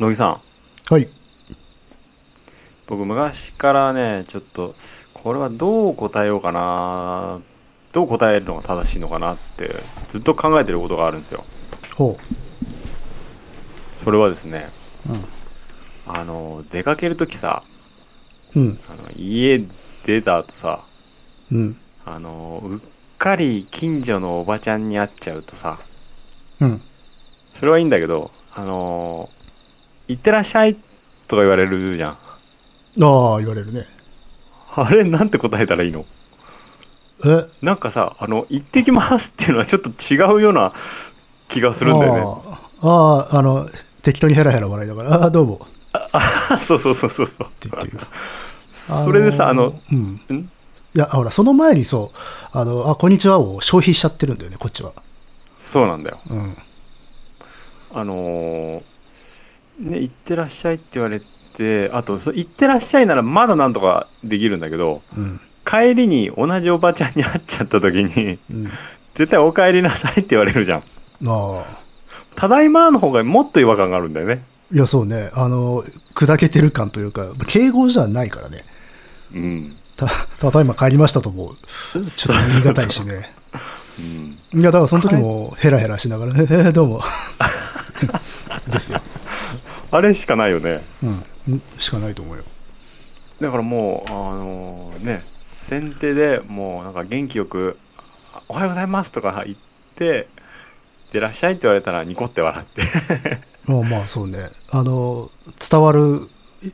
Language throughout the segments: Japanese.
乃木さんはい。僕昔からねちょっとこれはどう答えようかなどう答えるのが正しいのかなってずっと考えてることがあるんですよほそれはですねう。あの出かけるときさうん。うん。あの家出た後さうん。あのうっかり近所のおばちゃんに会っちゃうとさうん。それはいいんだけどあの行ってらっしゃいとか言われるじゃんああ、言われるね。あれなんて答えたらいいの？え？なんかさあの行ってきますっていうのはちょっと違うような気がするんだよねああ、あああの、適当にヘラヘラ笑いながら、ああ、どうも。あそうそうそうそうそうって言っていう。それでさあのうん。ん？いや、ほら、その前にそう、あの、あ、こんにちはを消費しちゃってるんだよね、こっちは。そうなんだようん。あのーね行ってらっしゃいって言われてあとそ行ってらっしゃいならまだなんとかできるんだけどうん。帰りに同じおばちゃんに会っちゃった時にうん。絶対お帰りなさいって言われるじゃん。ただいまの方がもっと違和感があるんだよねいや、そうね。あの、砕けてる感というか、敬語じゃないからね。うん、た、ただいま帰りましたとも、ちょっと言い難いしね。うん、いや、だからその時もヘラヘラしながら、えー、どうも。ですよ。あれしかないよねうん。んしかないと思うよ。だからもうあのね先手でもうなんか元気よく「おはようございます」とか言って「でらっしゃい」って言われたらニコって笑ってまあまあ、そうね。あの、伝わる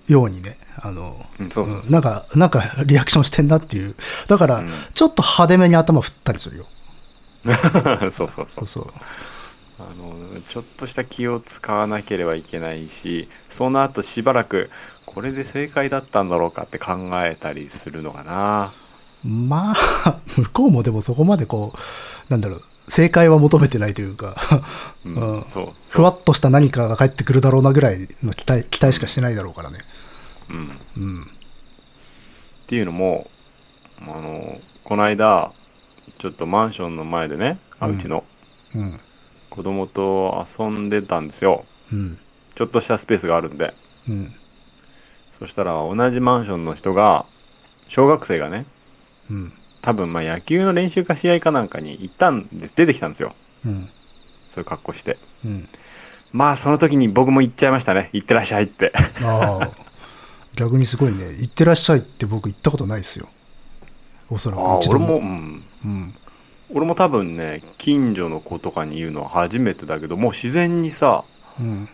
ようにね、あの、うんなんか、なんかリアクションしてんなっていう。だから、うんちょっと派手めに頭振ったりするよ。そうそうそうそうそう。あのちょっとした気を使わなければいけないしその後しばらくこれで正解だったんだろうかって考えたりするのかな。まあ、向こうもでもそこまでこう、なんだろう、正解は求めてないというか、うんうん。そうふわっとした何かが返ってくるだろうなぐらいの期待、期待しかしてないだろうからね。うん、っうん。ていうのもあのこの間ちょっとマンションの前でね、あううん。ちのうん。子供と遊んでたんですようん。ちょっとしたスペースがあるんでうん。そしたら同じマンションの人が小学生がねうん。多分まあ野球の練習か試合かなんかに行ったんで出てきたんですようん。そういう格好してうん。まあその時に僕も行っちゃいましたね行ってらっしゃいってああ。逆にすごいね。行ってらっしゃいって僕行ったことないですよ。おそらくあ俺も、うん、うん。俺も多分ね近所の子とかに言うのは初めてだけどもう自然にさうん。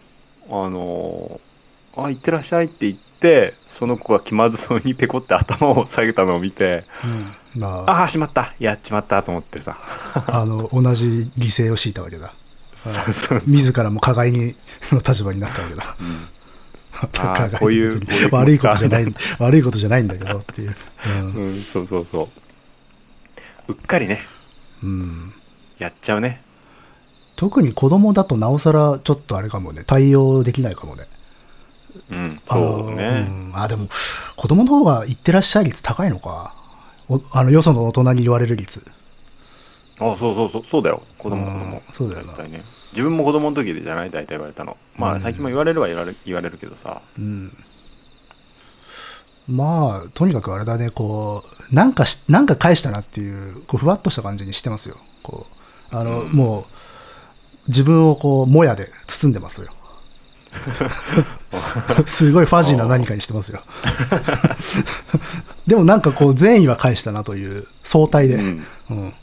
あのーあ行ってらっしゃいって言ってその子が気まずそうにペコって頭を下げたのを見てうん。まあ、ああしまったやっちまったと思ってさ あの、同じ犠牲を強いたわけだ。そうそう自らも加害にの立場になったわけだ。うん 加害こういう 悪いことじゃない悪いことじゃないんだけどっていう。うん、そうそうそううっかりねうん。うんやっちゃうね。特に子供だとなおさらちょっとあれかもね、対応できないかもね。うん。あのそうね、うん。あ、でも、子供の方が行ってらっしゃい率高いのか。おあの、よその大人に言われる率。あそうそうそう。そうだよ。子供子うん。供そうだよな。絶対ね。自分も子供の時でじゃない？大体言われたの。まうん。あ最近も言われるは言われ言われるけどさ。うん。まあ、とにかくあれだね、こう、なんかし、なんか返したなっていう、こう、ふわっとした感じにしてますよ。こう、あの、うんもう、自分をこう、もやで包んでますよ。すごいファジーな何かにしてますよ。でもなんかこう、善意は返したなという相対で。ううんん。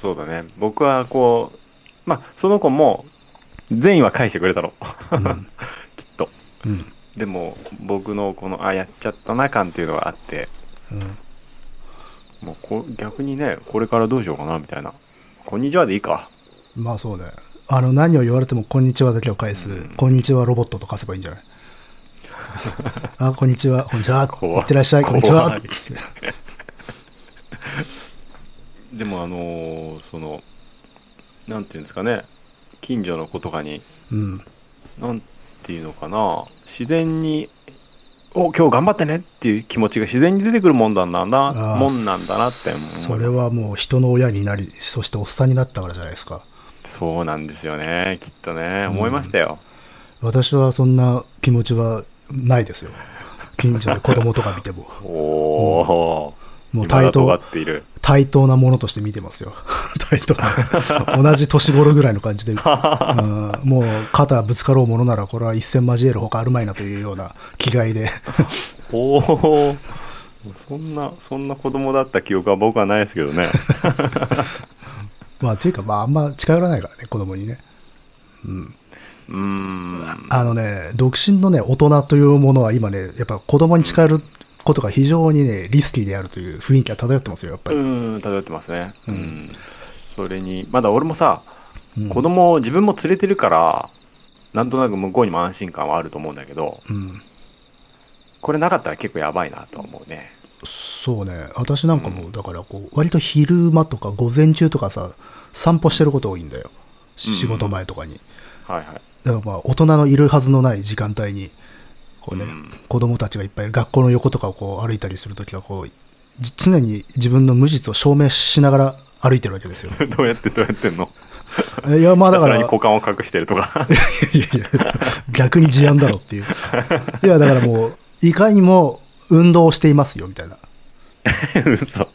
そうだね僕はこうまあその子も善意は返してくれたの きっとうん。でも僕のこのあやっちゃったな感っていうのがあってうん。もうこ逆にねこれからどうしようかなみたいな「こんにちは」でいいか。まあそうね。あの、何を言われても、こんにちはだけを返す、こんにちはロボットと貸せばいいんじゃない？あ、こんにちは、こんにちは、怖い。いってらっしゃい、こんにちは。でもあのーそのなんていうんですかね。近所の子とかにうん。なんていうのかな。自然に「お今日頑張ってね」っていう気持ちが自然に出てくるもんだなもんなんだなってそれはもう人の親になり、そしておっさんになったからじゃないですか。そうなんですよねきっとね思いましたよ、私はそんな気持ちはないですよ。近所で子供とか見ても。おおもう今だと対等対等なものとして見てますよ。対等な。同じ年頃ぐらいの感じで。うんもう肩ぶつかろうものならこれは一戦交えるほかあるまいなというような気概で。おおそんなそんな子供だった記憶は僕はないですけどね まあ、っていうか、まあ、あんま近寄らないからね、子供にね。うーんあのね、独身のね、大人というものは今ね、やっぱ子供に近寄ることが非常にね、リスキーであるという雰囲気が漂ってますよ、やっぱうり。ーん漂ってますね。うん、それにまだ俺もさ、うん。子供を自分も連れてるからなんとなく向こうにも安心感はあると思うんだけどうん。これなかったら結構やばいなとは思うね。そうね、私なんかも、だからこう、割と昼間とか午前中とかさ、散歩してること多いんだよ。仕事前とかに。はいはい。だからまあ、大人のいるはずのない時間帯に、こうね、うん。子供たちがいっぱい学校の横とかをこう歩いたりするときは、こう、じ常に自分の無実を証明しながら歩いてるわけですよ。どうやってどうやってんの？いや、まあだから、股間を隠してるとか。いやいや、逆に事案だろっていう。いや、だからもう、いかにも運動をしていますよ、みたいな。嘘。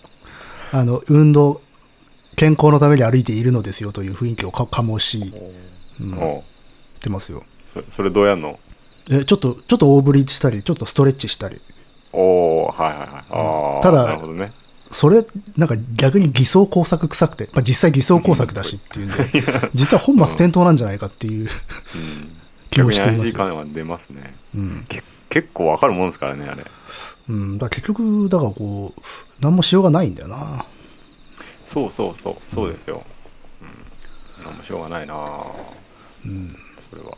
あの、運動、健康のために歩いているのですよという雰囲気をか醸しうん。おう。てますよ。そそれどうやんの？え、ちょっと、ちょっと大振りしたり、ちょっとストレッチしたり。おおはいはいはいああただなるほどねそれ、なんか逆に偽装工作臭くて、まあ実際偽装工作だしっていうんで、実は本末転倒なんじゃないかっていううん気もしていますよ。感は出ますねうん。け結構わかるもんですからねあれうん。だ結局、だからこう、何もしようがないんだよな。そうそうそうそうですようんなんもしょうがないなうん。それは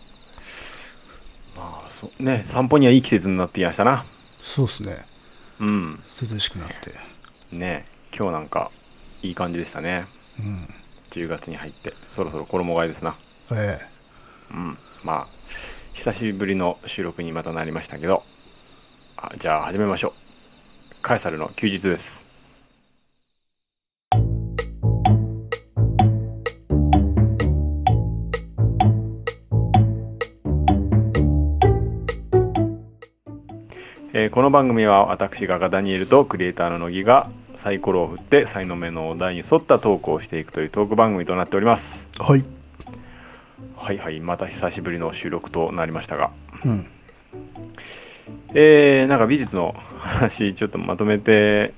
ね散歩にはいい季節になってきましたなそうですね。うん涼しくなって。ね今日なんかいい感じでしたねうん。10月に入ってそろそろ衣替えですなええ。うんまあ久しぶりの収録にまたなりましたけどあじゃあ始めましょうカエサルの休日ですえーこの番組は私がガダニエルとクリエイターの乃木がサイコロを振って才能目のお題に沿ったトークをしていくというトーク番組となっておりますはい。はいはいまた久しぶりの収録となりましたがうん。えー、なんか美術の話ちょっとまとめて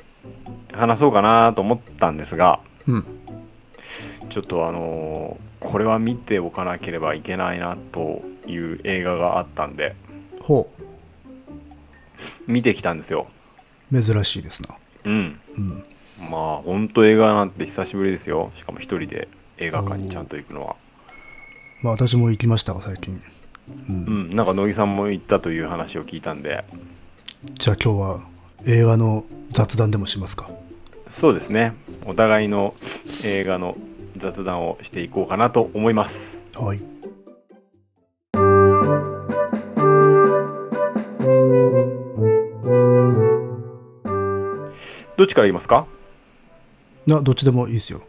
話そうかなと思ったんですがうん。ちょっとあのーこれは見ておかなければいけないなという映画があったんでほ見てきたんですよう。珍しいですな。うんうん。まあ本当映画なんて久しぶりですよしかも一人で映画館にちゃんと行くのはまあ私も行きましたが、最近。う。うんんなんか乃木さんも行ったという話を聞いたんでじゃあ今日は映画の雑談でもしますか。そうですねお互いの映画の雑談をしていこうかなと思いますはい。どっちから言いますか？な、どっちでもいいですよ。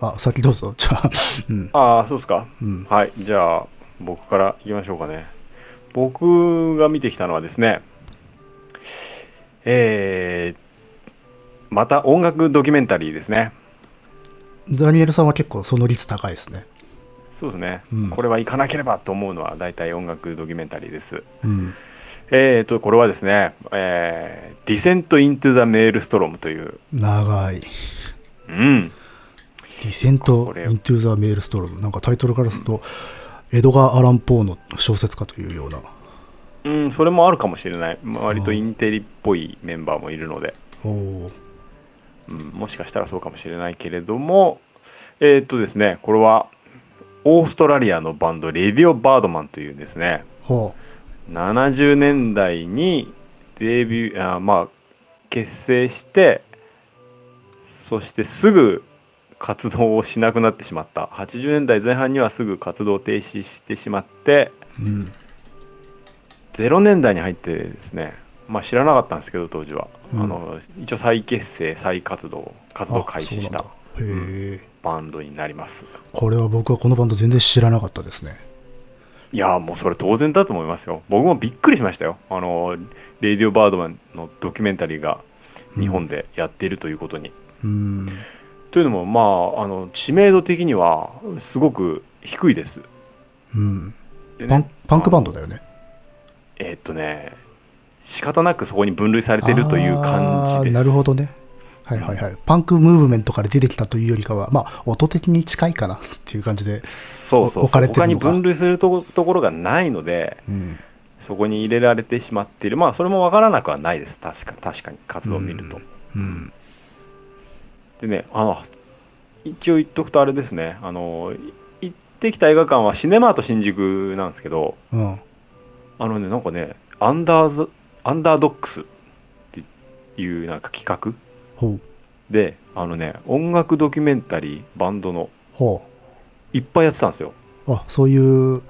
あ、先どうぞ。じゃあ、うん。ああそうですかうん。はいじゃあ僕からいきましょうかね僕が見てきたのはですねえー、また音楽ドキュメンタリーですねダニエルさんは結構その率高いですね。そうですね、うんこれは行かなければと思うのは大体音楽ドキュメンタリーですうん。えーとこれはですね、えー、ディセント・イントゥ・ザ・メールストロムという長い。うんディセントイントゥ・ザ・メールストローム。なんかタイトルからすると、エドガー・アラン・ポーの小説かというような。うん、それもあるかもしれない。まあ割とインテリっぽいメンバーもいるので。うん、もしかしたらそうかもしれないけれども、えーっとですね、これはオーストラリアのバンド、レディオ・バードマンというですね、ほ70年代にデビュー、あまあ、結成して、そしてすぐ活動をしなくなってしまった。80年代前半にはすぐ活動を停止してしまって、う。うん。0年代に入ってですね、まあ、知らなかったんですけど当時は、うんあの一応再結成再活動活動開始した。バンドになりますこれは僕はこのバンド全然知らなかったですね。いやもうそれ当然だと思いますよ。僕もびっくりしましたよ。あのレイディオ・バードマンのドキュメンタリーが日本でやっているということに。うん。というのもまああの知名度的にはすごく低いです。うん。でね。パンパンクバンドだよね。えーっとね仕方なくそこに分類されてるという感じです。なるほどねはいはいはい。パンクムーブメントから出てきたというよりかはまあ音的に近いかなっていう感じでそうそう置かれてる他に分類するとこところがないのでうん。そこに入れられてしまっている。まあそれも分からなくはないです。確か確かに。活動を見ると。うん。でねあの一応言っとくとあれですね。あのい行ってきた映画館はシネマート新宿なんですけどうん。あのねなんかねアンダーズアンダードックスっていうなんか企画であのね音楽ドキュメンタリーバンドのほいっぱいやってたんですよ。うあそういう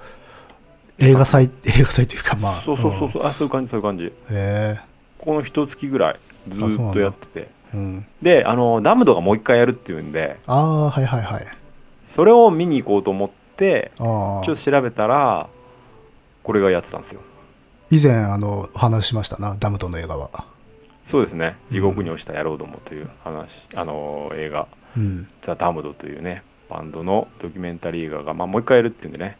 映画祭映画祭というかまあ。そうそうそうそう。あそういう感じそういう感じ。うんへこの一月ぐらいずーっとやってて。えうんであのダムドがもう一回やるっていうんで。ああはいはいはい。それを見に行こうと思ってちょっと調べたらこれがやってたんですよ。以前あの話しましたなダムトの映画はそうですね「地獄に落ちた野郎ども」という話、あの映画。うん「ザ・ダムド」というねバンドのドキュメンタリー映画が、まあ、もう一回やるっていうんでね。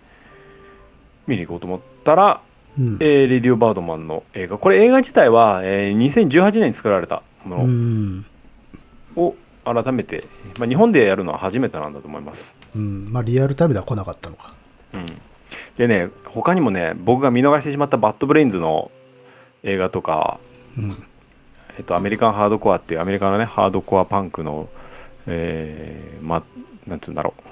見に行こうと思ったら、うん。えーレディオ・バードマンの映画。これ映画自体は、えー2018年に作られたもうのん。を改めて、まあ、日本でやるのは初めてなんだと思います、うん。まあリアルタイムでは来なかったのか。うん、でね他にもね僕が見逃してしまったバッドブレインズの映画とかうんえっと、アメリカンハードコアっていうアメリカのねハードコアパンクの、えー、まあなんて言うんだろう。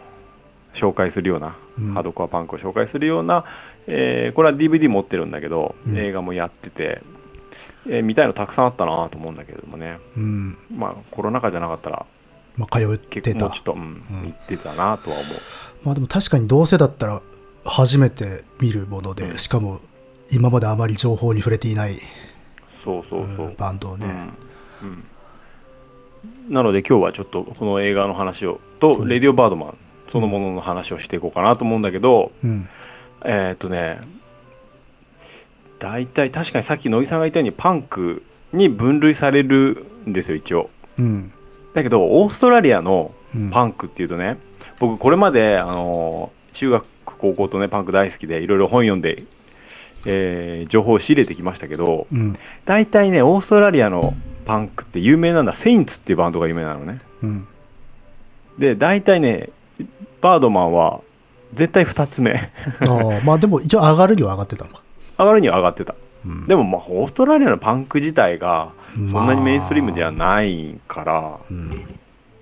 紹介するような、うん。ハードコアパンクを紹介するような、えーこれは DVD 持ってるんだけど、うん。映画もやってて、えー見たいのたくさんあったなと思うんだけれどもね。うん。まあコロナ禍じゃなかったらまあ通ってた。結構ちょっと、うん。行ってたなとは思う。まあでも確かにどうせだったら初めて見るもので、うん。しかも今まであまり情報に触れていない、そうそうそう、うんバンドをね、うん。うん。なので今日はちょっとこの映画の話をと、うん。レディオ・バードマンそのものの話をしていこうかなと思うんだけど、うん。えーっとね大体確かにさっき乃木さんが言ったようにパンクに分類されるんですよ一応。うん。だけどオーストラリアのうん。パンクっていうとね、僕これまであの中学高校とねパンク大好きでいろいろ本読んで、えー情報を仕入れてきましたけどうん。大体ねオーストラリアのパンクって有名なんだ。セインツっていうバンドが有名なのね。うん。で大体ねバードマンは絶対2つ目。ああまあでも一応上がるには上がってたのか、上がるには上がってた。うん。でもまあオーストラリアのパンク自体がそんなにメインストリームではまないから、あうん。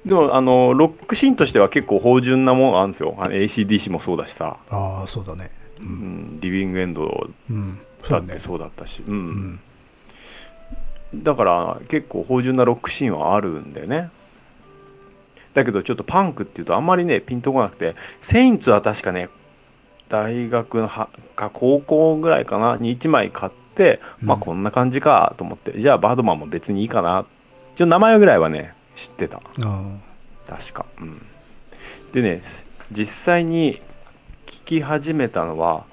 でもあのロックシーンとしては結構芳醇なものがあるんですよ。ACDC もそうだしさ、ああそうだねううん。ん、リビングエンドだってそうだったし、ううん。んだから結構芳醇なロックシーンはあるんだよね。だけどちょっとパンクっていうとあんまりねピンとこなくてセインツは確かね大学のはか高校ぐらいかなに1枚買って、まあうんこんな感じかと思ってじゃあバードマンも別にいいかな。一応名前ぐらいはね知ってた。あ。確か、うん、でね実際に聞き始めたのは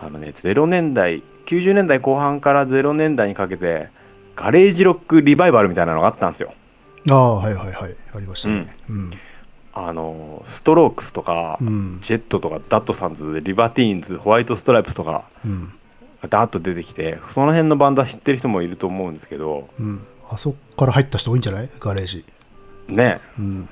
あのね0年代90年代後半から0年代にかけてガレージロックリバイバルみたいなのがあったんですよ。ああはいはいはい。ありましたね。うん。あのストロークスとか、うん。ジェットとかダットサンズリバティーンズホワイトストライプスとかうん。がダーッと出てきてその辺のバンドは知ってる人もいると思うんですけどうん。あそっから入った人多いんじゃない？ガレージ。ね。うん。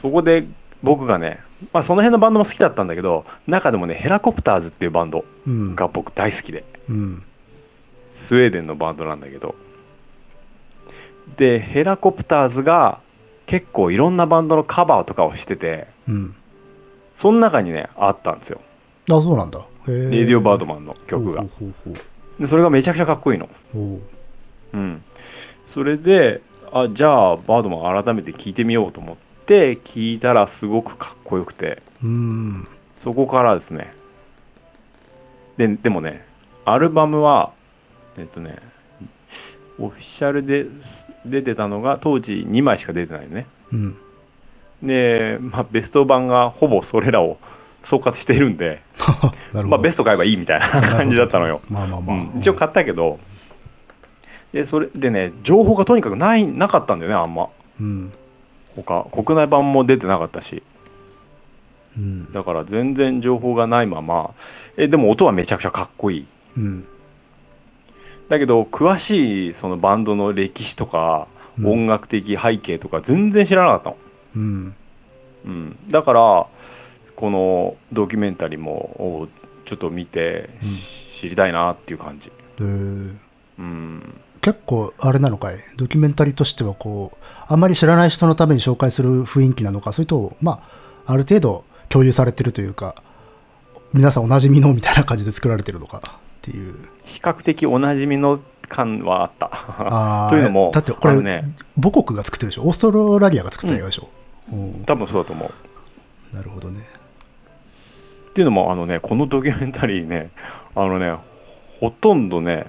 そこで僕がね、まあ、その辺のバンドも好きだったんだけど中でもねヘラコプターズっていうバンドうん。が僕大好きでうん。スウェーデンのバンドなんだけど。でヘラコプターズが結構いろんなバンドのカバーとかをしててうん。その中にねあったんですよ。あそうなんだ。レディオ・バードマンの曲が。ほうほうほうでそれがめちゃくちゃかっこいいの。ほう。うん。それであじゃあバードマン改めて聴いてみようと思って聞いたらすごくかっこよくて。うん。そこからですね。ででもねアルバムはえっとねオフィシャルです出てたのが当時2枚しか出てないのね。うん。で、まあ、ベスト版がほぼそれらを 総括しているんで。まあ、ベスト買えばいいみたいな感じだったのよ、まあまあまあ。うん、一応買ったけど。でそれでね情報がとにかくないなかったんだよねあんま。うん。他国内版も出てなかったし。うん。だから全然情報がないまま。えでも音はめちゃくちゃかっこいい。うん。だけど詳しいそのバンドの歴史とかうん。音楽的背景とか全然知らなかったの、うん。うん、だからこのドキュメンタリーもおちょっと見て、うん。知りたいなっていう感じ、でうん、結構あれなのかい？ドキュメンタリーとしてはこうあんまり知らない人のために紹介する雰囲気なのか？それとまあある程度共有されてるというか皆さんおなじみのみたいな感じで作られてるのか？っていう。比較的おなじみの感はあった。というのもだってこれ、ね母国が作ってるでしょ？オーストラリアが作った映画でしょ、うん。多分そうだと思う。なるほどね。っていうのもあのねこのドキュメンタリーねあのねほとんどね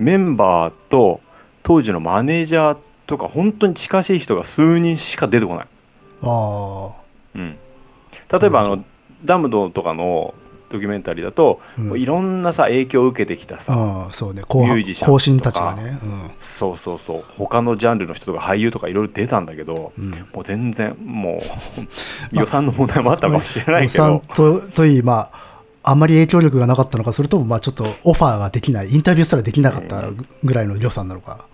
メンバーと当時のマネージャーとか本当に近しい人が数人しか出てこない、あうん、例えばあのダムドとかのドキュメンタリーだと、あ、うん。もういろんなさ影響を受けてきたさ、ああそうね。後半ミュージシャン後進たちがね。そうそうそう。他のジャンルの人とか俳優とかいろいろ出たんだけどうん、うんもう全然もう予算の問題もあったかもしれないけ 予ど算とといい、まあ、あんまり影響力がなかったのか、それともまあちょっとオファーができない、インタビューすらできなかったぐらいの予算なのか。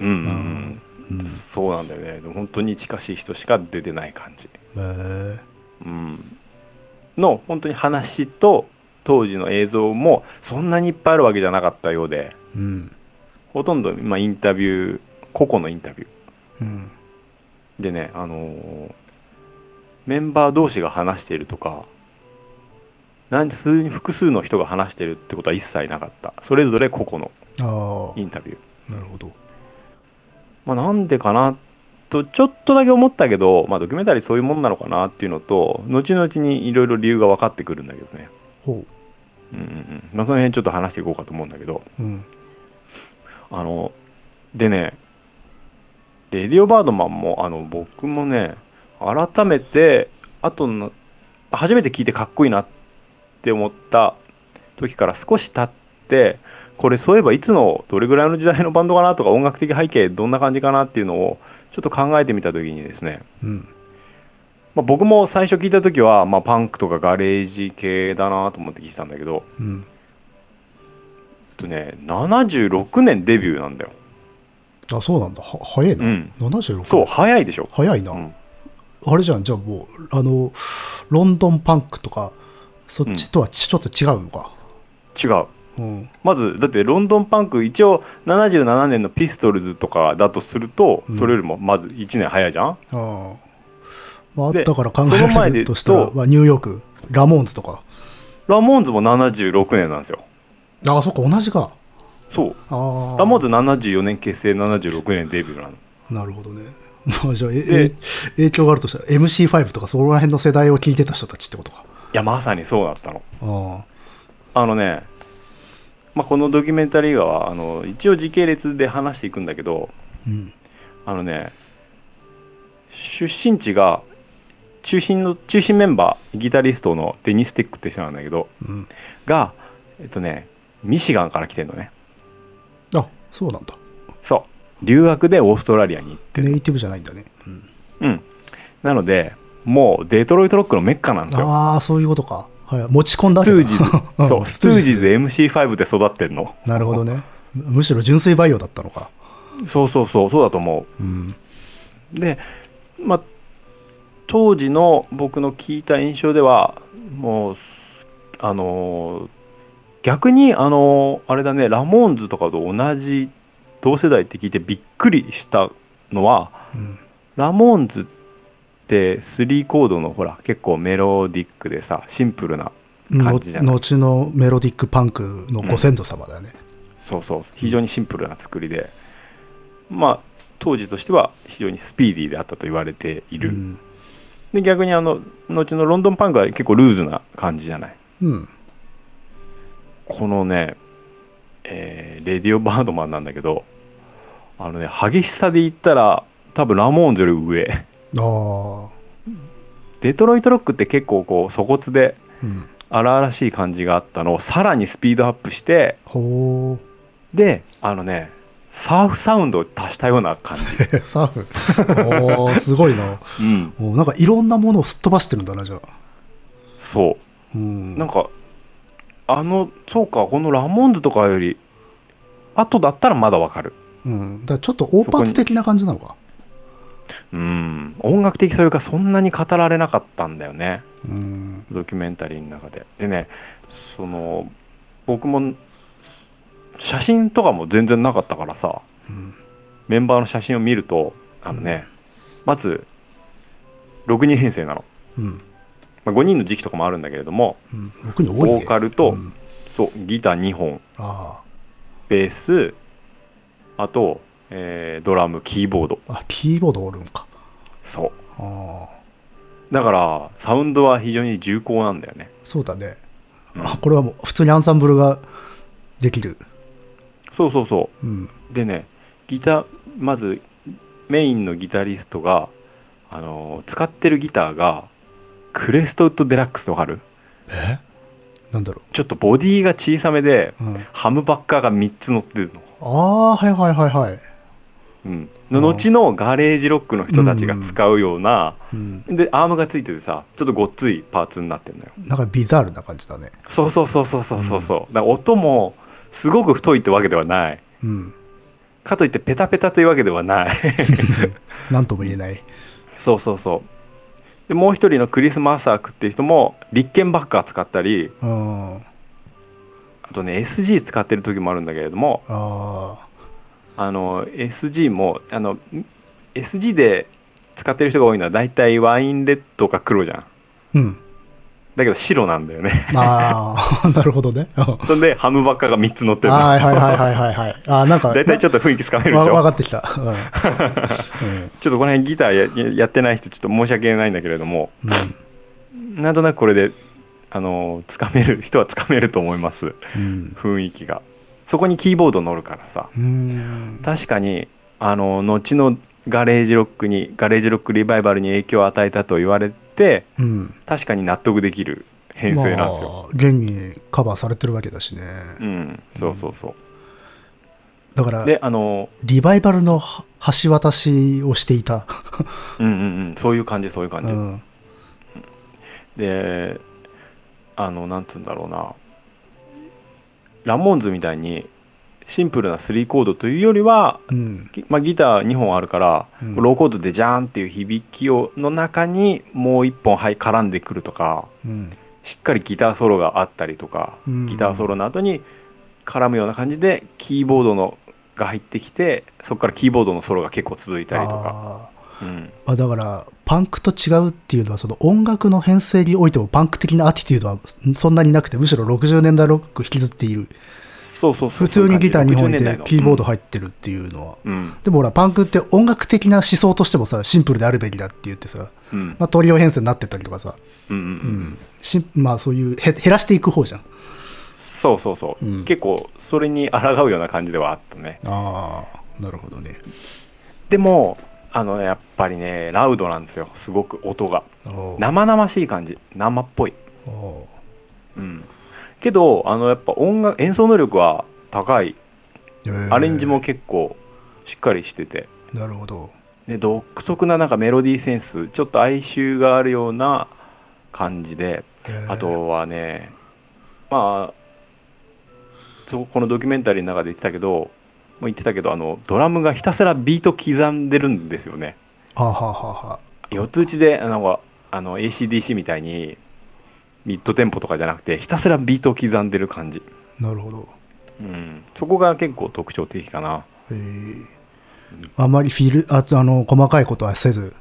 うんうん。うんうん、そうなんだよね。本当に近しい人しか出てない感じ、うん、の本当に話と当時の映像もそんなにいっぱいあるわけじゃなかったようで。うん。ほとんど、まあ、インタビュー個々のインタビュー。うん。でねあのーメンバー同士が話しているとか何数に複数の人が話してるってことは一切なかったそれぞれ個々のインタビューなるほど。まあ、なんでかなとちょっとだけ思ったけど、まあ、ドキュメンタリーそういうもんなのかなっていうのと後々にいろいろ理由が分かってくるんだけどね、ほうんうんうんまあ、その辺ちょっと話していこうかと思うんだけどう。うん。あのでねレディオバードマンもあの僕もね改めてあとの初めて聞いてかっこいいなって思った時から少し経ってこれそういえばいつのどれぐらいの時代のバンドかなとか音楽的背景どんな感じかなっていうのをちょっと考えてみた時にですね、うん。まあ、僕も最初聞いた時は、まあ、パンクとかガレージ系だなと思って聞いてたんだけどうん。えっとね76年デビューなんだよ。あ、そうなんだ。は早いな。うん76そう早いでしょ。早いな。うんあれじゃん、じゃあもう、あの、ロンドンパンクとか、そっちとはちちょっと違うのか。違ううん。まずだってロンドンパンク一応77年のピストルズとかだとするとうんそれよりもまず1年早いじゃん、ああ。まあ、でだから考えその前でるとしたら、ニューヨーク、ラモーンズとか。ラモーンズも76年なんですよああ、そっか、同じか。そうああ。ラモーンズ74年結成76年デビューなのなるほどね。まあじゃあ、え影響があるとしたら MC5 とかそこら辺の世代を聞いてた人たちってことか。いやまさにそうだったのああのね、まあ、このドキュメンタリー映画はあの一応時系列で話していくんだけどあ。うん。あのね出身地が中心の中心メンバーギタリストのデニス・テックって人なんだけどうん。がえっとねミシガンから来てんのねあ、そうなんだ。そう留学でオーストラリアに行ってるネイティブじゃないんだね。うん。うんなのでもうデトロイトロックのメッカなんですよああ、そういうことか。はい。持ち込んだスわけだトゥージーズそうストゥージーズ MC5 で育ってんのなるほどね。むむしろ純粋培養だったのか。そうそうそうそうだと思うん。うでまあ当時の僕の聞いた印象ではもうすあのー逆にあのーあれだねラモーンズとかと同じ同世代って聞いてびっくりしたのはうん。ラモーンズって3コードのほら結構メロディックでさシンプルな感じじゃない？の後のメロディックパンクのご先祖様だよね。そうそう非常にシンプルな作りでまあ当時としては非常にスピーディーであったと言われている、うん。で逆にあの後のロンドンパンクは結構ルーズな感じじゃない？うん。このね、えーレディオバードマンなんだけどあのね激しさで言ったら多分ラモーンズより上。デトロイトロックって結構こう粗骨でうん。荒々しい感じがあったのをさらにスピードアップしてほであのねサーフサウンドを足したような感じ、う。サーフ？おー、すごいな。うん、なんかいろんなものをすっ飛ばしてるんだな、じゃあ。そううん。なんかあのそうかこのラモンズとかより後だったらまだわかるうん。だちょっと大パーツ的な感じなのか。うん。音楽的それがそんなに語られなかったんだよね。うん。ドキュメンタリーの中で。でねその僕も写真とかも全然なかったからさうん。メンバーの写真を見るとあのね、まず6人編成なの、うん。まあ、5人の時期とかもあるんだけれどもうん。ボーカルとうん。そうギター2本。あ。ベースあと、えードラムキーボードあ。あ、キーボードおるんか。そうああ。だからサウンドは非常に重厚なんだよねそうだね。あ、これはもう普通にアンサンブルができる。そうそうそうん。うでねギターまずメインのギタリストがあのー使ってるギターがクレストウッドデラックスってわかるえ？なんだろちょっとボディが小さめでう。うん。ハムバッカーが3つ乗ってるの、ああ、はいはいはいはい。うん、の後のガレージロックの人たちが使うような、うん。でアームがついててさちょっとごっついパーツになってるのよなんかビザールな感じだね。そうそうそうそうそうそうそうだから音もすごく太いってわけではないうん。かといってペタペタというわけではない なんとも言えない。そうそうそうでもう一人のクリス・マーサークっていう人もリッケンバッカー使ったりあとね SG 使ってる時もあるんだけれどもあ。あの SG もあの SG で使ってる人が多いのは大体ワインレッドか黒じゃんうん。だけど白なんだよねああ、なるほどね。あそんでハムバッカーが3つ乗ってるのはいはいはいはいはいはい。あーなんか、大体ちょっと雰囲気つかめるでしょわ分かってきた。うん。うん ちょっとこの辺ギターやややってない人ちょっと申し訳ないんだけれどもうんなんとなくこれであのつかめる人はつかめると思いますうん。雰囲気がそこにキーボード乗るからさうん。確かにあの後のガレージロックにガレージロックリバイバルに影響を与えたと言われてうん。確かに納得できる編成なんですよ、まあ現にカバーされてるわけだしね。うんそうそうそだからう、であのリバイバルのは橋渡しをしていた。うんうんうんそういう感じそういう感じ、うん。であのなんつうんだろうなラモーンズみたいにシンプルな3コードというよりは、うん。ギまあ、ギター2本あるから、うんローコードでジャーンっていう響きをの中にもう1本はい絡んでくるとかうん。しっかりギターソロがあったりとか、うんギターソロの後に絡むような感じでキーボードのが入ってきてそこからキーボードのソロが結構続いたりとか、まあ、だからパンクと違うっていうのはその音楽の編成においてもパンク的なアティテュードはそんなになくてむしろ60年代ロック引きずっているそうそうそう普通にギター2本い60年代のてキーボード入ってるっていうのは、うん。でもほらパンクって音楽的な思想としてもさシンプルであるべきだって言ってさ、うん。まあ、トリオ編成になってったりとかさ、うんうんまあそういうへ減らしていく方じゃん。そうそうそう、うん。結構それに抗うような感じではあったね。ああなるほどね。でもあのやっぱりねラウドなんですよ。すごく音が。生々しい感じ。生っぽい、おう。ん、けどあのやっぱ音楽演奏能力は高い。ーアレンジも結構しっかりしてて、なるほど。で独特ななんかメロディーセンス。ちょっと哀愁があるような感じで。あとはねまあそうこのドキュメンタリーの中で言ってたけど言ってたけどあのドラムがひたすらビート刻んでるんですよね。はあ、はあはあはあ、四つ打ちであのあの ACDC みたいにミッドテンポとかじゃなくてひたすらビートを刻んでる感じ、なるほど。うん、そこが結構特徴的かな。へえ。あまりフィルああの細かいことはせず、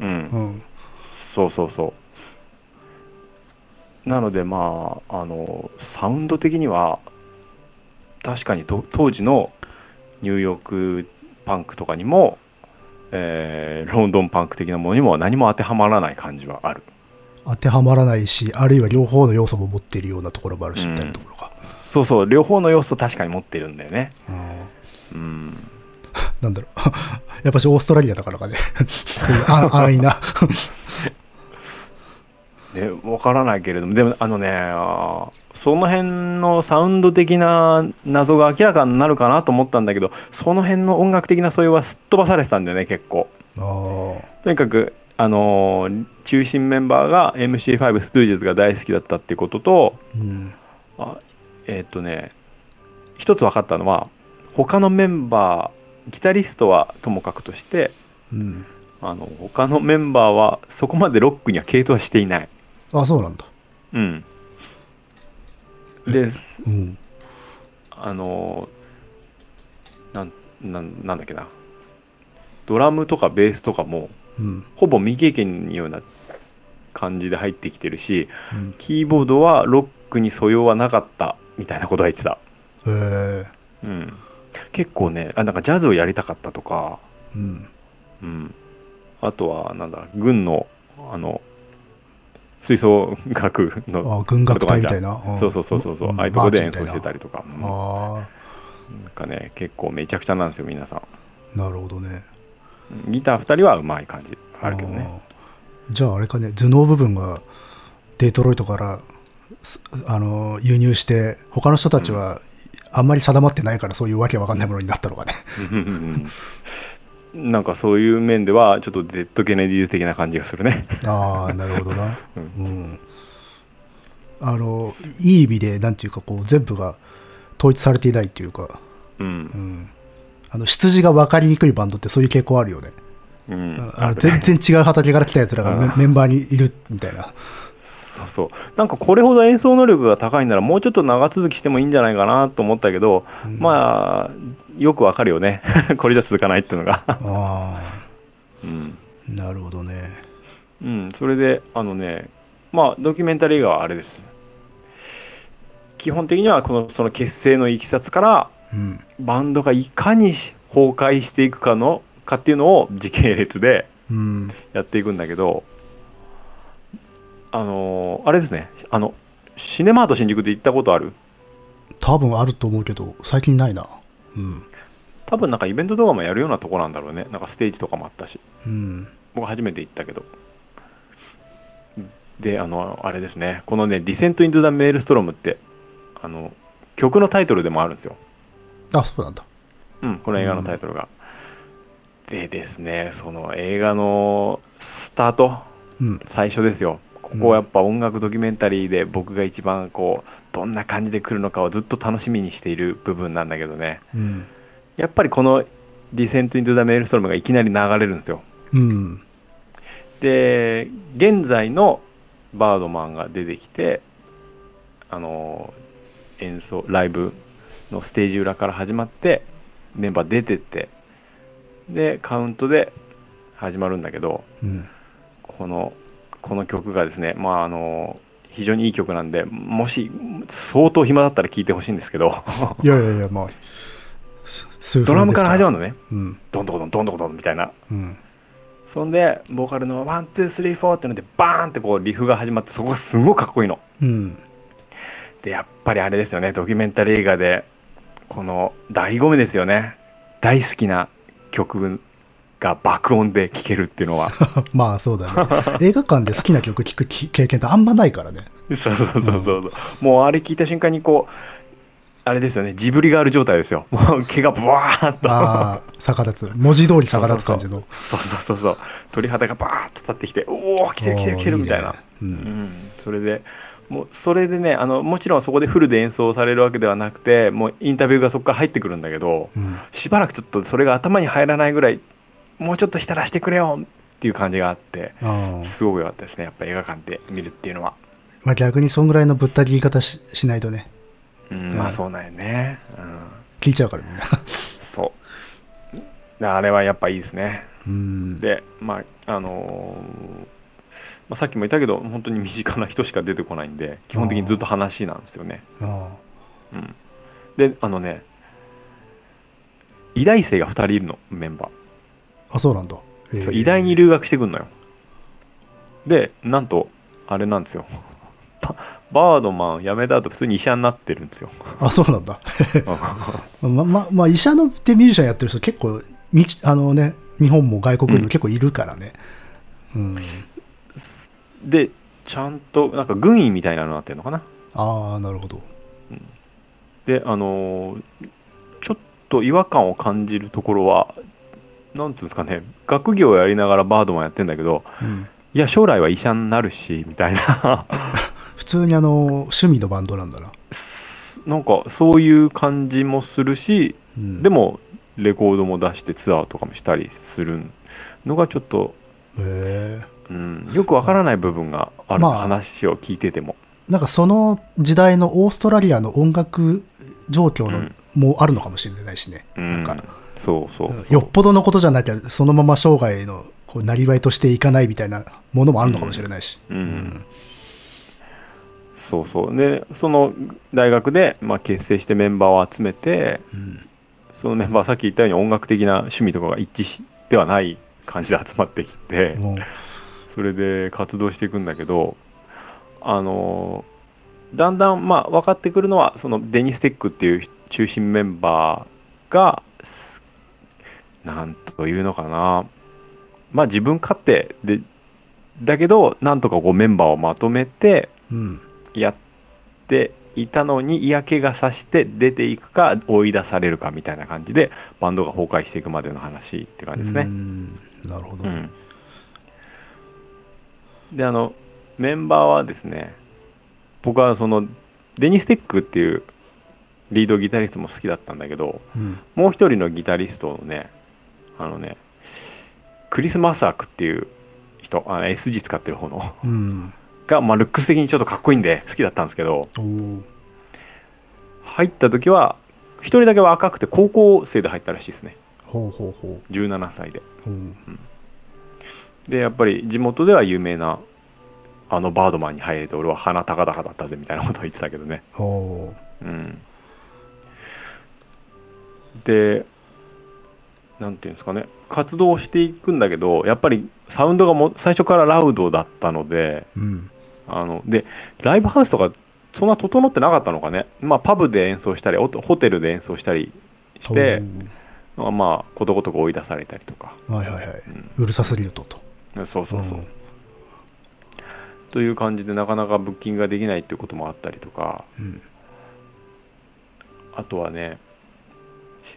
うん、うん、そうそうそう。なのでまああのサウンド的には確かにと当時のニューヨークパンクとかにも、えーロンドンパンク的なものにも何も当てはまらない感じはある。当てはまらないしあるいは両方の要素も持っているようなところもあるし、うん。みたいなところが、そうそう。両方の要素確かに持ってるんだよね。うん。うん。なんだろう。やっぱしオーストラリアだからかね。安易なね、わからないけれども。でもあのねその辺のサウンド的な謎が明らかになるかなと思ったんだけどその辺の音楽的な素養はすっ飛ばされてたんだよね結構。とにかくあのー中心メンバーが MC5 ストゥージェズが大好きだったっていうこととうん。あえーっとね一つ分かったのは他のメンバーギタリストはともかくとしてうん。あの他のメンバーはそこまでロックには傾倒はしていない。あそうなんだ。うん、でうん。あのなんなんなんだっけな。ドラムとかベースとかもうん。ほぼ未経験のような感じで入ってきてるしうん。キーボードはロックに素養はなかったみたいなことは言ってた、へえうん、結構ねあなんかジャズをやりたかったとか、うん。うん、あとはなんだ軍のあの吹奏楽のあ軍楽隊みたいな？そうそうそうそうそう、ん。ああいうとこで演奏してたりとか、うん。あなんかね結構めちゃくちゃなんですよ皆さん。あなるほどね。ギター2人はうまい感じ。あるけどね。じゃああれかね頭脳部分がデトロイトからすあの輸入して他の人たちはあんまり定まってないからそういうわけわかんないものになったのかねなんかそういう面ではちょっと Z ケネディ的な感じがするね。ああなるほどな。ううん。あのいい意味でなんていうかこう全部が統一されていないっていうか、うん。うん、あの出自が分かりにくいバンドってそういう傾向あるよね、うん。あの全然違う畑から来たやつらがメメンバーにいるみたいな。そうそう。なんかこれほど演奏能力が高いならもうちょっと長続きしてもいいんじゃないかなと思ったけど、うん。まあよくわかるよね。これじゃ続かないっていうのが。あうん、あなるほどね。うん、それであのねまあドキュメンタリー映画はあれです。基本的にはこのその結成のいきさつからうん。バンドがいかに崩壊していくかのかっていうのを時系列でうん。やっていくんだけどあのーあれですね。あのシネマート新宿で行ったことある？多分あると思うけど最近ないな。うん多分なんかイベントとかもやるようなとこなんだろうね。なんかステージとかもあったし。うん。僕初めて行ったけど。であのあれですね。このね「ディセント・イントゥ・ザ・メールストロム」ってあの曲のタイトルでもあるんですよ。あそうなんだ。うん、この映画のタイトルが。でですね、その映画のスタート、うん。最初ですよ。ここはやっぱ音楽ドキュメンタリーで僕が一番こう、どんな感じで来るのかをずっと楽しみにしている部分なんだけどね。うんやっぱりこのディセント・イントゥ・ザ・メールストロムがいきなり流れるんですよ。うん。で、現在のバードマンが出てきて、あの、演奏、ライブのステージ裏から始まって、メンバー出てって、で、カウントで始まるんだけど、うん。この、この曲がですね、まあ、あの、非常にいい曲なんで、もし相当暇だったら聴いてほしいんですけど、いやいやいやまあドラムから始まるるのね、うん。ドンドコドン、ドンドコドンみたいな。うん。そんで、ボーカルのワン、ツー、スリー、フォーってので、バーンってこうリフが始まって、そこがすごいかっこいいの。うん。でやっぱりあれですよね。ドキュメンタリー映画でこの醍醐味ですよね。大好きな曲が爆音で聴けるっていうのは。まあそうだね。映画館で好きな曲聴くき経験ってあんまないからね。そうそうそうそう。そうもうあれ聞いた瞬間にこうあれですよね。ジブリガール状態ですよ。もう毛がブワーッと。ああ逆立つ。文字通り逆立つ感じの。そうそうそうそう。鳥肌がバーッと立ってきておお来てる来てる来てるみたいな。おーいいね。うん、それでもうそれでねあのもちろんそこでフルで演奏されるわけではなくてもうインタビューがそこから入ってくるんだけど、うん。しばらくちょっとそれが頭に入らないぐらいもうちょっと浸らしてくれよっていう感じがあってああすごく良かったですね。やっぱ映画館で見るっていうのは、まあ逆にそんぐらいのぶった切り方ししないとねうん。うんまあそうなんよね、うん、聞いちゃうからみんな。そう。であれはやっぱいいですね。うん。でまああのーまあ、さっきも言ったけど本当に身近な人しか出てこないんで基本的にずっと話なんですよね、あうん、であのね医大生が2人いるのメンバー。ああそうなんだ、えそう医大に留学してくんのよ。でなんとあれなんですよ ババードマン辞めた後普通に医者になってるんですよ。あそうなんだ。まままあ医者のでミュージシャンやってる人結構あのね日本も外国にも結構いるからね。うん。でちゃんとなんか軍医みたいなのになってるのかな。ああなるほど。であのーちょっと違和感を感じるところはなんていうんですかね学業をやりながらバードマンやってんだけどうん。いや将来は医者になるしみたいな 普通にあの趣味のバンドなんだな、なんかそういう感じもするしうん、でもレコードも出してツアーとかもしたりするのがちょっと、へえうん、よくわからない部分がある、まあ。話を聞いてても。なんかその時代のオーストラリアの音楽状況の、うん。もあるのかもしれないしね、うん。なんか。そうそうよっぽどのことじゃなきゃそのまま生涯のこうなりわいとしていかないみたいなものもあるのかもしれないし、うんそうそう。でその大学で、まあ、結成してメンバーを集めてうん。そのメンバーはさっき言ったように音楽的な趣味とかが一致しではない感じで集まってきてそれで活動していくんだけどあのだんだんまあ分かってくるのはそのデニス・テックっていう中心メンバーがすなんというのかな。まあ自分勝手でだけどなんとかこうメンバーをまとめてうんやっていたのに嫌気がさして出ていくか追い出されるかみたいな感じでバンドが崩壊していくまでの話って感じですね。うん。なるほど、うん、であのメンバーはですね僕はそのデニス・テックっていうリードギタリストも好きだったんだけどうん。もう一人のギタリストのねあのねクリス・マサークっていう人あの SG 使ってる方のうんが、まあ、ルックス的にちょっとかっこいいんで好きだったんですけど入った時は一人だけ若くて高校生で入ったらしいですね。ほうほうほ17歳で。ううん。でやっぱり地元では有名なあのバードマンに入れて俺は鼻高々だったぜみたいなことを言ってたけどね。うん。でなんていうんですかね。活動していくんだけどやっぱりサウンドがも最初からラウドだったのでうんあのでライブハウスとかそんな整ってなかったのかね。まあパブで演奏したりホホテルで演奏したりしてまあことごとく追い出されたりとか、はいはいはい、ううるさすぎると。とそうそうそう、ん。という感じでなかなかブッキングができないっていうこともあったりとか。うん。あとはね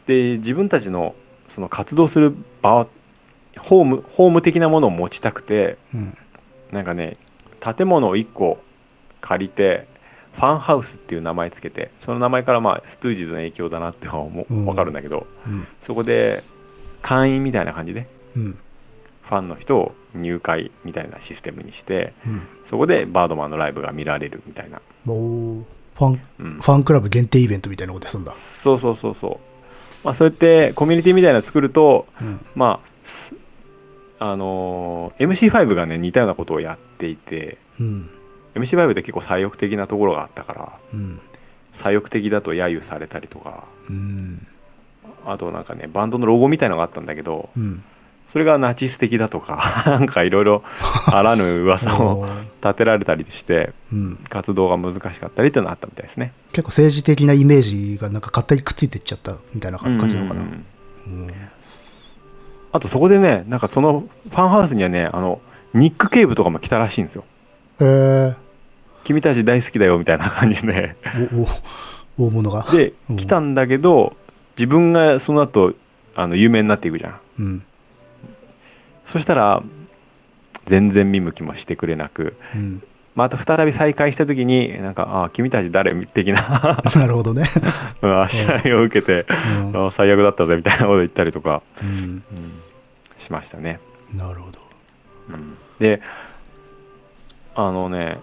で自分たちのその活動する場ホームホーム的なものを持ちたくてうん。なんかね建物を1個借りてファンハウスっていう名前つけてその名前からまあストゥージーズの影響だなっては思分かるんだけど、うん。そこで会員みたいな感じでうん。ファンの人を入会みたいなシステムにしてうん。そこでバードマンのライブが見られるみたいな、ファンうん。ファンクラブ限定イベントみたいなことすんだ、そうそうそうそう。まあそうやってコミュニティみたいなの作るとうん。まあすあのー MC5 がね似たようなことをやっていてうん。MC5 で結構左翼的なところがあったからうん。左翼的だと揶揄されたりとかうん。あとなんかねバンドのロゴみたいのがあったんだけどうん。それがナチス的だとか なんかいろいろあらぬ噂を立てられたりしてうん、活動が難しかったりっていうのがあったみたいですね。結構政治的なイメージがなんか勝手にくっついていっちゃったみたいな感じなのかな、ううんんあとそこでねなんかそのファンハウスにはねあのニック・ケイブとかも来たらしいんですよ。へえ君たち大好きだよみたいな感じで。おお大物が。でうん。来たんだけど自分がその後あの有名になっていくじゃん。うん。そしたら全然見向きもしてくれなく。うんまた再び再会した時になんか「ああ君たち誰?」的な。なるほどね、うんあしらいを受けてうん。最悪だったぜみたいなこと言ったりとか、うん、うん。しましたね。なるほど。うん。であのね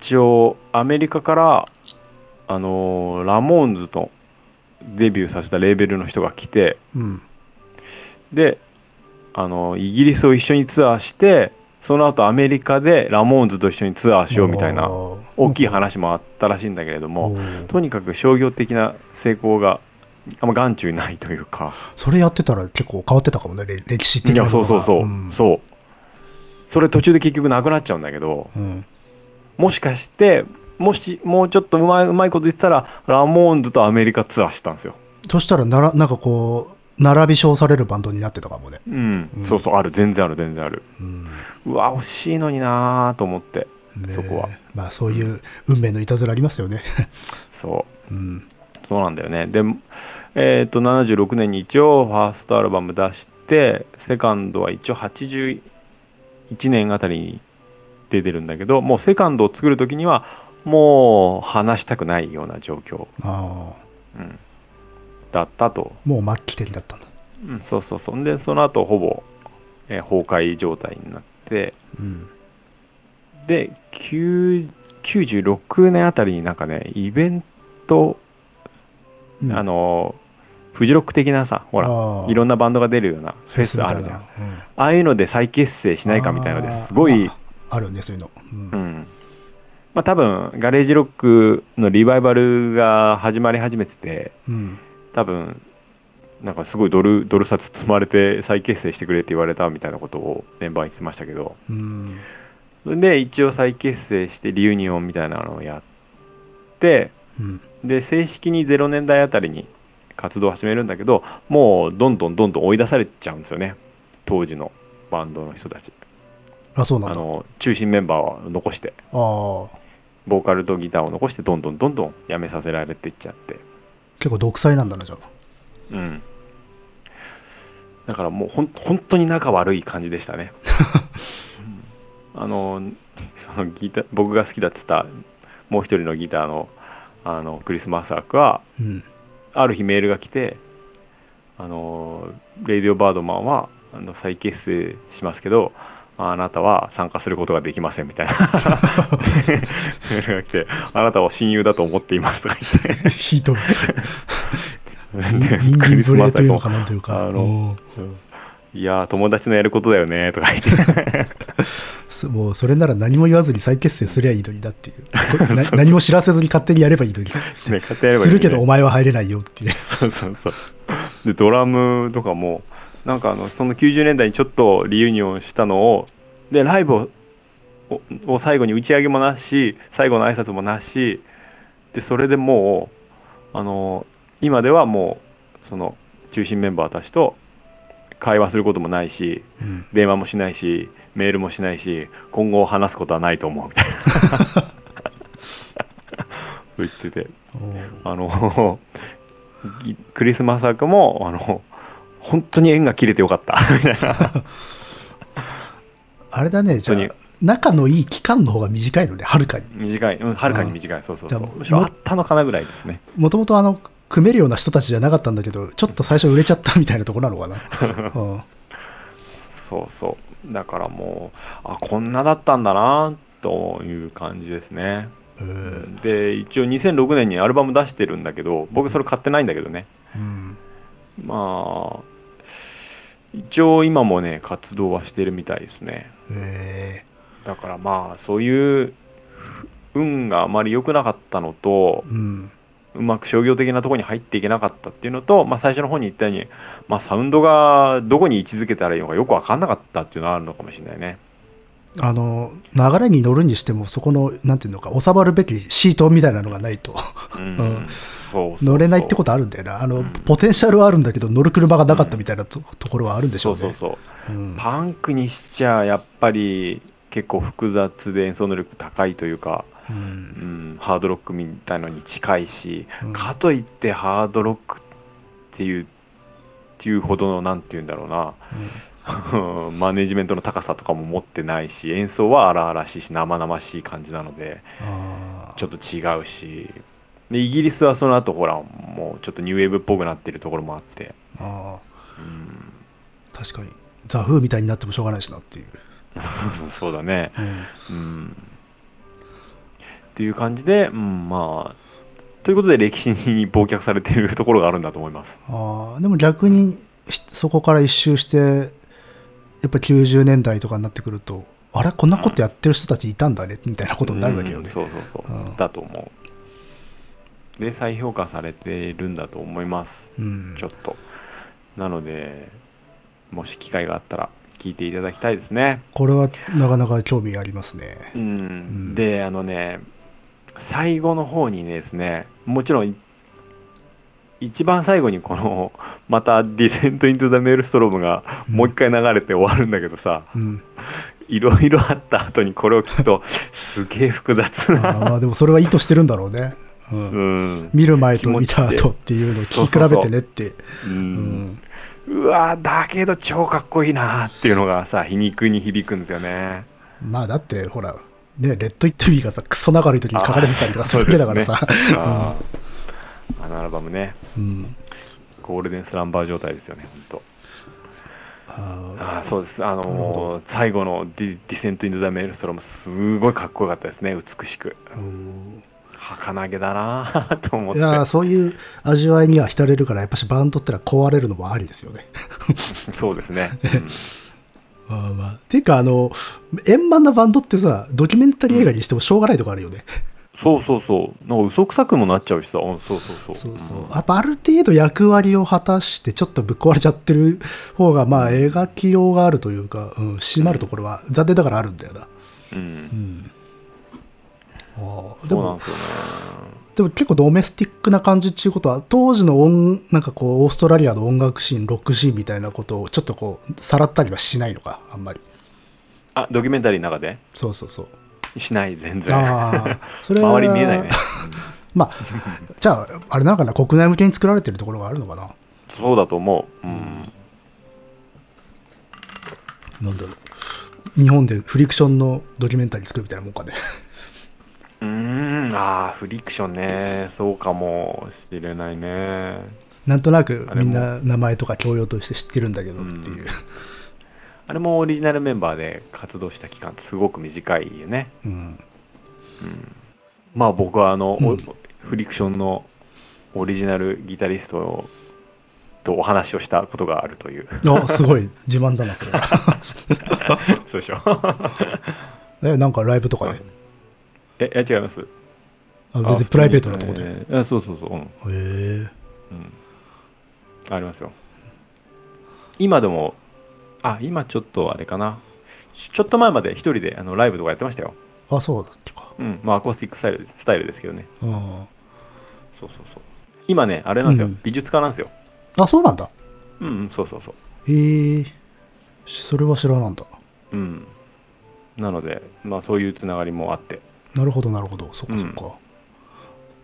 一応アメリカからあのラモーンズとデビューさせたレーベルの人が来てうん。であのイギリスを一緒にツアーしてその後アメリカでラモーンズと一緒にツアーしようみたいな大きい話もあったらしいんだけれども、とにかく商業的な成功があんま眼中にないというか。それやってたら結構変わってたかもねれ歴史的いやなものがそうそうそう、ん。そう。それ途中で結局なくなっちゃうんだけどうん。もしかしてもしもうちょっとうまいうまいこと言ってたらラモーンズとアメリカツアーしてたんですよ。そしたらならなんかこう並び称されるバンドになってたかもね。うん、うんそうそうある。全然ある全然ある。うん。うわ惜しいのになーと思ってねそこは。まあそういう運命のいたずらありますよね。そう。うん。そうなんだよね。でえっ、と76年に一応ファーストアルバム出してセカンドは一応81年あたりに出てるんだけどもうセカンドを作る時にはもう話したくないような状況、ああ。うん、だったと、もう末期的だったんだ。うん、そうそうそう。でその後ほぼ、えー崩壊状態になって。うん。で9 96年あたりになんかねイベント、うん。あのフジロック的なさほらああいろんなバンドが出るようなフェスあるじゃん。うん。あいうので再結成しないかみたいのですごい、あるねそういうの、うん。うん。まあ多分ガレージロックのリバイバルが始まり始めててうん多分なんかすごいドルドル札積まれて再結成してくれって言われたみたいなことをメンバーに言ってましたけど。うん。それで一応再結成してリユニオンみたいなのをやってうん。で正式に0年代あたりに活動を始めるんだけどもうどんどんどんどん追い出されちゃうんですよね。当時のバンドの人たち。あそうなんだ。ああの中心メンバーは残して。あボーカルとギターを残してどんどんどんどんやめさせられていっちゃって結構独裁なんだなじゃあ。うん。だからもうほん本当に仲悪い感じでしたね、うん。あのそのギター僕が好きだって言ったもう一人のギターのあのクリスマスワークはうん。ある日メールが来てあのレイディオバードマンはあの再結成しますけどあなたは参加することができませんみたいな。メールが来てあなたを親友だと思っていますとか言って。人間クリスマスワークもかなんというか。あのう。んいやー友達のやることだよねとか言って。すもうそれなら何も言わずに再結成すりゃいいのにだっていう。何も知らせずに勝手にやればいいのにするけどお前は入れないよっていう。そうそうそう。でドラムとかもなんかあのその90年代にちょっとリユニオンしたのをでライブを最後に打ち上げもなし最後の挨拶もなしでそれでもうあの今ではもうその中心メンバーたちと会話することもないしうん。電話もしないしメールもしないし今後話すことはないと思う。みたいな言ってて。おあの ぎクリスマスワークもあの本当に縁が切れてよかった。みたいな。あれだねじゃあ仲のいい期間の方が短いのではるかに。短い。うんはるかに短い。そうそうそう。むしろあったのかなぐらいですね。もともとあの組めるような人たちじゃなかったんだけどちょっと最初売れちゃったみたいなところなのかな、うん。そうそう。だからもうあこんなだったんだなという感じですね。えー。で一応2006年にアルバム出してるんだけど僕それ買ってないんだけどね。うん。まあ一応今もね活動はしてるみたいですね。え。だからまあそういうふ運があまり良くなかったのとーうん。うまく商業的なところに入っていけなかったっていうのと、まあ、最初の方に言ったように、まあ、サウンドがどこに位置づけたらいいのかよく分かんなかったっていうのはあるのかもしれないね。あの流れに乗るにしてもそこのなんていうのか収まるべきシートみたいなのがないと。うん。う乗れないってことあるんだよな。あの、ポテンシャルはあるんだけど乗る車がなかったみたいなと,、ところはあるんでしょうね。そうそうそうう。ん。パンクにしちゃやっぱり結構複雑で演奏能力高いというか、うん。うん、ハードロックみたいのに近いし、うん。かといってハードロックっていうっていうほどのなんて言うんだろうな、マネジメントの高さとかも持ってないし演奏は荒々しいし生々しい感じなのであちょっと違うし。でイギリスはその後ほらもうちょっとニューウェーブっぽくなってるところもあって、ー。あうん、ー確かにザ・フーみたいになってもしょうがないしなっていう、そうだね。うん。うん。っていう感じで、うん、まあということで歴史に忘却されているところがあるんだと思います。あー。でも逆にひそこから一周してやっぱ90年代とかになってくるとあれ？こんなことやってる人たちいたんだねみたいなことになるわけよね、うんそうそうそう、うん。だと思う。で再評価されているんだと思います。うん。ちょっと。なのでもし機会があったら聞いていただきたいですね。これはなかなか興味ありますね。うん。ん。であのね最後の方にですねもちろんい一番最後にこの また「ディセント・イントゥ・ザ・メールストローム」がもう一回流れて終わるんだけどさ、うん。いろいろあった後にこれを聞くと すげえ複雑な、まあでもそれは意図してるんだろうね。うん。うん。見る前と見た後っていうのを聞き比べてねって。うわだけど超かっこいいなっていうのがさ皮肉に響くんですよね。まあだってほら、ね、レット・イット・ビーがさ、クソ長い時に書かれてたりとかするわけだからさ。そうですねあのアルバムね。うん。ゴールデンスランバー状態ですよね本あ当あーそうです。あの最後のディ「ディセント・イントゥ・ザ・メールストロム」すごいかっこよかったですね美しく。儚げだな と思って。いやーそういう味わいには浸れるから、やっぱしバンドってのは壊れるのもありですよね。そうですね、うん。あーまあ、ていうか、あの、円満なバンドってさ、ドキュメンタリー映画にしてもしょうがないとこあるよね。そうそうそうなんか嘘くさくもなっちゃうしさうんそうそうそうそうそう。んやっぱある程度役割を果たして、ちょっとぶっ壊れちゃってる方が、まあ、描きようがあるというか、うん、締まるところは残念ながらあるんだよな。うんうん。あーでも、そうなんですよねでも結構ドメスティックな感じっていうことは、当時の音、なんかこう、オーストラリアの音楽シーン、ロックシーンみたいなことをちょっとこう、さらったりはしないのか、あんまり。あドキュメンタリーの中で？そうそうそう。しない全然ああ、それは。周り見えないね、まあ、じゃあ、あれなのかな、国内向けに作られてるところがあるのかな？そうだと思う、うん、なんだろう。日本でフリクションのドキュメンタリー作るみたいなもんかね。うーんあーフリクションねそうかもしれないねなんとなくみんな名前とか教養として知ってるんだけどっていう。あれもオリジナルメンバーで活動した期間ってすごく短いよね。うん。まあ僕はあの、おうん。フリクションのオリジナルギタリストとお話をしたことがあるという。あ、すごい。自慢だな、それ。は。そうでしょ。え、なんかライブとかで？ええ違います。あ別にプライベートなとこで？へえーあそうそうそう、うん。え。うん、ありますよ。今でもあ今ちょっとあれかなちちょっと前まで一人であのライブとかやってましたよあ、そうだっけか。うんまあアコースティックスタイルスタイルですけどねうん。そうそうそう今ねあれなんですよ、うん美術家なんですよあ、そうなんだ。うん、うん、そうそうそうへえ。それは知らなんだ。うんなのでまあそういうつながりもあってなるほど、なるほど。そっかうんそっか。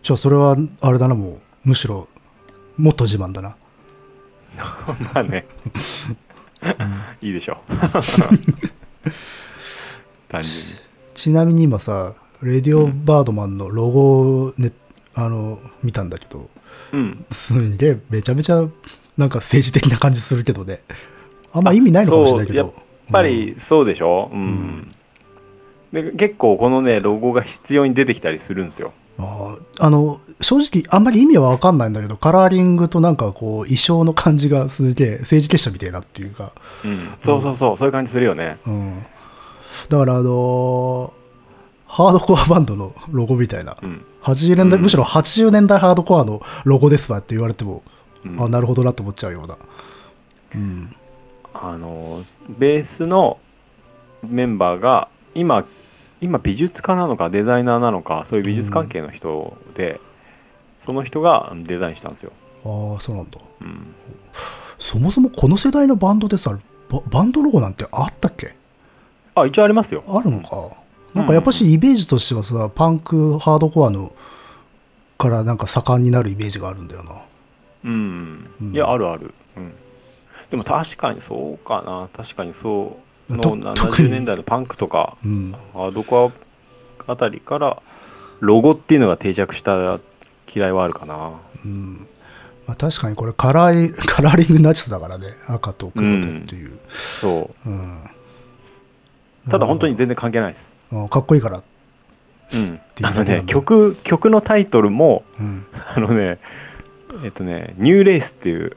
じゃあ、それは、あれだな、もう、むしろ、もっと自慢だな。まあねいいでしょ。う 単純に。ちなみに今さ、レディオバードマンのロゴをね、あの、見たんだけど、うん。すんげえ、めちゃめちゃ、なんか政治的な感じするけどね。あんま意味ないのかもしれないけど。やっぱりそうでしょ。うん、で結構このねロゴが必要に出てきたりするんですよあーあの、正直、あんまり意味はわかんないんだけど、カラーリングとなんかこう、衣装の感じがすげえ、政治結社みたいなっていうか、うん。そうそうそうそういう感じするよね。うん。だから、あのーハードコアバンドのロゴみたいな、うん。80年代、うん。むしろ80年代ハードコアのロゴですわって言われても、うん。あ、なるほどなと思っちゃうような。うん。あのベースのメンバーが今今美術家なのかデザイナーなのかそういう美術関係の人で、その人がデザインしたんですよ、ああ、そうなんだ。うん、そもそもこの世代のバンドでさ、ババンドロゴなんてあったっけ？あ一応ありますよ。あるのか。なんかやっぱしイメージとしてはさ、パンク、ハードコアのからなんか盛んになるイメージがあるんだよな。うん、うん。いやあるある、うん、でも確かにそうかな。確かにそう。との特に70年代のパンクとかうん。ハードコアあたりからロゴっていうのが定着した嫌いはあるかなうん。まあ確かにこれカラーイ、カラーリングナチスだからね。赤と黒でっていう。そううん。ただ本当に全然関係ないですうんかっこいいから。うんあのね曲曲のタイトルもうん。あのねえっとね「ニューレース」っていう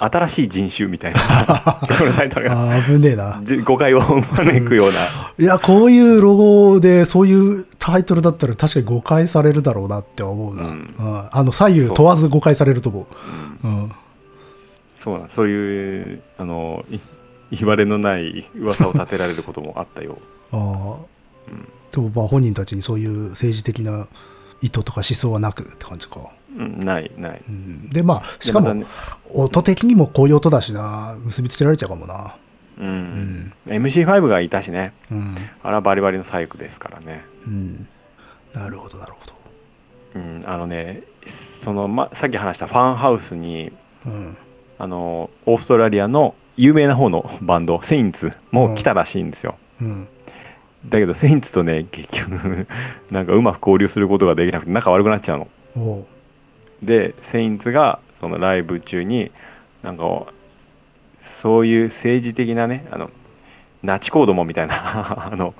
新しい人種みたいな 曲のタイトルがああ、危ねえな。じ誤解を招くような、いや、こういうロゴで、そういうタイトルだったら確かに誤解されるだろうなって思うな。ううんん。あの、左右問わず誤解されると思うんう。うん。そうなんそういうあのい言われのない噂を立てられることもあったよ ああ。うんでもまあ本人たちにそういう政治的な意図とか思想はなくって感じか。うんないないうん、でまあしかもね音的にもこういう音だしな結びつけられちゃうかもな。うん、MC5 がいたしねうん。あれはバリバリの細工ですからねうん。なるほど、なるほうんあのねその、ま、さっき話したファンハウスにど。うん。あのオーストラリアの有名な方のバンドセインツも来たらしいんですよ、うん。だけどセインツとね結局なんかうまく交流することができなくて仲悪くなっちゃうの。でセインツがそのライブ中になんかそういう政治的なねあのナチコードもみたいな あの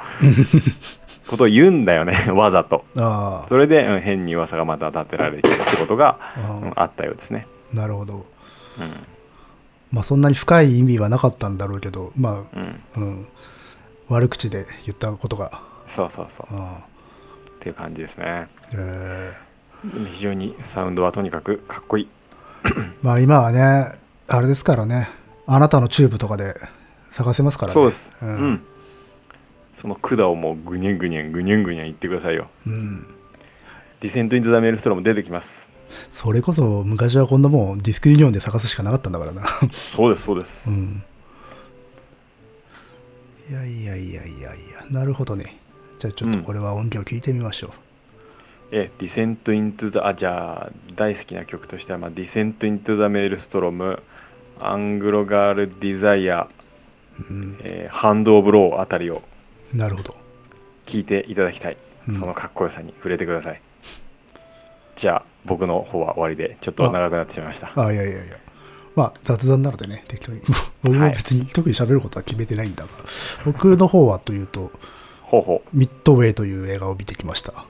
ことを言うんだよね わざと。あそれで、うん変に噂がまた立てられてるってことが、あ、うんあったようですね、うんなるほど。うん。まあそんなに深い意味はなかったんだろうけど、まうん、あ、うん。悪口で言ったことが。そうそうそう。うん。っていう感じですね。え。でも非常にサウンドはとにかくかっこいいー まあ今はね、あれですからね。あなたのチューブとかで探せますからね。そうですううんん、その管をもうぐにゃんぐにゃんぐにゃんぐにゃん言ってくださいようん。ディセント・イントゥ・ザ・メールストロームも出てきますそれこそ昔はこんなもんディスクユニオンで探すしかなかったんだからな。そうですそうですうん。いやいやいやいやいや、なるほどね。じゃあちょっとこれは音源を聞いてみましょう。えディセント・イントゥ・ザあじゃあ大好きな曲としては、まあ、ディセント・イントゥ・ザ・メールストロムアングロ・ガール・ディザイア、うん。えーハンド・オブ・ローあたりをなるほど。聴いていただきたい、うんそのかっこよさに触れてくださいじゃあ僕の方は終わりでちょっと長くなってしまいましたあ、いやいやいや。まあ雑談なのでね、適当に。僕も別に特に喋ることは決めてないんだが、僕の方はというと、ほうほうミッドウェイという映画を見てきました。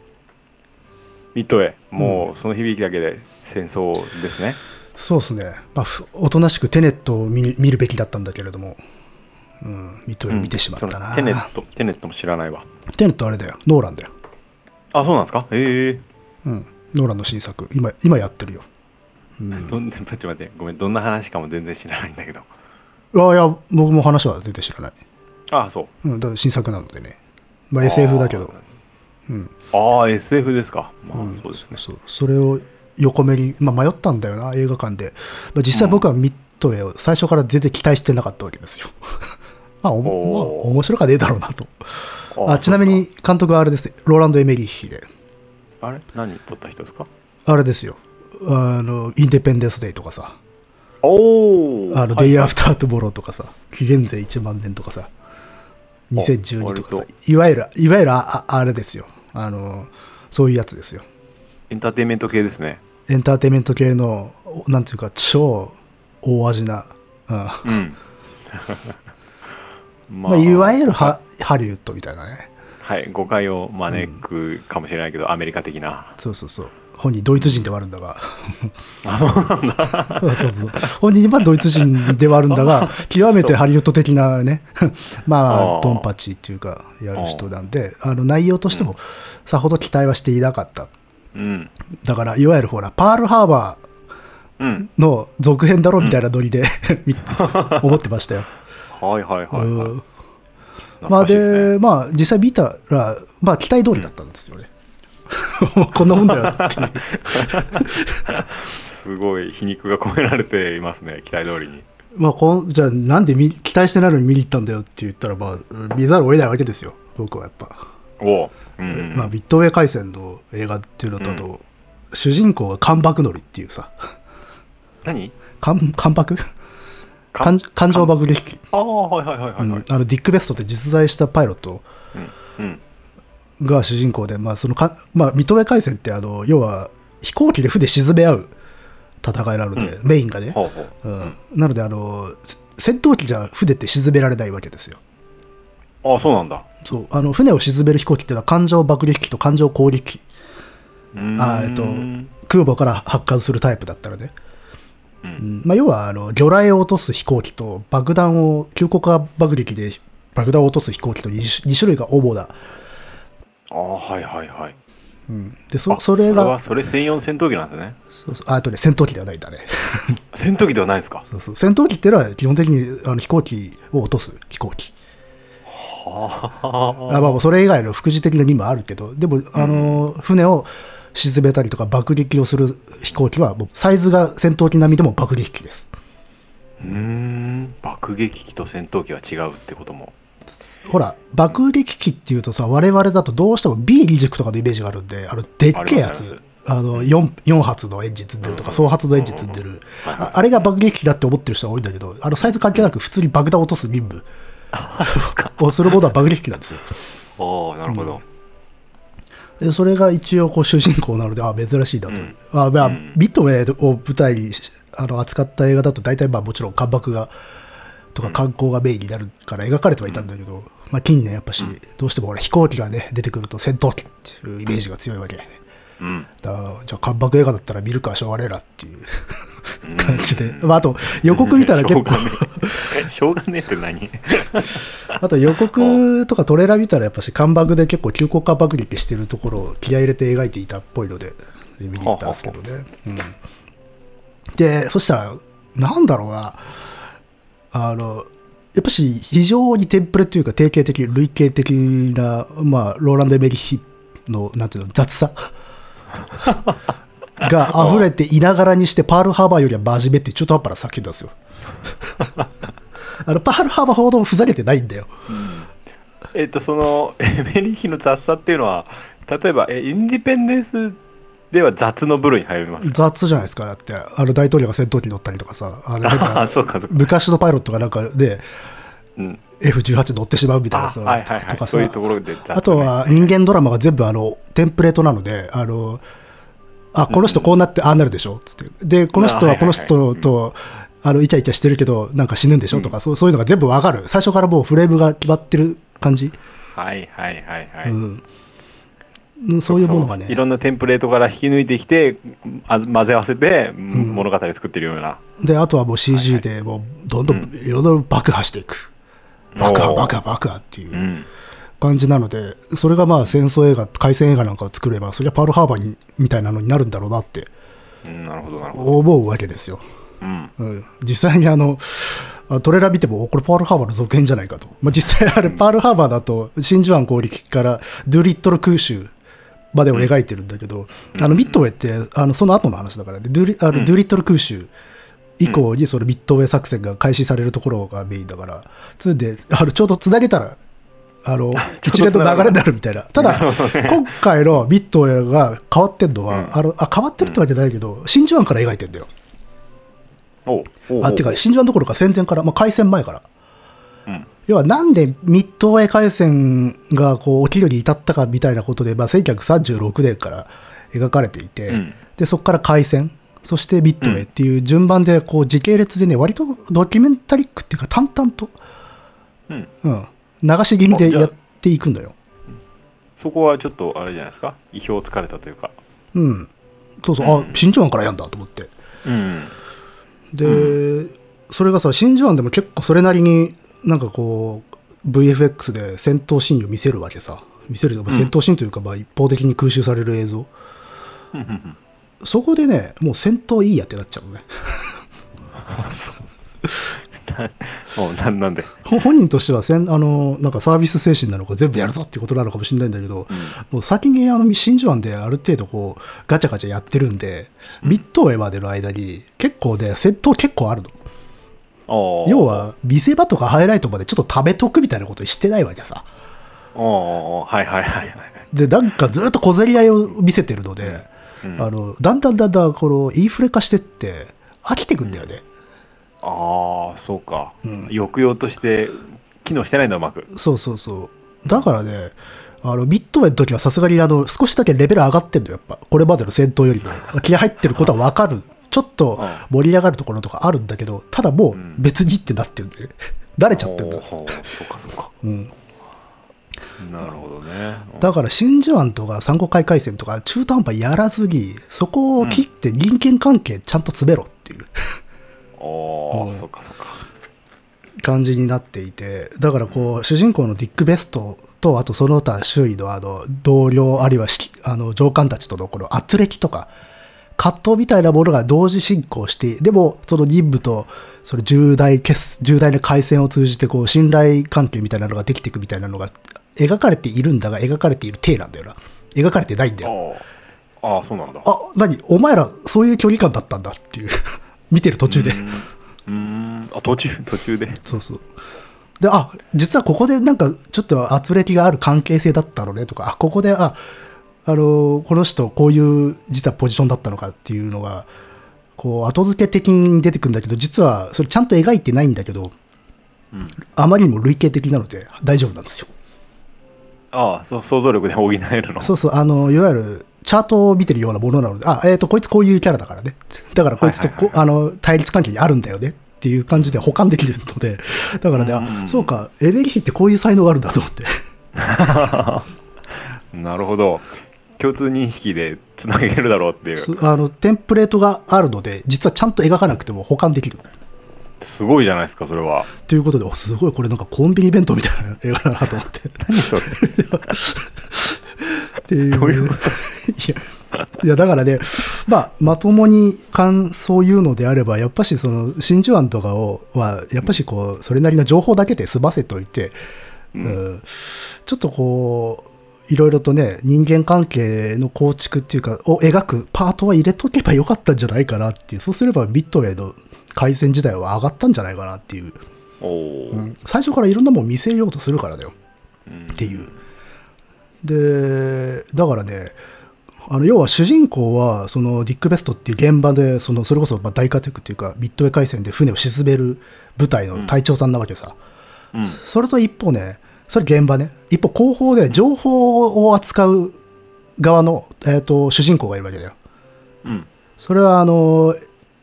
ミッドウェイもうその響きだけで戦争ですね、そうですね。まあ、ふおとなしくテネットを見見るべきだったんだけれども、うん、ミッドウェイ見てしまったな。そのテネットテネットも知らないわテネットあれだよ。ノーランだよ。あそうなんですか？ええうん。ノーランの新作。今、今やってるよ。うん。どんちょっと待ってごめんどんな話かも全然知らないんだけどあいや、僕も話は全然知らない。あそううん、だ新作なのでね。まあ SF だけど。うん。ああ SF ですか。まあ、うん。そうですね。そうそれを横目に、まあ、迷ったんだよな映画館で、まあ、実際僕はミッドウェイを最初から全然期待してなかったわけですよ。まあおもまあ面白かねえだろうなと。ああちなみに監督はあれですローランド・エメリッヒで。あれ？何撮った人ですか？あれですよ。あのインデペンデンス・デイとかさ。おおあの、デイ・アフター・トゥモローとかさ。紀元前1万年とかさ。2012とかさ。割いわゆるいわゆるあああれですよあのそういうやつですよ。エンターテインメント系ですね。エンターテインメント系の、なんていうか、超大味な、うんうん。ま まあ、いわゆるハハリウッドみたいなね。はい誤解を招くかもしれないけど、アメリカ的な。そうそうそう。本人ドイツ人ではあるんだが。そうそうそう。本人はドイツ人ではあるんだが、極めてハリウッド的なね、まあドンパチっていうか、やる人なんで、あの内容としてもさほど期待はしていなかった。うんだから、いわゆるほら、パールハーバうんーの続編だろみたいなノリで、み思ってましたよ。はいはいはいはい、うんま懐あでまあ、実際見たら、まあ、期待通りだったんですよね。こんなもんだよっていう。すごい皮肉が込められていますね期待通りに。まあこん、じゃあ、なんで見期待してないのに見に行ったんだよって言ったら、まあ、見ざるを得ないわけですよ、僕はやっぱ。おう、うんうん。まあ、ビットウェイ回線の映画っていうのと、あと主人公が関白のりっていうさ、何？関関白か感感情爆撃機、ああはいはいはいはい、はい。うんあのディック・ベストって実在したパイロット。うんうんが主人公で、まあそのかまあ、ミッドウェイ回線ってあの要は飛行機で船沈め合う戦いなので、メインがね、ほうほう。うん、なのであのせ戦闘機じゃ船って沈められないわけですよ。ああそうなんだ。そう。あの船を沈める飛行機っていうのは感情爆撃機と感情攻撃。機うーん。あーえっと空母から発火するタイプだったらね、うん。うん。まあ、要はあの魚雷を落とす飛行機と爆弾を急降下爆撃で爆弾を落とす飛行機と 2, 種類が主だ、ああはいはいはい。うん、でそあそれがはそれ専用の戦闘機なんですね。そうそう。ああとね戦闘機ではないんだね。戦闘機ではないですか？そうそう。戦闘機っていうのは基本的にあの飛行機を落とす飛行機。はあ。まあ、それ以外の副次的な任務はあるけどでもあの、船を沈めたりとか爆撃をする飛行機はもうサイズが戦闘機並みでも爆撃機です、うーん。爆撃機と戦闘機は違うってこともほら、爆撃機っていうとさ、我々だとどうしても B 離軸とかのイメージがあるんで、あの、でっけえやつ。あの、4, 4発のエンジン積んでるとか、総発のエンジン積んでる、ああれが爆撃機だって思ってる人が多いんだけど、あの、サイズ関係なく普通に爆弾を落とす任務 をするものは爆撃機なんですよ。ああなるほど、で、それが一応こう主人公なので、あ珍しいなと。うん。あまあ、うん。ビットウェイを舞台にしあの扱った映画だと大体まあもちろん関白がとか観光がメインになるから描かれてはいたんだけど、まあ近年やっぱし、どうしてもほら飛行機がね出てくると戦闘機っていうイメージが強いわけ。うん。だじゃあ関白映画だったら見るかしょうがねえなっていう 感じで、まあ、あと予告見たら結構。しょうがねえって何？あと予告とかトレーラー見たらやっぱし看板で結構急降下爆撃してるところを気合い入れて描いていたっぽいので見に行ったんですけどね。うん、で、そしたら、なんだろうな、あの、やっぱし非常にテンプレというか定型的、類型的な、まあ、ローランド・エメリヒの、なんていうの、雑さ？が溢れていながらにして、パールハーバーよりは真面目って中途半端な作品なんですよ。あの、パールハーバーほどふざけてないんだよ。えっとそのエメリヒの雑さっていうのは例えばえインディペンデンスでは雑の部類に入ります。か雑じゃないですか、だって。あの大統領が戦闘機乗ったりとかさ、あのあかそうかそうか。昔のパイロットがなんかで、うん。F18 乗ってしまうみたいなさ、あはいはいはい。とかさ。そういうところで雑ね。あとは人間ドラマが全部あのテンプレートなので、あの、あ、この人こうなって、ああなるでしょつって。で、この人はこの人と、あの、イチャイチャしてるけど、なんか死ぬんでしょとか、そうそういうのが全部わかる。最初からもうフレームが決まってる感じ。はいはいはいはい、うんうん。そういうものがね。いろんなテンプレートから引き抜いてきてあ混ぜ合わせて、物語作ってるような。で、あとはもう CG でもうどんどんいろいろ爆破していく。爆破、爆破、爆破っていううん。感じなので、それがまあ戦争映画、海戦映画なんかを作れば、それはパールハーバーにみたいなのになるんだろうなってうんなるほどなるほど。思うわけですよ。うん。うん、実際にあの、あトレーラー見ても、これパールハーバーの続編じゃないかと。まあ、実際あれ、パールハーバーだと、真珠湾攻撃からドゥリットル空襲までを描いてるんだけど、あの、ミッドウェイって、あの、その後の話だからね、ドゥリあのドゥリットル空襲以降にそのミッドウェイ作戦が開始されるところがメインだから、それで、あの、ちょうどつなげたら、あの、一連の流れになるみたいな。ただ、今回のミッドウェイが変わってんのは、あの、あ、変わってるってわけじゃないけど、真珠湾から描いてんだよ。おあ、っていう。か、真珠湾どころか戦前から、まあ、開戦前から。うん要はなんでミッドウェー海戦がこう起きるに至ったかみたいなことで、まあ、1936年から描かれていて、うん。でそこから海戦そしてミッドウェーっていう順番でこう時系列でね割とドキュメンタリックっていうか淡々と、うん。うん、流し気味でやっていくんだよ。そこはちょっとあれじゃないですか？意表をつかれたというか。うん、そうそう、あ真珠湾からやんだと思って。うん。で、それがさ真珠湾でも結構それなりになんかこう VFX で戦闘シーンを見せるわけさ。見せる。と戦闘シーンというか、まあ、一方的に空襲される映像。うん。うんうんそこでねもう戦闘いいやってなっちゃうのね。おななんで？ほ本人としてはせんあのなんかサービス精神なのか全部やるぞっていうことなのかもしれないんだけど、もう先にあの真珠湾である程度こうガチャガチャやってるんで、ミッドウェーまでの間に結構ね戦闘結構あるの要は見せ場とかハイライトまでちょっと食べとくみたいなことしてないわけさ。はいはいはいはい。でなんかずっと小競り合いを見せてるので、うん。あのだんだんだんだんこのインフレ化してって飽きてくんだよね、ああそうか、うん。抑揚として機能してないんだうまく。そうそうそう。だからねあのミッドウェイの時はさすがにあの少しだけレベル上がってんだよやっぱ。これまでの戦闘よりも。気合入ってることは分かるちょっと盛り上がるところとかあるんだけどただもう別にってなってるんで 慣れちゃってんだ。そうかそうか。うん。なるほどね。だから真珠湾とか珊瑚海海戦とか中途半端やらずにそこを切って人間関係ちゃんと詰めろっていう。そっかそっか。感じになっていて。だからこう主人公のディック・ベストとあとその他周囲のあの同僚あるいはあの上官たちとのこの圧力とか葛藤みたいなものが同時進行してでもその任務とその重大決重大な回線を通じてこう信頼関係みたいなのができていくみたいなのが描かれているんだが描かれている体なんだよな。描かれてないんだよ。あーあーそうなんだ。あ何？お前らそういう距離感だったんだっていう。見てる途中で。うーん。あ途中途中で。そうそう。で、あ、実はここでなんかちょっと圧力がある関係性だったのねとか、あ、ここで、あ、あの、この人こういう実はポジションだったのかっていうのが、こう後付け的に出てくるんだけど、実はそれちゃんと描いてないんだけど、うん。あまりにも類型的なので大丈夫なんですよ。ああそう想像力で補えるの？そうそう、あの、いわゆる、チャートを見てるようなものなので、あ、えっ、と、こいつこういうキャラだからね。だからこいつとこ、はい。はいあの、対立関係にあるんだよね。っていう感じで保管できるので、だからね、うんあ、そうか、エベリヒってこういう才能があるんだと思って。なるほど共通認識でつなげるだろうっていうすあの、テンプレートがあるので、実はちゃんと描かなくても保管できる。すごいじゃないですかそれはということで、おすごい、これなんかコンビニ弁当みたいな映画だなと思って。何それ っていう。どういうこいや、いやだからね、まあ、まともに感想を言うのであれば、やっぱしその、真珠湾とかを、は、やっぱしこう、それなりの情報だけで済ませておいて、うんちょっとこう、いろいろとね、人間関係の構築っていうか、を描くパートは入れとけばよかったんじゃないかなっていう、そうすればミッドウェイの回線自体は上がったんじゃないかなっていう、うん。最初からいろんなもん見せようとするからだよ。うんっていう。で、だからね、あの要は主人公はそのディック・ベストっていう現場でそのそれこそまあ大活躍っていうかミッドウェー海戦で船を沈める部隊の隊長さんなわけさ、うん。それと一方ねそれ現場ね。一方後方で情報を扱う側の、えー、と主人公がいるわけだよ。うん。それはあの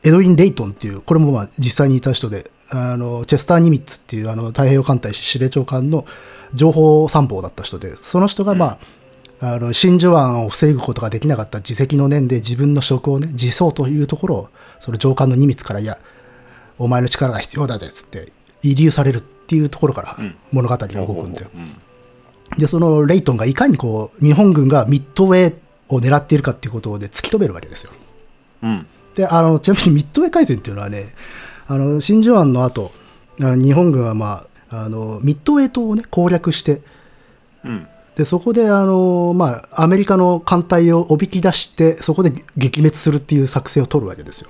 エドウィン・レイトンっていうこれもまあ実際にいた人であのチェスター・ニミッツっていうあの太平洋艦隊司令長官の情報参謀だった人でその人がまあ、あの真珠湾を防ぐことができなかった自責の念で自分の職をね自走というところをその上官のニミッツからいやお前の力が必要だぜっつって遺留されるっていうところからうん。物語が動くんだよ、うん。でそのレイトンがいかにこう日本軍がミッドウェーを狙っているかっていうことで突き止めるわけですよ。うん。であのちなみにミッドウェー海戦っていうのはねあの真珠湾の後日本軍は、まあ、あのミッドウェー島を、ね、攻略してうん。でそこであの、まあ、アメリカの艦隊をおびき出してそこで撃滅するっていう作戦を取るわけですよ。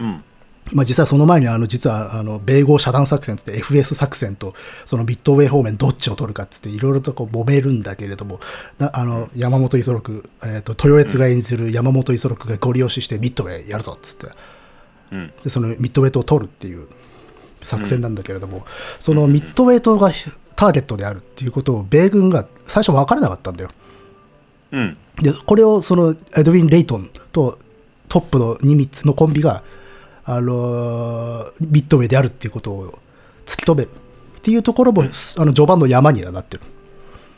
うんまあ、実はその前にあの実はあの米豪遮断作戦って FS 作戦とそのミッドウェー方面どっちを取るかっつっていろいろとこう揉めるんだけれどもなあの山本五十六、えー、と豊悦が演じる山本五十六がゴリ押ししてミッドウェーやるぞっつって。うん。でそのミッドウェイトを取るっていう作戦なんだけれども、そのミッドウェイトがターゲットであるっていうことを米軍が最初分からなかったんだよ。うん。でこれをそのエドウィン・レイトンとトップのニミッツのコンビが、あのーミッドウェイであるっていうことを突き止めるっていうところも、あの序盤の山にはなってる。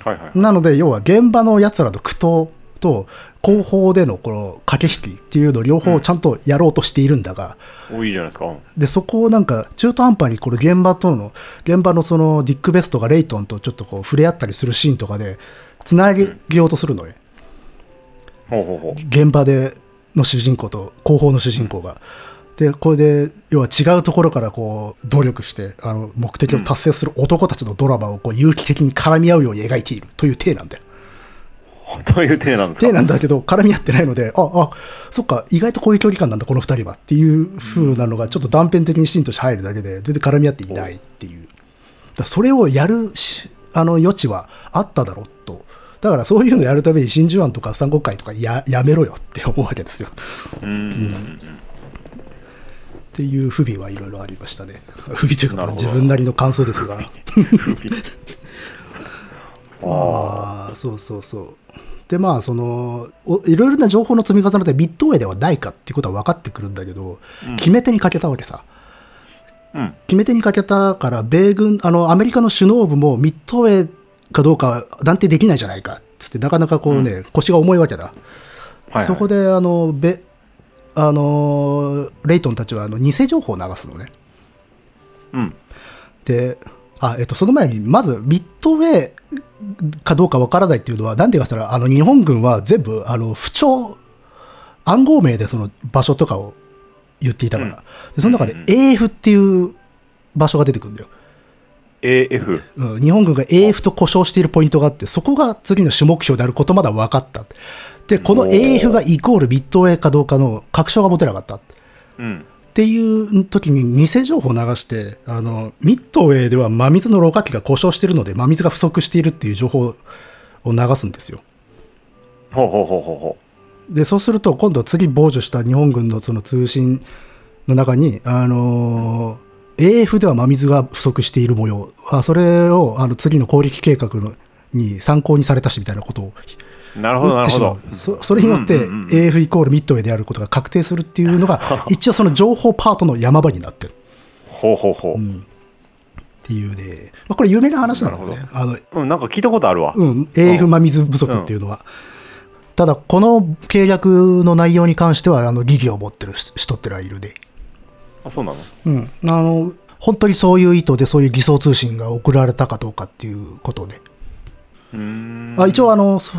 はいはい。なので要は現場のやつらの苦闘と後方でのこの駆け引きっていうのを両方ちゃんとやろうとしているんだが、おいいじゃないですか。うん。でそこをなんか中途半端にこれ現場との現場のそのディック・ベストがレイトンとちょっとこう触れ合ったりするシーンとかでつなげようとするのね、ほうほうほ現場での主人公と後方の主人公が。でこれで要は違うところからこう努力してあの目的を達成する男たちのドラマをこう有機的に絡み合うように描いているという体なんだよ。うどういう体なんですか？体なんだけど絡み合ってないのでああそっか意外とこういう距離感なんだこの二人はっていう風なのがちょっと断片的にシーンとして入るだけで全然絡み合っていないっていう。だそれをやるしあの余地はあっただろうと。だからそういうのやるために真珠湾とか三国会とかややめろよって思うわけですよ。うんっていう不備はいろいろありましたね。不備というか自分なりの感想ですが。ああそうそうそう。でまあそのおいろいろな情報の積み重ねでミッドウェイではないかっていうことは分かってくるんだけど、うん。決め手にかけたわけさ。うん。決め手にかけたから米軍あのアメリカの首脳部もミッドウェイかどうか断定できないじゃないかっつってなかなかこうね、腰が重いわけだ、はいはい。そこであのべあのレイトンたちはあの偽情報を流すのねうんで、あ、えっと、その前に、まず、ミッドウェイかどうかわからないっていうのは、なんでかしたら、あの、日本軍は全部、あの、不調、暗号名でその場所とかを言っていたから。うんで、その中で AF っていう場所が出てくるんだよ。AF うん、日本軍が AF と故障しているポイントがあって、そこが次の主目標であることまだ分かった。で、この AF がイコールミッドウェイかどうかの確証が持てなかった。っうんっていう時に偽情報を流して、あの、ミッドウェーでは真水のろ過器が故障しているので、真水が不足しているっていう情報を流すんですよ。ほうほうほうほうほで、そうすると、今度次傍受した日本軍のその通信の中に、あのー AF では真水が不足している模様。あそれをあの次の攻撃計画のに参考にされたしみたいなことをうなるほどなるほど。う。そそれによってうんうんうん AF イコールミッドウェイであることが確定するっていうのが、一応その情報パートの山場になってる。ほうほうほう。っていうね、まあ、これ有名な話なのね、あのうんなんか聞いたことあるわ。うん、AF 真水不足っていうのは。ただ、この契約の内容に関しては、あの、疑義を持ってる人ってのはいるで。あそうなの？うん。あの、本当にそういう意図でそういう偽装通信が送られたかどうかっていうことで。あ一応あの、そ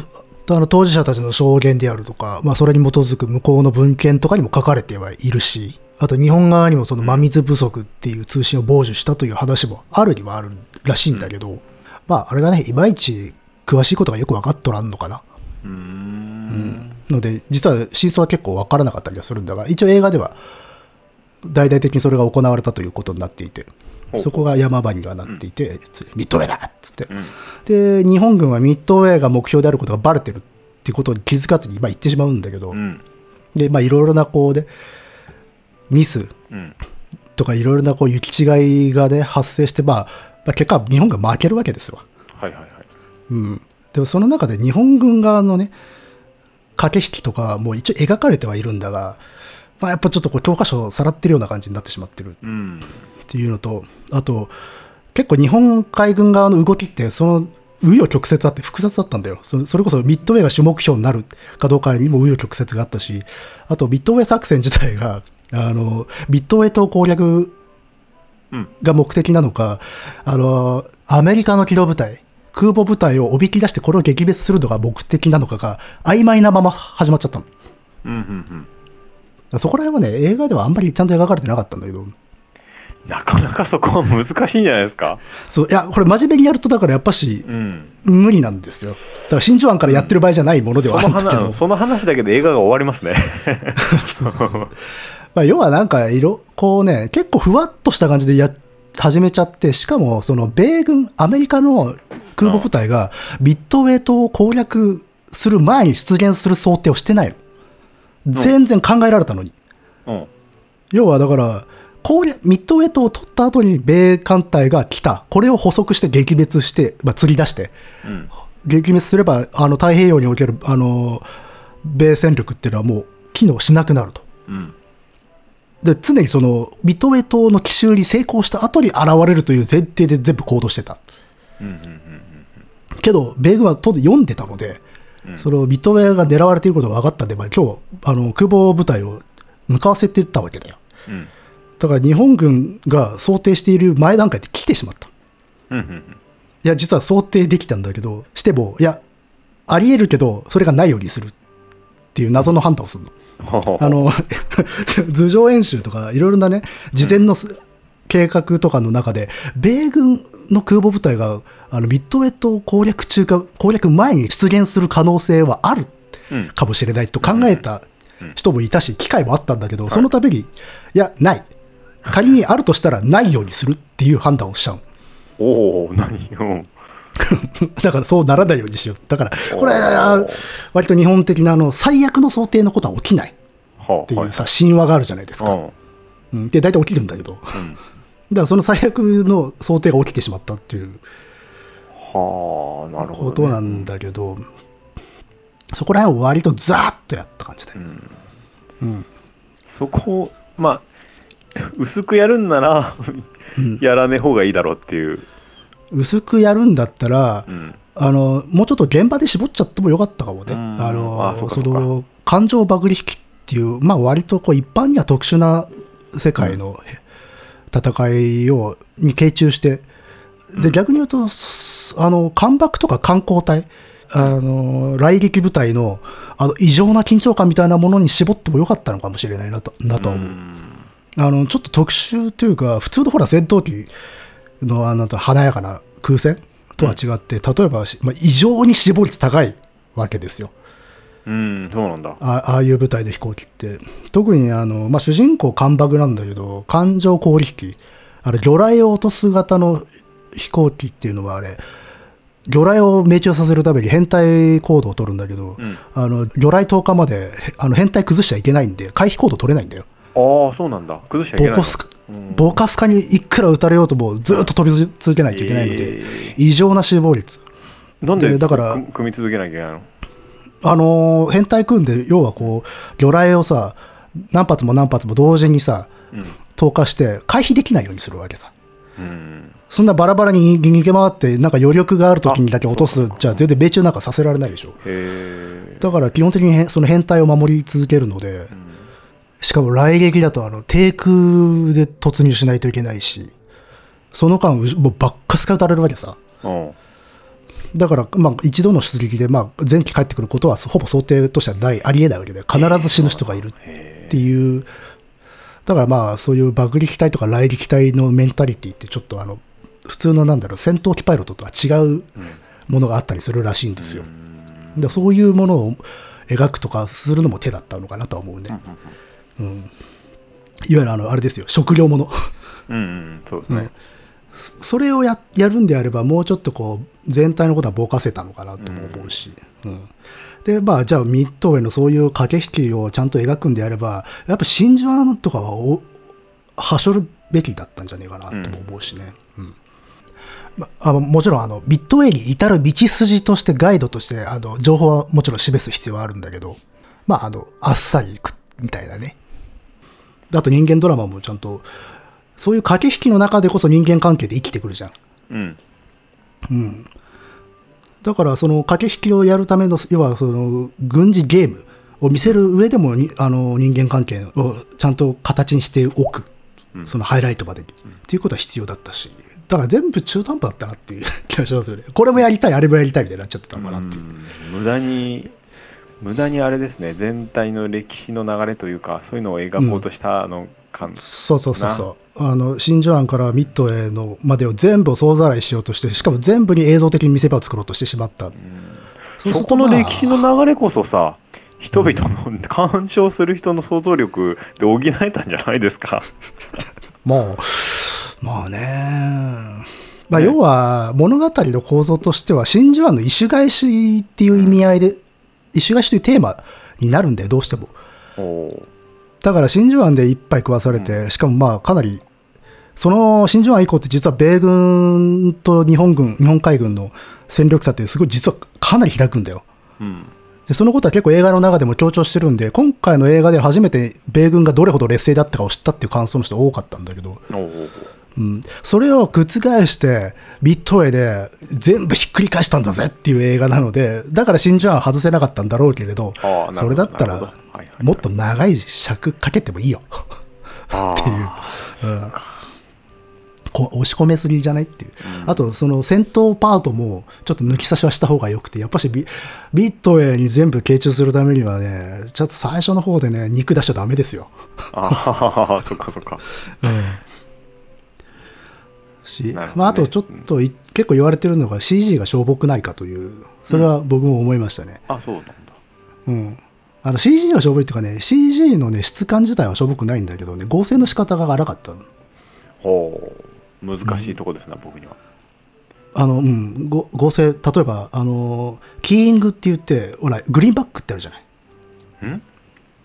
あの当事者たちの証言であるとか、まあ、それに基づく向こうの文献とかにも書かれてはいるし、あと日本側にもその真水不足っていう通信を傍受したという話もあるにはあるらしいんだけど、まあ、あれがね、いまいち詳しいことがよく分かっとらんのかな。うーん。ので、実は真相は結構分からなかったりはするんだが、一応映画では大々的にそれが行われたということになっていてそこが山場にはなっていて、ミッドウェーだっつって、うん。で、日本軍はミッドウェーが目標であることがバレてるっていうことに気づかずに、まあ、言ってしまうんだけど、うん。で、まあ、いろいろなこうで、ミスうん。とかいろいろなこう行き違いがね、発生して、まあ、まあ、結果、日本が負けるわけですよ。はいはいはい。うん、でもその中で日本軍側のね、駆け引きとかも一応描かれてはいるんだが、まあ、やっぱちょっとこう教科書をさらってるような感じになってしまってる。うんっていうのと、あと、結構日本海軍側の動きって、その、紆余曲折あって複雑だったんだよ。そそれこそミッドウェーが主目標になるかどうかにも紆余曲折があったし、あとミッドウェー作戦自体が、あの、ミッドウェー島攻略うんが目的なのか、あの、アメリカの機動部隊、空母部隊をおびき出してこれを撃滅するのが目的なのかが曖昧なまま始まっちゃったの。うんうんうんそこら辺はね、映画ではあんまりちゃんと描かれてなかったんだけど、なかなかそこは難しいんじゃないですか？そう、いや、これ真面目にやるとだからやっぱし、うん。無理なんですよ。だから真珠湾からやってる場合じゃないものではあそのるんだけど、話その話だけで映画が終わりますね。まあ、要はなんか色、こうね、結構ふわっとした感じでや始めちゃって、しかもその米軍、アメリカの空母部隊がビットウェイトを攻略する前に出現する想定をしてないの。全然考えられたのに。うん。要はだから、攻略、ミッドウェイトを取った後に米艦隊が来た。これを捕捉して撃滅して、まあ、釣り出して、うん撃滅すれば、あの、太平洋における、あの、米戦力っていうのはもう機能しなくなると。うんで、常にその、ミッドウェイ島の奇襲に成功した後に現れるという前提で全部行動してた。けど、米軍は当然読んでたので、うんそのミッドウェイが狙われていることが分かったんで、まあ、今日、あの、空母部隊を向かわせてたわけだよ。うんだから日本軍が想定している前段階で来てしまった。うんうんいや、実は想定できたんだけど、しても、いや、あり得るけど、それがないようにするっていう謎の判断をするの。あの、図上演習とか、いろいろなね、事前のす計画とかの中で、米軍の空母部隊が、あの、ミッドウェットを攻略中か、攻略前に出現する可能性はあるうん。かもしれないと考えた人もいたし、機会もあったんだけど、そのために、いや、ない。仮にあるとしたらないようにするっていう判断をしちゃう。おお何うん だからそうならないようにしよう。だから、これ割と日本的なあの、最悪の想定のことは起きないっはあていうさ、神話があるじゃないですか。うんうん、で、大体起きるんだけど。だかうんらその最悪の想定が起きてしまったっていうはあなるほど、ね、ことなんだけど、そこら辺を割とザーッとやった感じで。うん。そこをまあ 薄くやるんならうん。やらねえ方がいいだろうっていう、薄くやるんだったら、うん、あの、もうちょっと現場で絞っちゃってもよかったかもね。うん。あの、あその、感情バグり引きっていう、まあ割とこう一般には特殊な世界の戦いを、に傾注して、で、逆に言うと、すあの、艦爆とか艦砲隊、あの、来撃部隊の、あの、異常な緊張感みたいなものに絞ってもよかったのかもしれないなと、なとは思う。あの、ちょっと特殊というか、普通のほら戦闘機のあの華やかな空戦とは違って、例えば、まあ、異常に死亡率高いわけですよ。うんそうなんだあああいう舞台で飛行機って。特にあの、まあ、主人公カンバグなんだけど、感情攻撃機。あれ、魚雷を落とす型の飛行機っていうのはあれ、魚雷を命中させるために変態行動を取るんだけど、うんあの、魚雷投下まで、へあの、変態崩しちゃいけないんで、回避行動取れないんだよ。ああそうなんだ。崩しちゃいけないの？ボコスカうん。ボカスカにいくら撃たれようともずっと飛び続けないといけないので、え異常な死亡率。ーなんででだから組組み続けなきゃいけないの？あのー変態組んで、要はこう、魚雷をさ、何発も何発も同時にさ、うん。投下して回避できないようにするわけさ。うん。そんなバラバラに逃げ回って、なんか余力がある時にだけ落とすじゃあ全然命中なんかさせられないでしょ。だから基本的にその変態を守り続けるので、しかも来撃だとあの低空で突入しないといけないし、その間、うもうばっかすか撃たれるわけさ。うんだから、まあ、一度の出撃で、まあ、前期帰ってくることはほぼ想定としてはない、ありえないわけで、必ず死ぬ人がいるっていう、だからまあ、そういう爆撃隊とか雷撃隊のメンタリティって、ちょっとあの、普通のなんだろう、戦闘機パイロットとは違うものがあったりするらしいんですよ。でそういうものを描くとかするのも手だったのかなとは思うね。うん、いわゆるあの、あれですよ、食料もの。うんうんそうですねそれをややるんであれば、もうちょっとこう、全体のことはぼかせたのかなとも思うし。うんで、まあ、じゃあ、ミッドウェイのそういう駆け引きをちゃんと描くんであれば、やっぱ真珠湾とかはお、はしょるべきだったんじゃねえかなとも思うしね。うんまあ、もちろん、あの、ビットウェイに至る道筋として、ガイドとして、あの、情報はもちろん示す必要はあるんだけど、まあ、あの、あっさりいく、みたいなね。であと人間ドラマもちゃんと、そういう駆け引きの中でこそ人間関係で生きてくるじゃん。うんうん。だから、その駆け引きをやるための、要は、その、軍事ゲームを見せる上でもに、あの、人間関係をちゃんと形にしておく。そのハイライトまでに。っていうことは必要だったし。だから全部中途半端だったなっていう気がしますよね。これもやりたい、あれもやりたいみたいになっちゃってたのかなっていう。無駄に無駄にあれですね全体の歴史の流れというかそういうのを描こうとしたあの感、そうそうそうそう。あの、真珠湾からミッドへのまでを全部総ざらいしようとして、しかも全部に映像的に見せ場を作ろうとしてしまった。そうするそこの歴史の流れこそさ人々の鑑賞する人の想像力で補えたんじゃないですか。もう、まあね。まあ、要は、物語の構造としては、真珠湾の石返しっていう意味合いで、石返しというテーマになるんで、どうしても。だから真珠湾で一杯食わされて、しかもまあかなり、その真珠湾以降って実は米軍と日本軍、日本海軍の戦力差ってすごい実はかなり開くんだよ。うん。で、そのことは結構映画の中でも強調してるんで、今回の映画で初めて米軍がどれほど劣勢だったかを知ったっていう感想の人が多かったんだけど、うん、それを覆して、ビットウェイで全部ひっくり返したんだぜっていう映画なので、だから真珠湾外せなかったんだろうけれどそれだったらもっと長い尺かけてもいいよ。あっていう。ーうん。こ押し込めすぎじゃないっていう。あと、その戦闘パートもちょっと抜き差しはした方がよくて、やっぱしビビットウェイに全部傾注するためにはね、ちょっと最初の方でね、肉出しちゃダメですよ。あーそっかそっか。し、なるほどね。まあ、あとちょっとい、結構言われてるのが CG がしょぼくないかという、それは僕も思いましたね。あそうなんだ。うん。あの CG がしょぼいっていうかね、CG のね、質感自体はしょぼくないんだけどね、合成の仕方が荒かった。ほう。難しいとこですね、僕には。あの、うん、ご合成、例えば、あの、キーイングって言って、ほら、グリーンバックってあるじゃない。ん？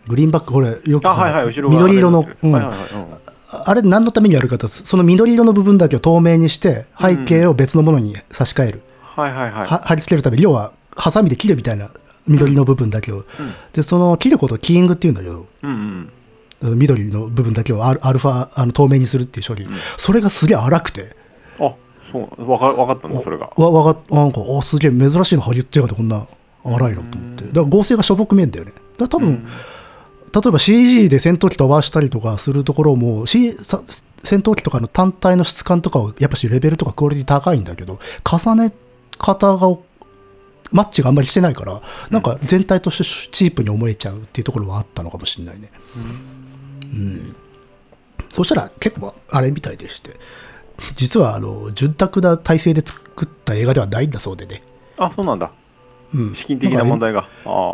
グリーンバック、これ、よくあはいはい後ろが緑色の、うん。はいはいはいうんあれ何のためにやるかと、その緑色の部分だけを透明にして、背景を別のものに差し替える。はいはいはい。は貼り付けるために、要は、ハサミで切るみたいな緑の部分だけを。で、その切ることをキーイングって言うんだけど、うんうん。緑の部分だけをアルアルファあの透明にするっていう処理、それがすげえ荒くて、あそう。わかわかったんだそれが。わわかなんか、あすげえ珍しいのハリウッド映画でこんな荒いのと思って、だから合成がしょぼく見えんだよね。だ多分、例えば CG で戦闘機飛ばしたりとかするところも、C、戦闘機とかの単体の質感とかはやっぱしレベルとかクオリティ高いんだけど、重ね方がマッチがあんまりしてないから、なんか全体としてチープに思えちゃうっていうところはあったのかもしれないね。うん。そしたら結構あれみたいでして、実はあの、潤沢な体制で作った映画ではないんだそうでね。あそうなんだうん。資金的な問題が。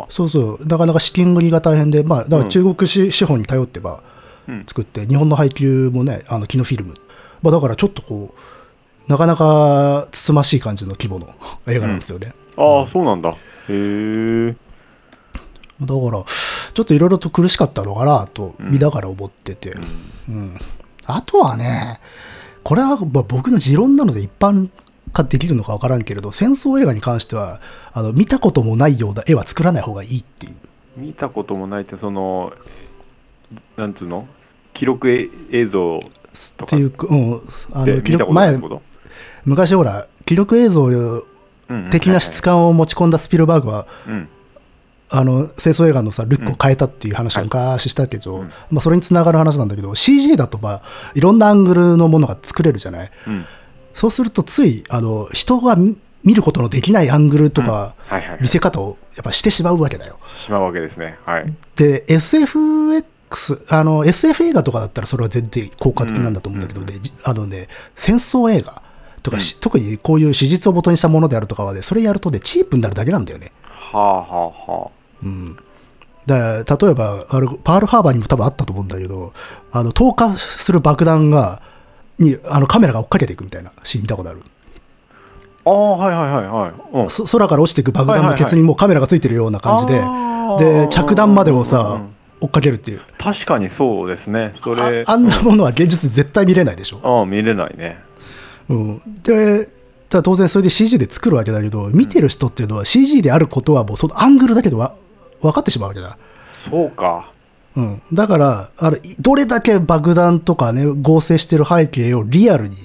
そうそう、なかなか資金繰りが大変で、まあ、だから中国資資本に頼ってばうん。作って、日本の配給もね、あのキノフィルム、まあ、だからちょっとこう、なかなかつつましい感じの規模の映画なんですよね。ああそうなんだ。へえ。だから、ちょっといろいろと苦しかったのかなと見ながら思ってて、うん。あとはね、これはまあ僕の持論なので一般化できるのか分からんけれど、戦争映画に関しては、あの見たこともないような絵は作らない方がいいっていう。見たこともないってそのなんつうの？記録え映像とか？っていうか、うん、あの記録前昔ほら記録映像的な質感を持ち込んだスピルバーグは、うん。あの戦争映画のさルックを変えたっていう話を昔したけど、うん。まあ、それにつながる話なんだけど CG だとまあいろんなアングルのものが作れるじゃない？うんそうするとついあの人が見見ることのできないアングルとかはいはいはい。見せ方をやっぱしてしまうわけだよしまうわけですね。はい。で SFX あの SF 映画とかだったらそれは全然効果的なんだと思うんだけど、うんあのね戦争映画とかし、特にこういう史実を元にしたものであるとかはねそれやるとねチープになるだけなんだよね。はあはあはうん。だ例えばあれパールハーバーにも多分あったと思うんだけどあの投下する爆弾がにあのカメラが追っかけていくみたいなシーン見たことある、あああはいはいはいはい。うん。そ空から落ちていく爆弾のケツにもうカメラがついてるような感じで、あー。で着弾までをうんさうん。追っかけるっていう。確かにそうですね。それ。ああんなものは現実絶対見れないでしょ、ああ見れないね。うん、でただ当然それで CG で作るわけだけど見てる人っていうのは CG であることはもうそのアングルだけでわ分かってしまうわけだ。そうかうん、だからあれどれだけ爆弾とかね合成してる背景をリアルに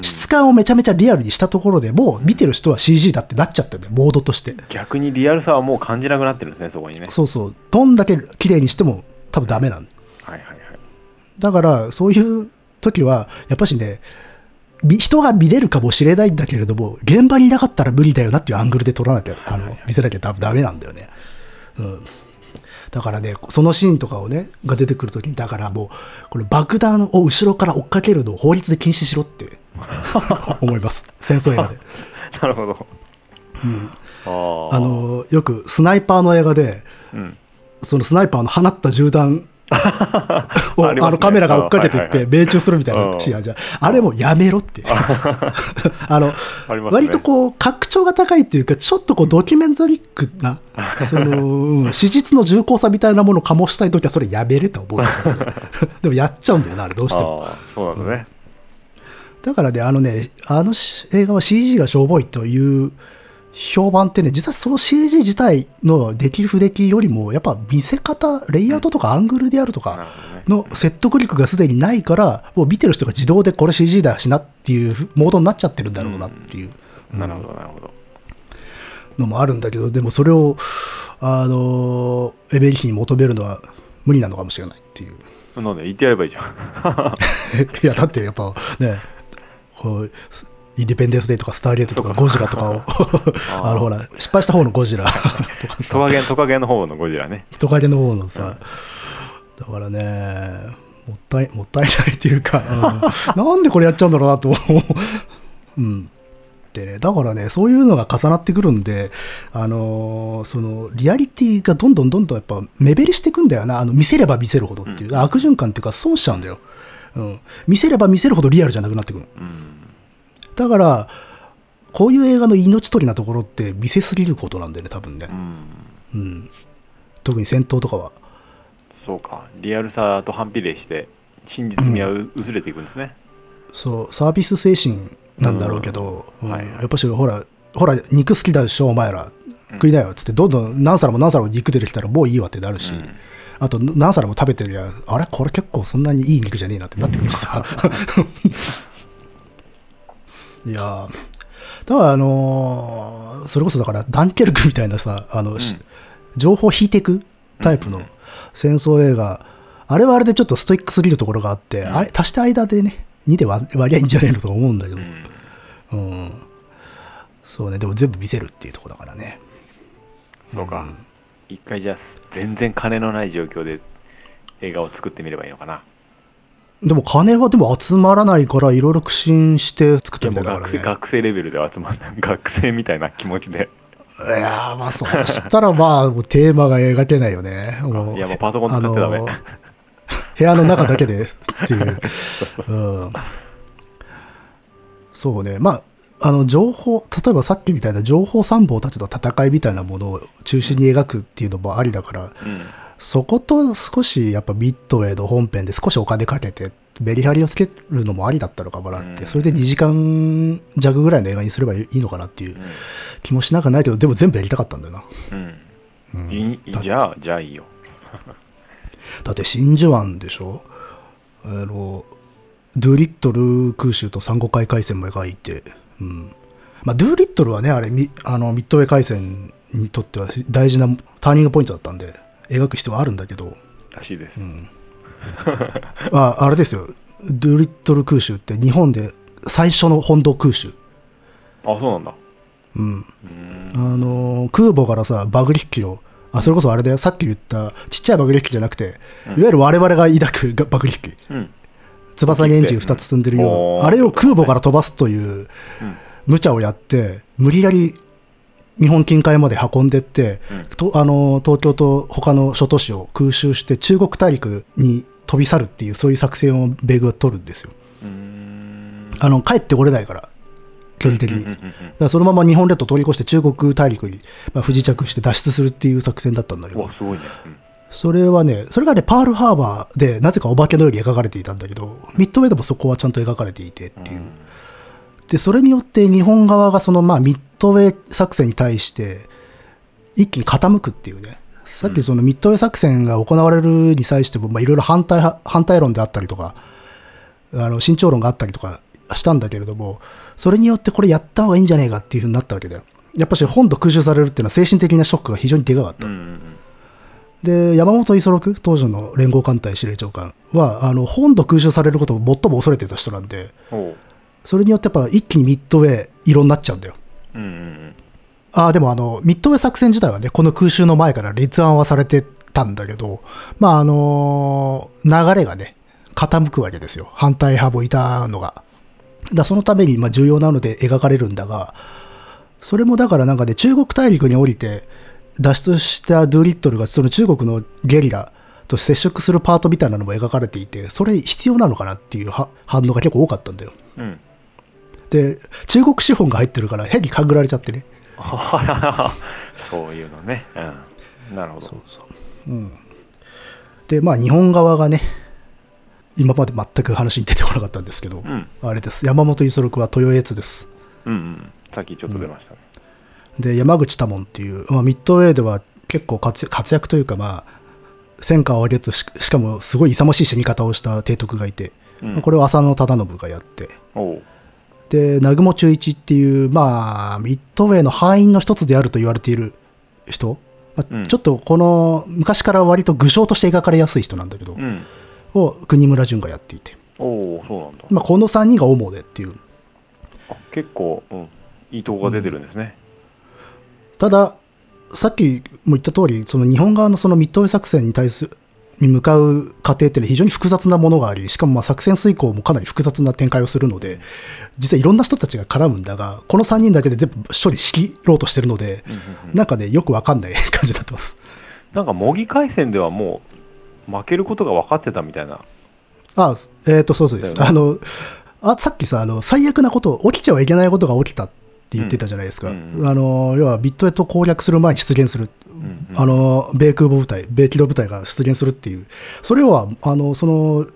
質感をめちゃめちゃリアルにしたところでもう見てる人は CG だってなっちゃってるねモードとして。逆にリアルさはもう感じなくなってるんですねそこにね。そうそう。どんだけ綺麗にしても多分ダメなん。はいはいはい。だからそういう時はやっぱしねみ人が見れるかもしれないんだけれども現場にいなかったら無理だよなっていうアングルで撮らなきゃあの見せなきゃ多分ダメなんだよね、うん、だからねそのシーンとかをねが出てくる時にだからもうこの爆弾を後ろから追っかけるのを法律で禁止しろって 思います。戦争映画で。なるほど、あああのよくスナイパーの映画でうん。そのスナイパーの放った銃弾 をあね。のカメラが追っかけていって命中するみたいなシーンじゃん。あれもうやめろって。あのね。割とこう格調が高いっていうかちょっとこうドキュメンタリックな そのうん史実の重厚さみたいなものを醸したい時はそれやめれと思う。んだけどでもやっちゃうんだよなあれどうしても。そうなんだね、だからねあのねあのし映画は CG がしょぼいという評判ってね実はその CG 自体の出来不出来よりもやっぱ見せ方レイアウトとかアングルであるとかの説得力がすでにないからもう見てる人が自動でこれ CG だしなっていうモードになっちゃってるんだろうなっていう。なるほどなるほど。のもあるんだけどでもそれをあのエベリヒに求めるのは無理なのかもしれないっていう。なんで言ってやればいいじゃん。いやだってやっぱねこうインディペンデンス・デイとかスターゲートとか。ゴジラとかをあ のほら失敗した方のゴジラ。とかトカゲトカゲの方のゴジラね。人影の方のさだからねもったいもったいないっていうか、うん。なんでこれやっちゃうんだろうなと思う、うん、でねだからねそういうのが重なってくるんであのーそのリアリティがどんどんどんどんやっぱ目減りしていくんだよな。あの見せれば見せるほどっていう、悪循環っていうか損しちゃうんだよ、うん、見せれば見せるほどリアルじゃなくなってくる。うんだからこういう映画の命取りなところって見せすぎることなんだよね多分ね。う、ん。うん、特に戦闘とかは。そうか。リアルさと反比例して真実味はう薄れていくんですね、そう。サービス精神なんだろうけど、うん。うん。はいやっぱしほらほら肉好きだでしょお前ら食いなよっつってどんどん何皿も何皿も肉出てきたらもういいわってなるし、うん。あと何皿も食べてりゃあれ？これ結構そんなにいい肉じゃねえなってなってくるしさいやー。だからあのーそれこそだからダンケルクみたいなさあの、し情報引いていくタイプの戦争映画、あれはあれでちょっとストイックすぎるところがあって、あれ足して間でね2で割割りゃいいんじゃないのと思うんだけど、うん。うん、そうねでも全部見せるっていうところだからね。そうか、一回じゃあ全然金のない状況で映画を作ってみればいいのかなでも金はでも集まらないからいろいろ苦心して作っいやもう学生たみたいだからね学生レベルでは集まんない学生みたいな気持ちでいやーまあそうしたらまあもうテーマが描けないよね。もういやもうパソコン使ってダメあの部屋の中だけでっていう。うん、そうね。まあ、あの情報、例えばさっきみたいな情報参謀たちの戦いみたいなものを中心に描くっていうのもありだから、うんそこと少しやっぱミッドウェイの本編で少しお金かけて、メリハリをつけるのもありだったのかもなって、うん。それで2時間弱ぐらいの映画にすればいいのかなっていう気もしなくはないけど、でも全部やりたかったんだよな。うん。いいじゃあじゃあいいよ。だって真珠湾でしょ？あの、ドゥーリットル空襲と珊瑚海海戦も描いて、うん。まあ、ドゥーリットルはね、あれ、ミあのミッドウェー海戦にとっては大事なターニングポイントだったんで、描く必要はあるんだけど、らしいです、ああれですよ、ドゥーリットル空襲って日本で最初の本土空襲。あそうなんだ。うん。うん。あの、空母からさ、爆撃機を、あ、それこそあれだよ、さっき言ったちっちゃい爆撃機じゃなくて、いわゆる我々が抱く爆撃機。うん。翼にエンジン2つ積んでるようあれを空母から飛ばすといううん。無茶をやって、無理やり日本近海まで運んでって、うん。とあの東京と他の諸都市を空襲して中国大陸に飛び去るっていう、そういう作戦を米軍が取るんですよ。あの帰ってこれないから、距離的に。だからそのまま日本列島通り越して中国大陸に、まあ、不時着して脱出するっていう作戦だったんだけど。すごいね、うん。それはね、それがね、パールハーバーで、なぜかお化けのように描かれていたんだけど、ミッドウェイでもそこはちゃんと描かれていてっていう。で、それによって日本側がその、まあ、ミッドウェイ作戦に対して、一気に傾くっていうね。さっきそのミッドウェイ作戦が行われるに際しても、まあ、いろいろ反対派、反対論であったりとか、あの、慎重論があったりとかしたんだけれども、それによってこれやった方がいいんじゃねえかっていうふうになったわけだよ。やっぱし本土空襲されるっていうのは精神的なショックが非常にでかかった。うんうんで、山本五十六、当時の連合艦隊司令長官は、あの、本土空襲されることを最も恐れてた人なんで、それによってやっぱ一気にミッドウェイ色になっちゃうんだよ。うんうんああ、でもあの、ミッドウェイ作戦自体はね、この空襲の前から立案はされてたんだけど、まああの流れがね、傾くわけですよ。反対派もいたのが。だそのためにま重要なので描かれるんだが、それもだからなんかね、中国大陸に降りて脱出したドゥーリットルがその中国のゲリラと接触するパートみたいなのも描かれていて、それ必要なのかなっていう反応が結構多かったんだよ。うん、中国資本が入ってるから変に勘ぐられちゃってね。そういうのね、うん、なるほど。で、まあ日本側がね、今まで全く話に出てこなかったんですけど、うん。あれです。山本五十六は豊悦です。うんうん。さっきちょっと出ましたね、で、山口多門っていう、まあ、ミッドウェーでは結構活活躍というか、まあ、戦果を上げつし、しかもすごい勇ましい死に方をした提督がいて、うん。まあこれを浅野忠信がやって、おうで、南雲忠一っていう、まあ、ミッドウェーの敗因の一つであると言われている人、まあうん。ちょっとこの、昔から割と具象として描かれやすい人なんだけど、うん。を国村淳がやっていて、おおそうなんだ、まあ、この3人が主でっていう。あ結構、うん、いいとこが出てるんですね、ただ、さっきも言った通り、その日本側のそのミッドウェー作戦に対する、に向かう過程っていうのは非常に複雑なものがあり、しかもまあ作戦遂行もかなり複雑な展開をするので、実はいろんな人たちが絡むんだが、この3人だけで全部処理しきろうとしてるので、うんうんうんなんかね、よくわかんない感じになってます。なんか模擬回戦ではもう負けることが分かってたみたいなあ、えっ、と、そうそうです。だあの、あ、さっきさ、あの、最悪なこと、起きちゃはいけないことが起きたって言ってたじゃないですか。うんうんあの、要はビットエット攻略する前に出現する。うんうんあの、米空母部隊、米機動部隊が出現するっていう。それは、あの、その、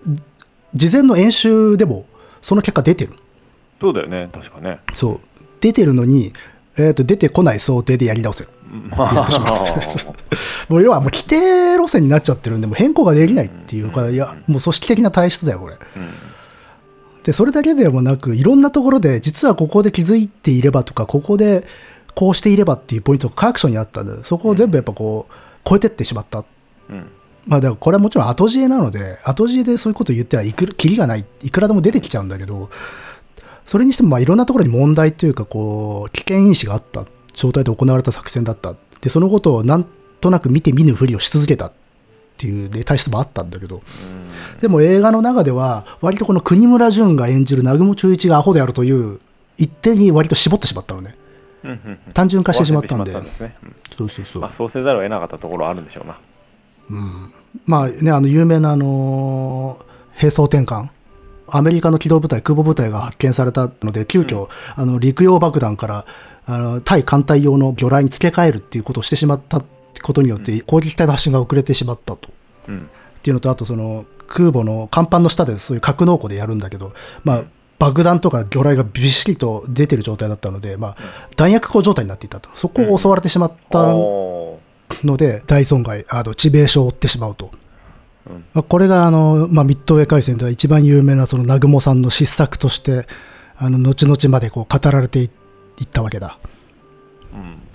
事前の演習でも、その結果出てる。そうだよね確かねそう。出てるのに、えっ、と、出てこない想定でやり直せ。まあもう要はもう規定路線になっちゃってるんで、もう変更ができないっていうか、いや、もう組織的な体質だよ、これ。うんで、それだけでもなく、いろんなところで、実はここで気づいていればとか、ここでこうしていればっていうポイントが各所にあったんで、そこを全部やっぱこう、超えてってしまった。うんまあでもこれはもちろん後知恵なので、後知恵でそういうこと言ったらいくら、キリがない、いくらでも出てきちゃうんだけど、それにしてもまあいろんなところに問題というか、こう、危険因子があった状態で行われた作戦だった。で、そのことをなんとなく見て見ぬふりをし続けたっていう、ね、体質もあったんだけど、でも映画の中では、割とこの国村淳が演じる南雲忠一がアホであるという一点に割と絞ってしまったのね。うん。うんうん単純化してしまったんでそうそうそう。まあ、そうせざるを得なかったところはあるんでしょうな。まあね、あの有名なあの兵装転換、アメリカの機動部隊、空母部隊が発見されたので、急遽、あの陸用爆弾からあの対艦隊用の魚雷に付け替えるっていうことをしてしまったことによって、攻撃隊の発進が遅れてしまったと。うんっていうのと、あとその空母の甲板の下でそういう格納庫でやるんだけど、まあ、爆弾とか魚雷がびっしりと出てる状態だったので、まあ、弾薬庫状態になっていたと。そこを襲われてしまったおので、大損害、あの致命傷を負ってしまうと。うんまあこれがあの、まあ、ミッドウェー海戦では一番有名なその南雲さんの失策として、あの後々までこう語られていいったわけだ。ーうん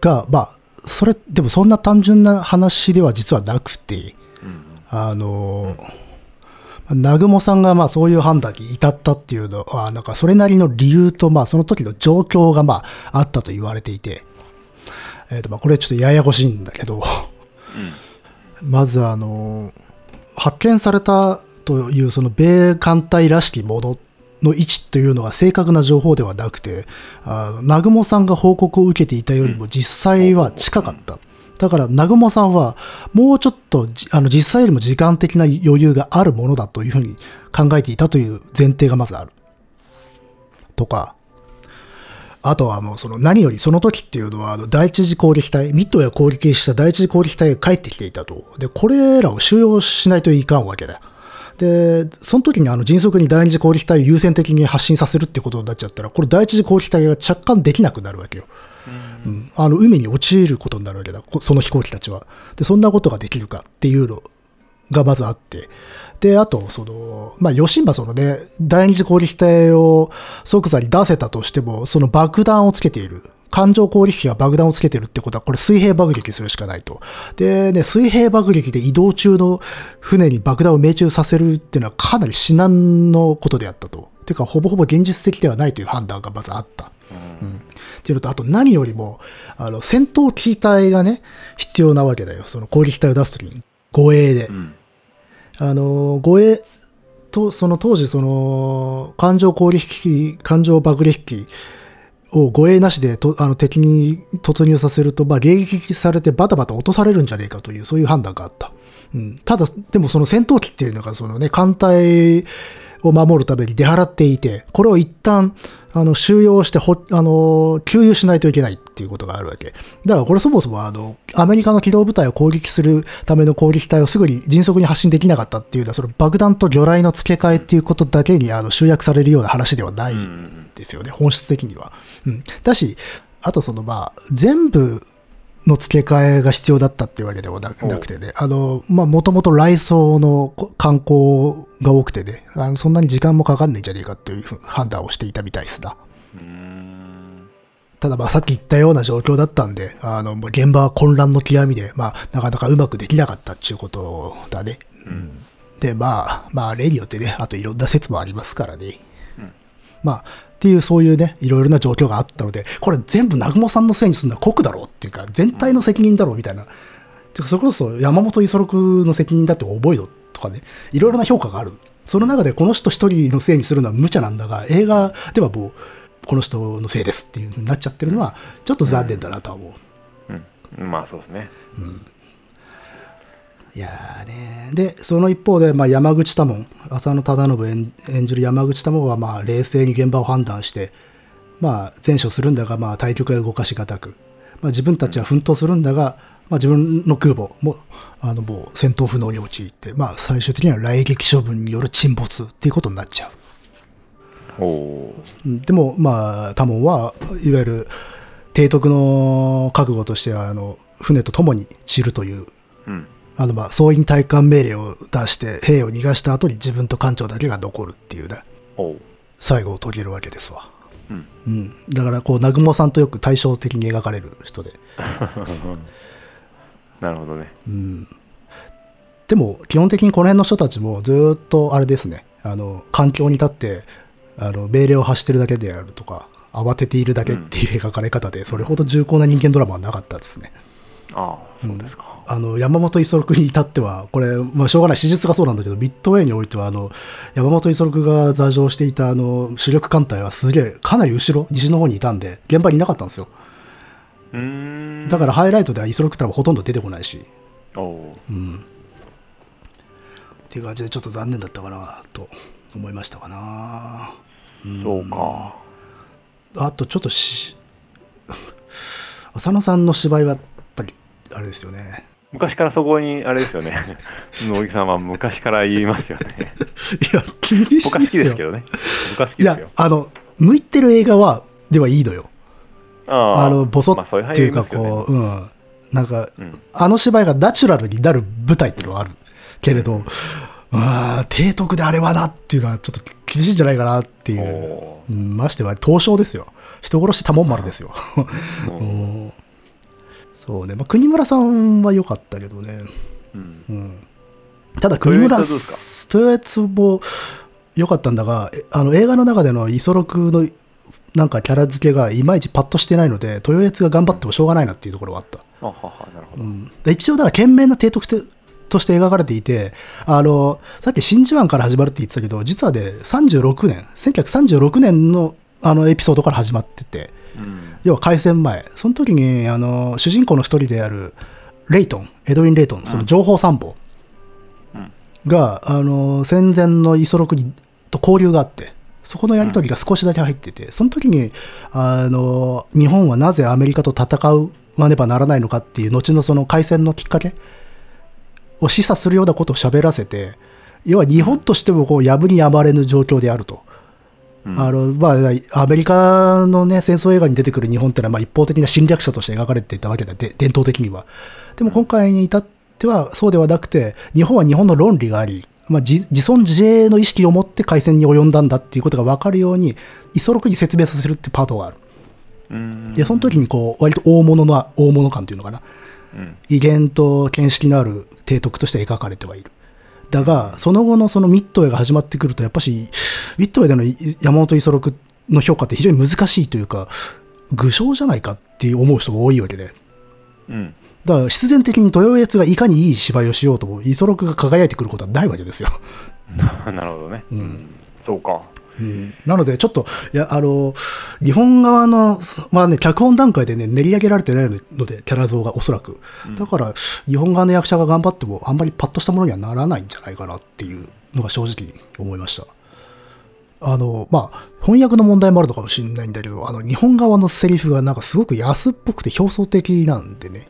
が、まあ、それ、でもそんな単純な話では実はなくて、うんあの南雲さんがまあそういう判断に至ったっていうのは、なんかそれなりの理由と、まあその時の状況がまああったと言われていて、えっ、とまあこれちょっとややこしいんだけど、まずあの、発見されたというその米艦隊らしきものの位置というのが正確な情報ではなくて、あの南雲さんが報告を受けていたよりも実際は近かった。だから、南雲さんは、もうちょっとじ、あの、実際よりも時間的な余裕があるものだというふうに考えていたという前提がまずある。とか、あとはもうその何よりその時っていうのは第一次攻撃隊、ミッドや攻撃した第一次攻撃隊が帰ってきていたと。で、これらを収容しないといかんわけだよ。で、その時にあの迅速に第二次攻撃隊を優先的に発進させるってことになっちゃったら、これ第一次攻撃隊が着艦できなくなるわけよ。うんあの海に陥ることになるわけだ、こその飛行機たちは。で、そんなことができるかっていうのがまずあって。で、あと、その、まあ、吉馬そのね、第二次攻撃隊を即座に出せたとしても、その爆弾をつけている。艦上攻撃機が爆弾をつけてるってことは、これ水平爆撃するしかないと。でね、水平爆撃で移動中の船に爆弾を命中させるっていうのはかなり至難のことであったと。てか、ほぼほぼ現実的ではないという判断がまずあった。っていうのと、あと何よりも、あの、戦闘機体がね、必要なわけだよ。その攻撃隊を出すときに。護衛で。うんあの、護衛と、その当時、その、艦上攻撃機、艦上爆撃機を護衛なしでとあの敵に突入させると、まあ、迎撃されてバタバタ落とされるんじゃねえかという、そういう判断があった。うん、ただ、でもその戦闘機っていうのが、そのね、艦隊を守るために出払っていて、これを一旦、あの、収容してほ、あの、給油しないといけないっていうことがあるわけ。だからこれそもそもあの、アメリカの機動部隊を攻撃するための攻撃隊をすぐに迅速に発進できなかったっていうのは、その爆弾と魚雷の付け替えっていうことだけにあの集約されるような話ではないんですよね、本質的には。うん。だし、あとそのまあ、全部の付け替えが必要だったっていうわけではななくてね、あの、まあ、もともと来装のこ観光が多くてね、あのそんなに時間もかかんないんじゃねえかっていう判断をしていたみたいですな。ただまあさっき言ったような状況だったんで、あの、現場は混乱の極みで、まあ、なかなかうまくできなかったっていうことだね。で、まあ、まあ、例によってね、あといろんな説もありますからね。まあ、っていうそういうね、いろいろな状況があったので、これ全部南雲さんのせいにするのは酷だろうっていうか、全体の責任だろうみたいな。てかそれこそ山本五十六の責任だって覚えろとかね、いろいろな評価がある。その中でこの人一人のせいにするのは無茶なんだが、映画ではもう、この人のせいですっていう風になっちゃってるのは、ちょっと残念だなとは思う。うんまあそうですねいやーねで、その一方で、まあ、山口多門、浅野忠信演演じる山口多門は、まあ、冷静に現場を判断して、まあ、前処するんだが、まあ、対局が動かしがたく、まあ、自分たちは奮闘するんだが、まあ、自分の空母も、あの、もう戦闘不能に陥って、まあ、最終的には来撃処分による沈没っていうことになっちゃう。でも、まあ、多門はいわゆる提督の覚悟としては、あの、船と共に散るといううんあの、まあ、総員退官命令を出して、兵を逃がした後に自分と艦長だけが残るっていうね、最後を遂げるわけですわ。うん。うん。だから、こう、南雲さんとよく対照的に描かれる人で。なるほどね。でも、基本的にこの辺の人たちもずーっと、あれですね、あの、環境に立って、あの、命令を発してるだけであるとか、慌てているだけっていう描かれ方で、それほど重厚な人間ドラマはなかったですね。ああそうですか、あの、山本五十六に至っては、これ、まあ、しょうがない、史実がそうなんだけど、ビットウェイにおいては、あの、山本五十六が座乗していた、あの、主力艦隊はすげえ、かなり後ろ、西の方にいたんで、現場にいなかったんですよ。だから、ハイライトでは五十六ってほとんど出てこないし、うん。っていう感じで、ちょっと残念だったかな、と思いましたかな。そうかあと、ちょっとし、浅野さんの芝居は、やっぱり、あれですよね。昔からそこにあれですよね 野木さんは昔から言いますよねいや、厳しい僕は好きですけど。どね僕は好きですよ、あの、向いてる映画は、ではいいのよ。ああの、ボソまあそういう俳っていうか、優いますけどねこう、うん。なんか、うんあの芝居がナチュラルになる舞台っていうのはあるけれど、ああ、提督であれはなっていうのはちょっと厳しいんじゃないかなっていう。ましては、東証ですよ。人殺し多門丸ですよ。うん そうね。まあ、国村さんは良かったけどね。うんうん。ただ、国村、豊悦も良かったんだが、えあの、映画の中でのイソロクのなんかキャラ付けがいまいちパッとしてないので、豊悦が頑張ってもしょうがないなっていうところがあった。あははなるほど、うん、で一応、だから、懸命な提督してとして描かれていて、あの、さっき真珠湾から始まるって言ってたけど、実はで、36年、1936年のあのエピソードから始まってて、うん要は開戦前、その時に、あの、主人公の一人である、レイトン、エドウィン・レイトン、その情報参謀うんが、あの、戦前のイソロと交流があって、そこのやり取りが少しだけ入ってて、その時に、あの、日本はなぜアメリカと戦わねばならないのかっていう、後のその開戦のきっかけを示唆するようなことを喋らせて、要は日本としてもこう、破りやまれぬ状況であると。うんあのまあ、アメリカの、ね、戦争映画に出てくる日本ってのは、まあ、一方的な侵略者として描かれていたわけだで伝統的には。でも今回に至ってはそうではなくて日本は日本の論理があり、まあ、自自尊自衛の意識を持って開戦に及んだんだっていうことが分かるようにイソロクに説明させるってパートがある。うんでその時にこう割と大物の大物感というのかなうん威厳と見識のある提督として描かれてはいる。だが、その後のそのミッドウェイが始まってくると、やっぱし、ミッドウェイでのい山本五十六の評価って非常に難しいというか、具象じゃないかっていう思う人も多いわけで。うんだから必然的に豊悦がいかにいい芝居をしようとも、五十六が輝いてくることはないわけですよ。なるほどね、んそうかなので、ちょっと、いや、あの、日本側の、まあね、脚本段階でね、練り上げられてないので、キャラ像がおそらく。だから、日本側の役者が頑張っても、あんまりパッとしたものにはならないんじゃないかなっていうのが正直思いました。あの、まあ、翻訳の問題もあるのかもしれないんだけど、あの、日本側のセリフがなんかすごく安っぽくて表層的なんでね。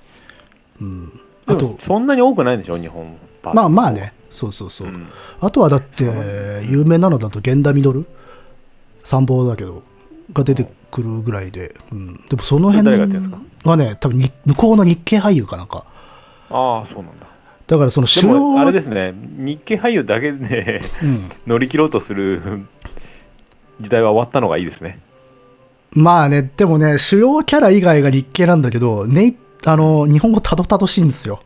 うん。あとそんなに多くないんでしょ日本まあまあね、そうそうそう。うんあとはだって、有名なのだと源田稔参謀だけど、が出てくるぐらいで、うん、でもその辺はね、多分に向こうの日系俳優かなんか。ああそうなんだ。だからそので主要もあれですね。日系俳優だけで乗り切ろうとする時代は終わったのがいいですね。うん、まあね、でもね、主要キャラ以外が日系なんだけど、ね、あの、日本語たどたどしいんですよ。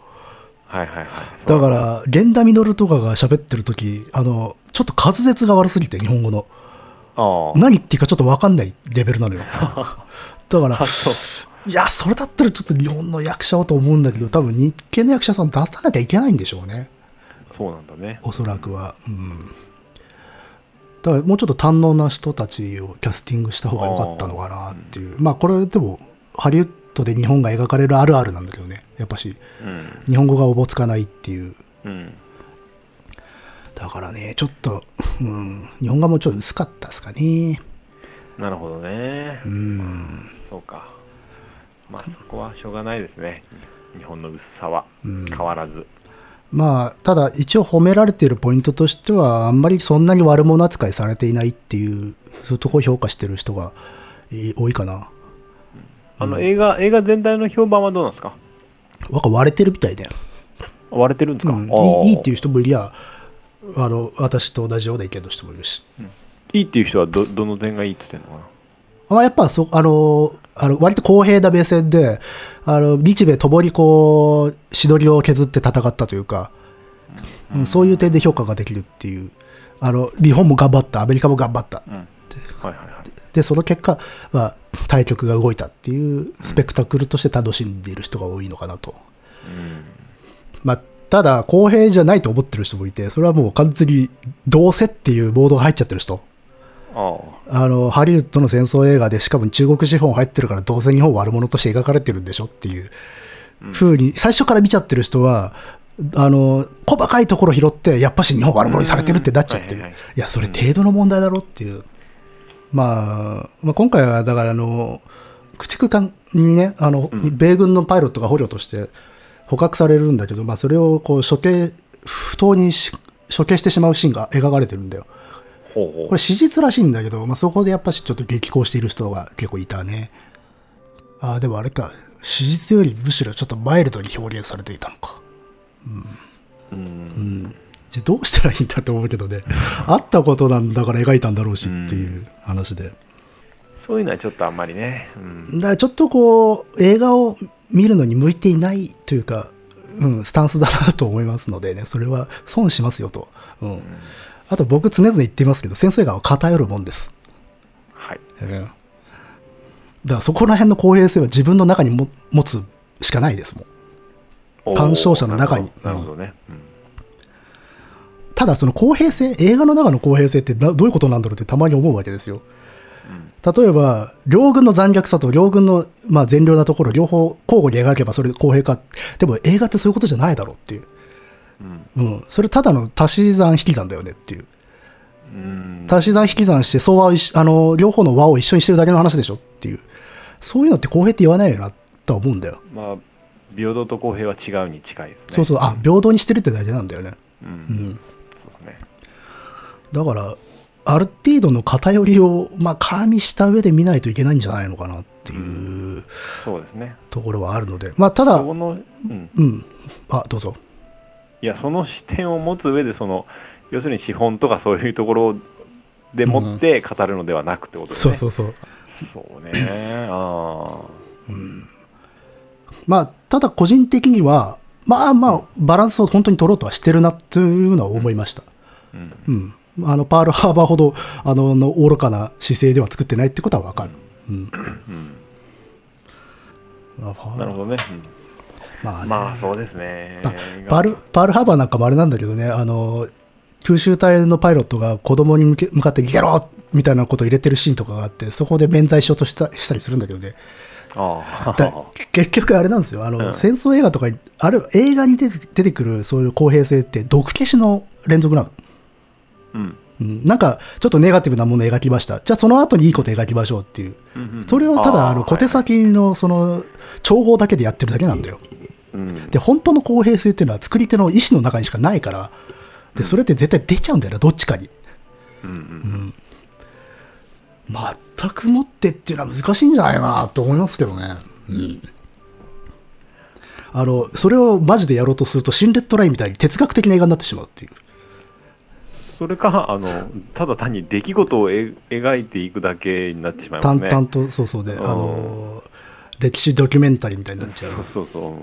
はいはいはい。だから、源田稔とかが喋ってる時あの、ちょっと滑舌が悪すぎて、日本語の。ああ何言っていうかちょっと分かんないレベルなのよ。だからいや、それだったらちょっと日本の役者をと思うんだけど、多分日系の役者さん出さなきゃいけないんでしょうね。そうなんだねおそらくは。うん。だからもうちょっと堪能な人たちをキャスティングした方が良かったのかなっていう。まあこれでも、ハリウッドで日本が描かれるあるあるなんだけどね。やっぱし、うん日本語がおぼつかないっていう。うんだからね、ちょっと、うん、日本語もちょっと薄かったですかね。なるほどね。うん。そうか。まあそこはしょうがないですね。日本の薄さは。うん。変わらず。まあ、ただ一応褒められているポイントとしては、あんまりそんなに悪者扱いされていないっていう、そういうところを評価してる人がえー多いかな。あの映画映画全体の評判はどうなんですか？なんか割れてるみたいで、割れてるんですか、うん。いいっていう人もいりゃ、あの私と同じような意見の人もいるし。いいっていう人はどどの点がいいって言ってんのかな？まあ、やっぱそあのあの割と公平な目線で、あの日米ともにこう、しどりを削って戦ったというか、うん。そういう点で評価ができるっていう、あの日本も頑張った、アメリカも頑張った。うん。はいはいはい。で、その結果は対局が動いたっていうスペクタクルとして楽しんでいる人が多いのかなと。うん。まあ、ただ、公平じゃないと思ってる人もいて、それはもう完全に、どうせっていうボードが入っちゃってる人。ああの、ハリウッドの戦争映画で、しかも中国資本入ってるから、どうせ日本悪者として描かれてるんでしょっていう風に、最初から見ちゃってる人は、あの、細かいところ拾って、やっぱし日本悪者にされてるってなっちゃってる。うんはいはいはいいや、それ程度の問題だろっていう。まあ、まあ、今回は、だから、あの、駆逐艦にね、あの、米軍のパイロットが捕虜として捕獲されるんだけど、まあ、それをこう処刑、不当にし処刑してしまうシーンが描かれてるんだよ。ほうほうこれ史実らしいんだけど、まあ、そこでやっぱしちょっと激高している人が結構いたね。ああ、でもあれか。史実よりむしろちょっとマイルドに表現されていたのか。うんじゃあどうしたらいいんだと思うけどね。あったことなんだから描いたんだろうしっていう話で。そういうのはちょっとあんまりね、うん、だからちょっとこう、映画を見るのに向いていないというか、うん、スタンスだなと思いますのでね、それは損しますよと。うん。あと僕常々言ってますけど、戦争映画は偏るもんです。はいうんだからそこら辺の公平性は自分の中にも持つしかないですもん。鑑賞者の中になるほどね、うんただその公平性、映画の中の公平性ってなどういうことなんだろうってたまに思うわけですよ。例えば、両軍の残虐さと両軍の、まあ、善良なところ両方交互に描けばそれで公平か。でも映画ってそういうことじゃないだろうっていう。うん。それただの足し算引き算だよねっていう。うん足し算引き算して相和をあの、両方の和を一緒にしてるだけの話でしょっていう。そういうのって公平って言わないよなとは思うんだよ。まあ平等と公平は違うに近いですねそうそう、あ、平等にしてるってだけなんだよね。うん、うん。そうですねだから、ある程度の偏りを、まあ、加味した上で見ないといけないんじゃないのかなっていうそうですねところはあるので、まあ、ただ、うん、うん。あ、どうぞ。いやその視点を持つ上でその要するに資本とかそういうところでもって語るのではなくってことですね、そうそうそう。そうねあまあ、ただ個人的には、まあまあ、バランスを本当に取ろうとはしてるなというのは思いました。あうんうん。あの、パール ハーバーほど、あの、の愚かな姿勢では作ってないってことはわかる。なるほどね、まあね。うんまあそうですね。あパール、パールハーバーなんかもあれなんだけどね、あの、九州隊のパイロットが子供に向け向かって逃げろみたいなことを入れてるシーンとかがあって、そこで免罪しようとしたしたりするんだけどね。結局あれなんですよ。あの、うん。戦争映画とかに、あれ、映画に出て出てくるそういう公平性って、毒消しの連続なの。うんうん、なんか、ちょっとネガティブなものを描きました。じゃあその後にいいこと描きましょうっていう。うんうんそれをただ、あの、小手はい先の、その、調合だけでやってるだけなんだよ。うんで、本当の公平性っていうのは作り手の意思の中にしかないから、で、それって絶対出ちゃうんだよな、どっちかに。うんうん全くもってっていうのは難しいんじゃないかなと思いますけどね。うん。あの、それをマジでやろうとすると、新レッドラインみたいに哲学的な映画になってしまうっていう。それかあのただ単に出来事をえ描いていくだけになってしまいますね。淡々と、そうそうで、あん。の、歴史ドキュメンタリーみたいになっちゃう。そう。そうそ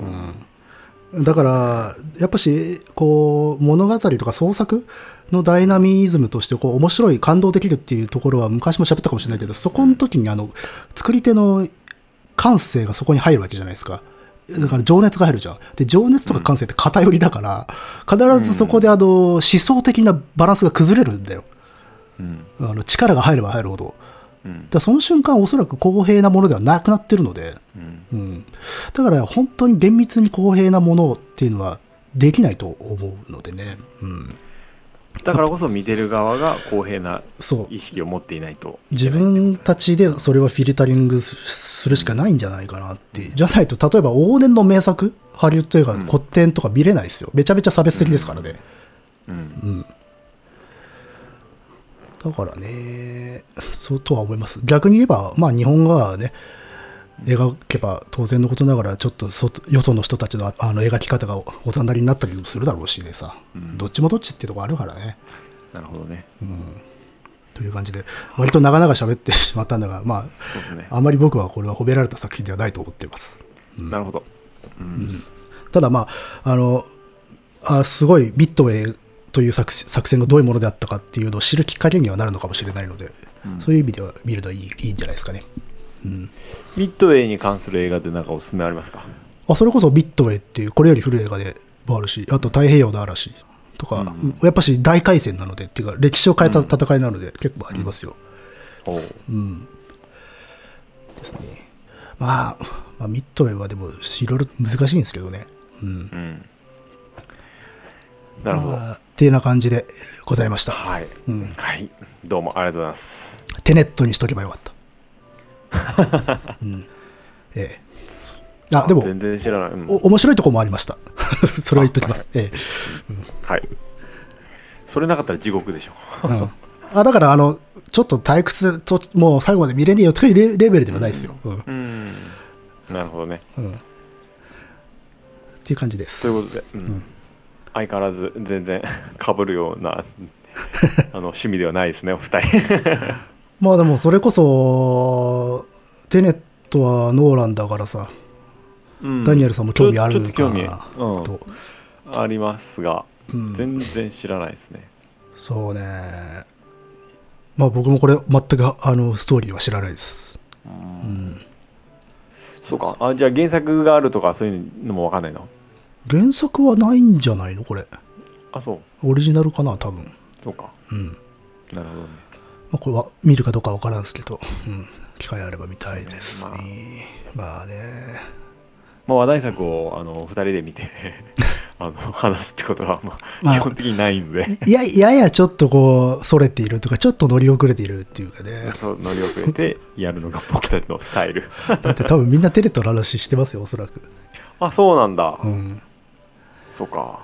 う、だから、やっぱし、こう、物語とか創作のダイナミズムとして、こう、面白い、感動できるっていうところは昔も喋ったかもしれないけど、そこの時に、あの、作り手の感性がそこに入るわけじゃないですか。だから情熱が入るじゃん。で、情熱とか感性って偏りだから、必ずそこであの、思想的なバランスが崩れるんだよ。うん。あの力が入れば入るほど。うん。だからその瞬間、おそらく公平なものではなくなってるので、うん。うん、だから本当に厳密に公平なものっていうのはできないと思うのでね、うん、だからこそ見てる側が公平なそう。意識を持っていないと。い自分たちでそれはフィルタリングするしかないんじゃないかなって、じゃないと例えば往年の名作ハリウッド映画うん。古典とか見れないですよ。めちゃめちゃ差別的ですからね、うん。うん。だからねそうとは思います。逆に言えばまあ日本がね描けば当然のことながらちょっとそよその人たちのああの描き方がおざなりになったりもするだろうしねさ、うん。どっちもどっちってとこあるからね。なるほどね。という感じで割と長々喋ってしまったんだがまあそうですね。あまり僕はこれは褒められた作品ではないと思っています。なるほど。うん。ただまああのあすごいビットウェイという作作戦がどういうものであったかっていうのを知るきっかけにはなるのかもしれないので、そういう意味では見るのはいいいいんじゃないですかねミッドウェイに関する映画で何かおすすめありますか？あそれこそビットウェイっていうこれより古い映画でもあるし、あと太平洋の嵐とか、うんやっぱし大海戦なので、っていうか歴史を変えた戦いなので、結構ありますよ。おううん。ですね。まあ、まあ、ミッドウェーはでも、いろいろ難しいんですけどね。うん。うんなるほど、まあっていうような感じでございました。はい、うんはいどうもありがとうございますテネットにしとけばよかった。うん。ええ。あ、でも、全然知らない、うんお面白いところもありました。それは言っときます。ええ。はいそれなかったら地獄でしょうんあだから、あの、ちょっと退屈と、もう最後まで見れねえよというレレベルではないですよ。うん。うんなるほどねうん。っていう感じです。ということで、うん相変わらず全然 かぶるような あの趣味ではないですねお二人まあでも、それこそ、テネットはノーランだからさ、うんダニエルさんも興味あるちょちょっと興味、かうん、と。ありますが、うん全然知らないですねそうね。まあ僕もこれ、全くあのストーリーは知らないです。うん。そうかあじゃあ原作があるとかそういうのも分かんないの？原作はないんじゃないの？これ。あそうオリジナルかな、多分。そうかうん。なるほどねまあ、これは見るかどうかわからんですけど、うん、機会あれば見たいですね。まあね。まあ、話題作をあの2人で見て あの話すってことは、まあ、まあ基本的にないんでいや、ややちょっとこう、それているとか、ちょっと乗り遅れているっていうかね。そう乗り遅れてやるのが僕たちのスタイル だって多分みんなテレットの話してますよ、おそらく。あそうなんだ、うん。そうか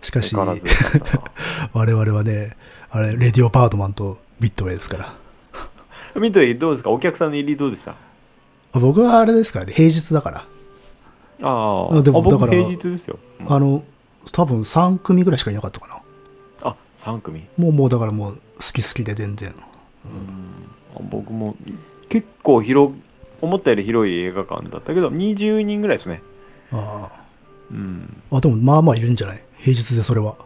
しかし、我々はね、あれ、レディオパートマンとビットウェイですから。ミッドウェイどうですか？お客さんの入りどうでした？僕はあれですからね、平日だから。あああでもだから平日ですよ、うんあの、多分3組ぐらいしかいなかったかな。あ3組もう、もうだからもう、好き好きで全然。あ僕も結構広思ったより広い映画館だったけど20人ぐらいですねあうんあ。あ、でもまあまあいるんじゃない？平日でそれは。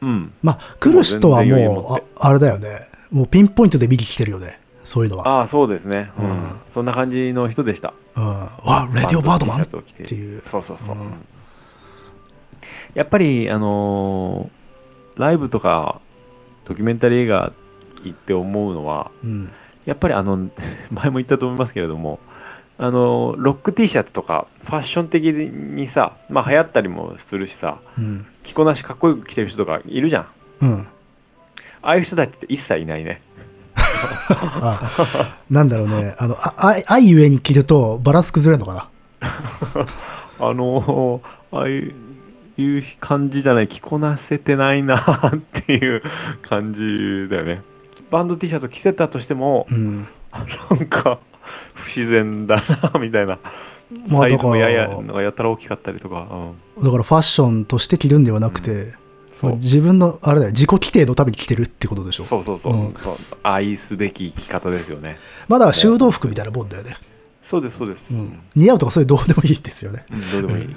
うんまあ、来る人はもうああれだよね。もうピンポイントで見に来てるよね。そういうのは。ああそうですね、うんうんそんな感じの人でしたうん。わ、レディオパートマン？っていう。そうそうそう、うんうんやっぱりあのーライブとかドキュメンタリー映画行って思うのはうん。やっぱりあの 前も言ったと思いますけれどもあのロック T シャツとかファッション的にさまあ流行ったりもするしさうん。着こなしかっこよく着てる人とかいるじゃんうん。ああいう人たちって一切いないねあ、なんだろうね。あの、あ、あ愛ゆえに着るとバランス崩れるのかな？あのーああいう感じじゃない着こなせてないなっていう感じだよねバンド T シャツ着てたとしてもうん。なんか不自然だなみたいなまあサイズもやややたら大きかったりとか、うん、だからファッションとして着るんではなくて、そう自分の、あれだよ、自己規定のために着てるってことでしょ？そうそうそう,、うんそう愛すべき生き方ですよねまあだ修道服みたいなもんだよね。そうですそうです、うん。似合うとかそういうどうでもいいんですよね。うんどうでもいい、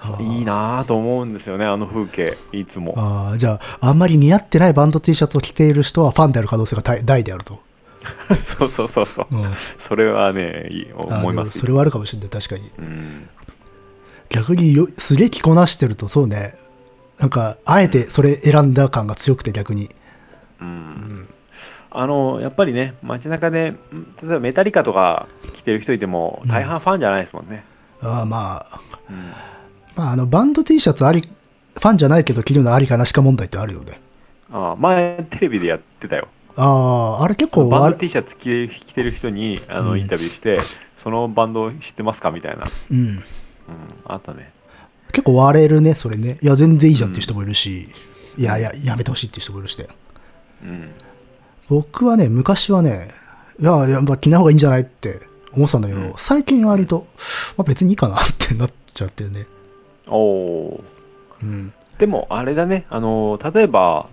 あいいなぁと思うんですよねあの風景いつもああ、じゃあ、あんまり似合ってないバンド T シャツを着ている人はファンである可能性が大大であると。そうそうそうそううん。それはねいい思いますそれはあるかもしれない、確かに。うん逆によすげえ着こなしてると、そうね。なんか、あえてそれ選んだ感が強くて逆に。うん。あのやっぱりね街中でん例えばメタリカとか着てる人いても大半ファンじゃないですもんね、ああまあ、うん。まあ、あの、バンド T シャツあり、ファンじゃないけど着るのありかなしか問題ってあるよね。ああ前テレビでやってたよ。ああ、あれ結構わバンド T シャツ着て着てる人にあのうん。インタビューして、そのバンド知ってますかみたいな、うん。うん、あったね結構割れるね、それね。いや、全然いいじゃんっていう人もいるし、いやいや、やめてほしいっていう人もいるしで。うん僕はね、昔はね、いや、やっぱ着ない方がいいんじゃないって思ってたんだけど、うん最近割と、まあ、別にいいかなってなっちゃってるね。おおうん。でもあれだねあの例えば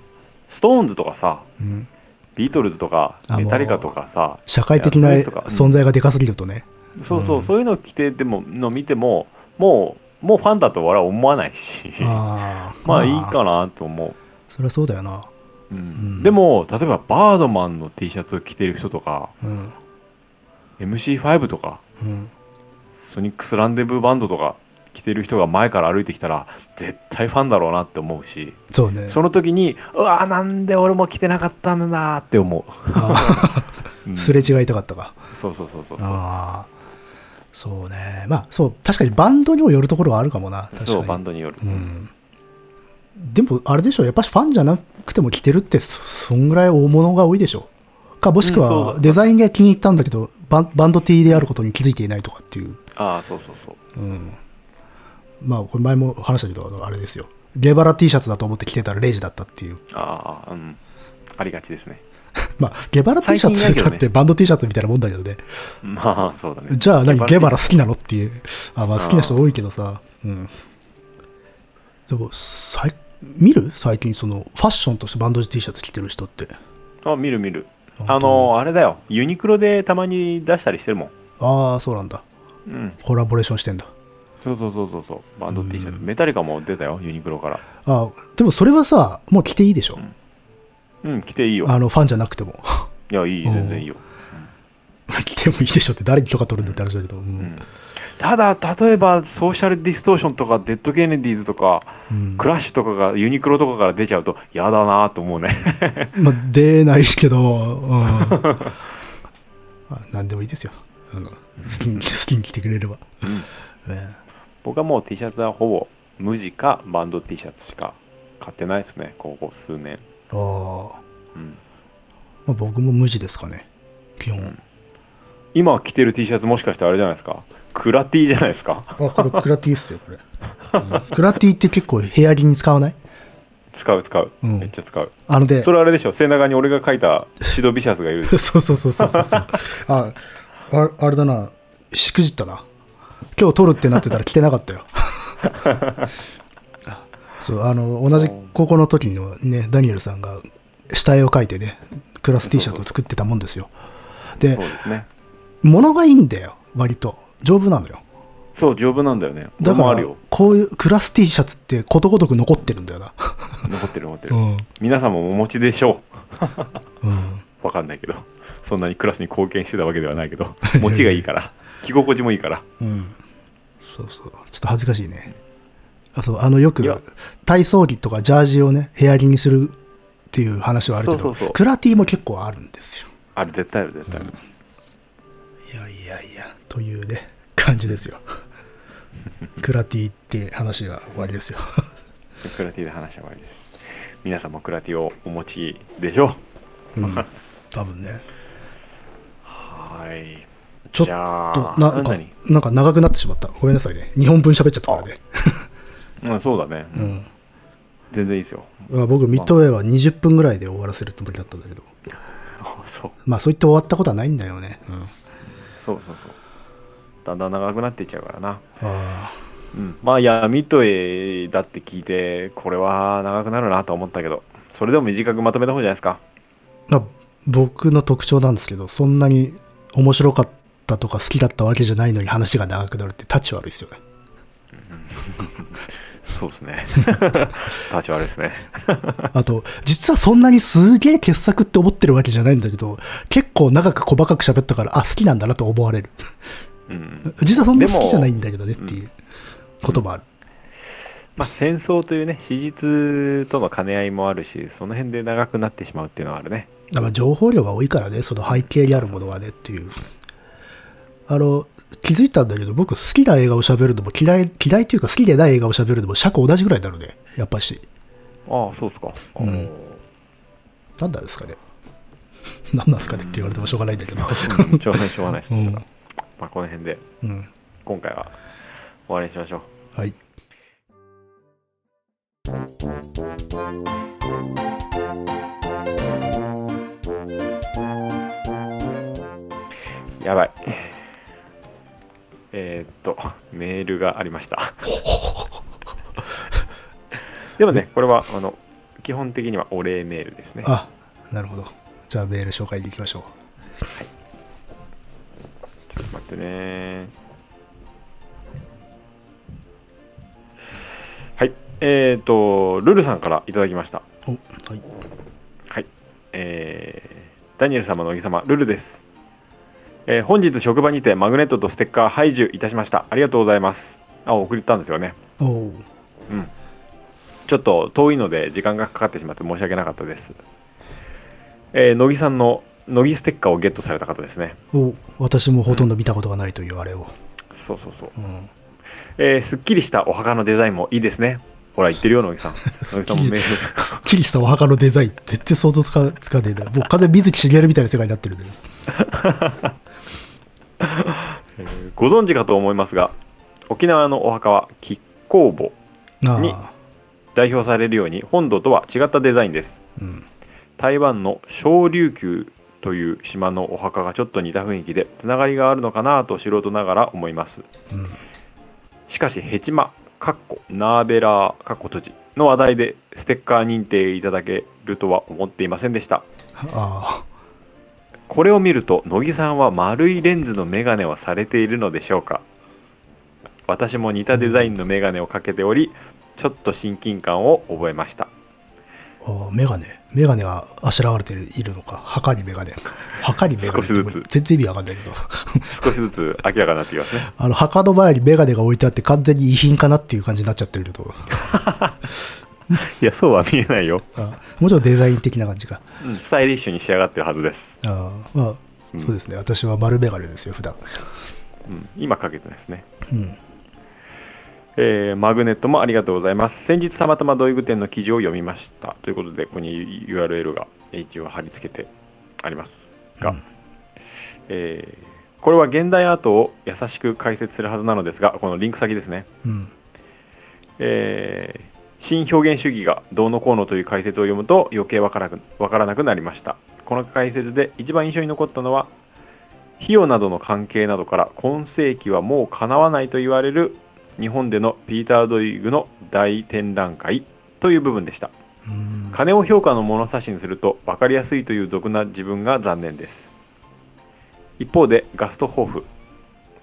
ストーンズとかさうん。ビートルズとかあメタリカとかさ社会的な存在がでかすぎるとね。そうそう、うんそういうの着てでもの見てももうもうファンだと俺は思わないしあ あ。まあいいかなと思う、そりゃそうだよな。うんんでも例えばバードマンの T シャツを着てる人とかうん。MC5 とかうん。ソニックスランデブーバンドとか着てる人が前から歩いてきたら絶対ファンだろうなって思うしそうね。その時にうわーなんで俺も着てなかったんだって思う、あ うんーすれ違いたかったか。そうそうそうそうそうああ。そうね。まあ、そう、確かにバンドにもよるところはあるかもな。確かに。そうバンドによる、うん。でも、あれでしょ、やっぱしファンじゃなくても着てるってそ、そんぐらい大物が多いでしょ。か、もしくはデザインが気に入ったんだけど、バンバンド T であることに気づいていないとかっていう。ああそうそうそううん。まあ、これ前も話したけど、あれですよ。ゲバラ T シャツだと思って着てたらレイジだったっていう。ああうんありがちですね まあ、ゲバラ T シャツだってバンド T シャツみたいなもんだけどね。まあそうだねじゃあ何ゲバラ好好きなのっていう。あ、まあ好きな人多いけどさ。うん。でも、さい見る？最近その、ファッションとしてバンド T シャツ着てる人って。あ見る見るあのあれだよユニクロでたまに出したりしてるもんああ、そうなんだ。うんコラボレーションしてんだ。そうそうそうそうそうバンド T シャツメタリカも出たよユニクロからあでもそれはさ、もう着ていいでしょ。うん着ていいよ。あの、ファンじゃなくても。いやいいうん。全然いいよ。着てもいいでしょって誰に許可取るんだって話だけど。うん。うん。ただ例えばソーシャルディストーションとかデッド・ケネディーズとかうん。クラッシュとかがユニクロとかから出ちゃうと嫌だなと思うね。まあ、出ないけど、うん。まあ、何でもいいですよ。あの好きに、好きに着てくれれば。ね。僕はもう T シャツはほぼ無地かバンド T シャツしか買ってないですねここ数年ああ。うんまあ、僕も無地ですかね。基本。今着てる T シャツもしかしてあれじゃないですか？クラ T じゃないですか？あ、これクラティっすよ、これ。うんクラティって結構部屋着に使わない？使う使う、うんめっちゃ使うあので、それあれでしょ？背中に俺が書いたシドビシャスがいる そうそうそうそうそうそう。あ、ああれだな。しくじったな。今日撮るってなってたら着てなかったよ。そう、あの、同じ高校の時のね、ダニエルさんが下絵を描いてね、クラス T シャツを作ってたもんですよ。でそう、ですね物がいいんだよ、割と。丈夫なのよ。そう丈夫なんだよねだから俺もあるよ、こういうクラス T シャツってことごとく残ってるんだよな。残ってる残ってる、うん。皆さんもお持ちでしょう ん。うわかんないけどそんなにクラスに貢献してたわけではないけど 持ちがいいから着心地もいいからうん。そうそう。ちょっと恥ずかしいね。あ、そう、あの、よく体操着とかジャージをね、部屋着にするっていう話はあるけど、そうそうそうクラティも結構あるんですよ。あれ絶対ある絶対ある、いやいやいや、というね、感じですよ。クラティって話は終わりですよ。クラティで話は終わりです皆さんもクラティをお持ちでしょう？うん。多分ね。はいちょっと、なんか何、なんか長くなってしまった。ごめんなさいね。日本分喋っちゃったからね。うん、そうだね、うん。全然いいですよ。まあ僕、ミッドウェイは20分ぐらいで終わらせるつもりだったんだけど、あそう。まあそう言って終わったことはないんだよね。うん。そうそうそう。だんだん長くなっていっちゃうからな。あうん、まあいやミッドウェイだって聞いてこれは長くなるなと思ったけど。それでも短くまとめた方じゃないですか。あ僕の特徴なんですけど、そんなに面白かったとか好きだったわけじゃないのに話が長くなるってタッチ悪いですよね。そうですね 立ち悪いですねあと、実はそんなにすげえ傑作って思ってるわけじゃないんだけど、結構長く細かく喋ったから、あ、好きなんだなと思われる。うん実はそんな好でもきじゃないんだけどねっていうこともある。まあ戦争というね史実との兼ね合いもあるしその辺で長くなってしまうっていうのはあるねだから情報量が多いからね、その背景にあるものはねっていう。あの、気づいたんだけど、僕好きな映画を喋るのも嫌い、嫌いというか好きでない映画を喋るのも尺同じぐらいになるね。やっぱし。ああそうですか、うんなんなんですかね。なんなんですかねって言われてもしょうがないんだけど。うんしょうがないしょうがないです、うんまあこの辺でうん。今回は終わりにしましょうはい。やばいえーっとメールがありました。でもねこれはあの基本的にはお礼メールですね。あ、なるほど。じゃあメール紹介でいきましょう。ちょっと待ってね。はい。えーっとルルさんからいただきました。お、はい。はい。えーダニエル様のおぎ様ルルです、えー本日職場にてマグネットとステッカー配受いたしました。ありがとうございます。あ送ったんですよね。おおうん。ちょっと遠いので時間がかかってしまって申し訳なかったです。えー乃木さんの乃木ステッカーをゲットされた方ですね。お私もほとんど見たことがないというあれを、そうそうそう。うん、えーすっきりしたお墓のデザインもいいですね。ほら言ってるよ乃木さん。乃木さんもメール。すっきりしたお墓のデザイン絶対想像つかつかねえな。もう完全に水木しげるみたいな世界になってるんだよ ご存知かと思いますが沖縄のお墓は亀甲墓にあ。あ代表されるように本土とは違ったデザインです。うん。台湾の小琉球という島のお墓がちょっと似た雰囲気でつながりがあるのかなと素人ながら思います。うん。しかしヘチマかっこナーベラーかっこ閉じの話題でステッカー認定いただけるとは思っていませんでした。あこれを見ると乃木さんは丸いレンズのメガネをされているのでしょうか？私も似たデザインのメガネをかけておりちょっと親近感を覚えました。ああメガネメガネがあしらわれているのか？墓にメガネ墓にメガネ少しずつ。全然意味わかんないけど。少しずつ明らかになってきますね。あの墓の前にメガネが置いてあって完全に遺品かなっていう感じになっちゃってると いやそうは見えないよ、あもちろんデザイン的な感じか。うんスタイリッシュに仕上がってるはずです、ああまあうん。そうですね。私は丸メガネですよ普段。うん、今かけてないですね。うん。えーマグネットもありがとうございます。先日たまたま土井具店の記事を読みました。ということで、ここに URL が一応貼り付けてありますが、うん。えーこれは現代アートを優しく解説するはずなのですが、このリンク先ですね。うん。えー新表現主義がどうのこうのという解説を読むと余計わからなくわからなくなりました。この解説で一番印象に残ったのは、費用などの関係などから今世紀はもうかなわないと言われる日本でのピーター・ドイグの大展覧会という部分でした。うん金を評価の物差しにすると分かりやすいという俗な自分が残念です一方でガストホーフ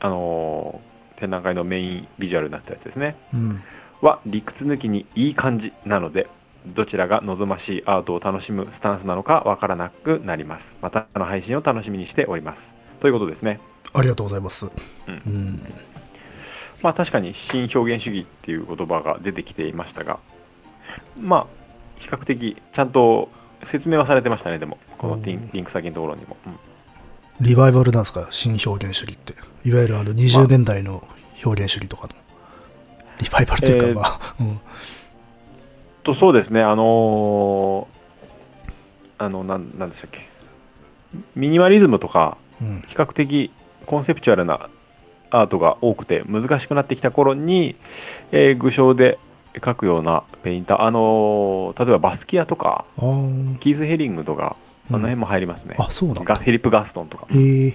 あのー展覧会のメインビジュアルになったやつですねうんは理屈抜きにいい感じなのでどちらが望ましいアートを楽しむスタンスなのか分からなくなります。またの配信を楽しみにしております。ということですね。ありがとうございます。うん。うん。まあ確かに新表現主義っていう言葉が出てきていましたがまあ比較的ちゃんと説明はされてましたねでも。このリンク先のところにも、うん。リバイバルなんですか？新表現主義って。いわゆるあの20年代の表現主義とかのリバイバルというか、えーまあ、うん。とそうですねあのーあのなんなんでしたっけ。ミニマリズムとかうん。比較的コンセプチュアルなアートが多くて難しくなってきた頃に、えー具象で描くようなペインターあのー例えばバスキアとかキース・ヘリングとかあの辺も入りますね、あそうなんフィリップ・ガストンとか。日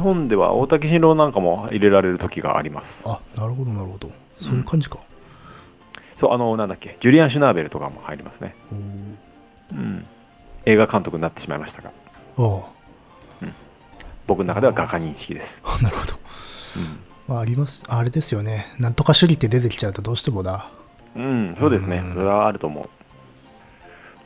本では大竹新郎なんかも入れられる時があります。あなるほどなるほどそういう感じか、そうあのなんだっけジュリアン・シュナーベルとかも入りますね。おうん。映画監督になってしまいましたが。ー僕の中では画家認識です、ああ なるほど、うん。まあ、あります。あれですよね。なんとか主義って出てきちゃうとどうしてもだ。うん、そうですね。うん。それはあると思う。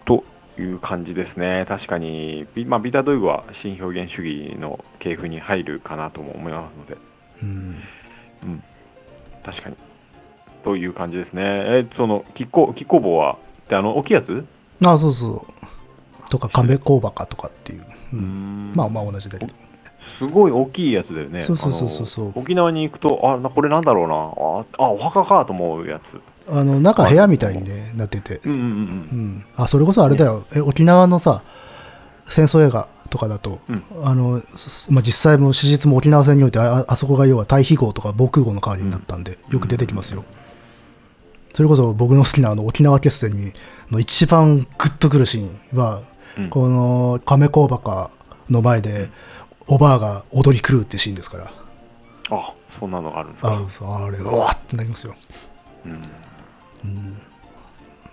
という感じですね。確かに、ビまあ、ビーター・ドイグは新表現主義の系譜に入るかなとも思いますので。うん。うん、確かに。という感じですね。えその、キッコ、キッコ棒は、で、あの、大きいやつ？あそうそうとか亀甲バカとかっていう、う、うんん。まあまあ同じだけど。すごい大きいやつだよね。そうそうそうそう沖縄に行くと、あ、なこれなんだろうな。あ、あお墓かと思うやつ。あの中部屋みたいに、ね、なってて、うんうんうんうん、あそれこそあれだよ、え沖縄のさ戦争映画とかだと、うん。あのすまあ、実際も史実も沖縄戦においてああそこが要は対比号とか防空号の代わりになったんで、よく出てきますよ、それこそ僕の好きなあの沖縄決戦にの一番グッとくるシーンは、うんこの亀甲バカの前で、おばあが踊り狂うっていうシーンですからあ、そんなのがあるんですあか。あれうわーってなりますようん。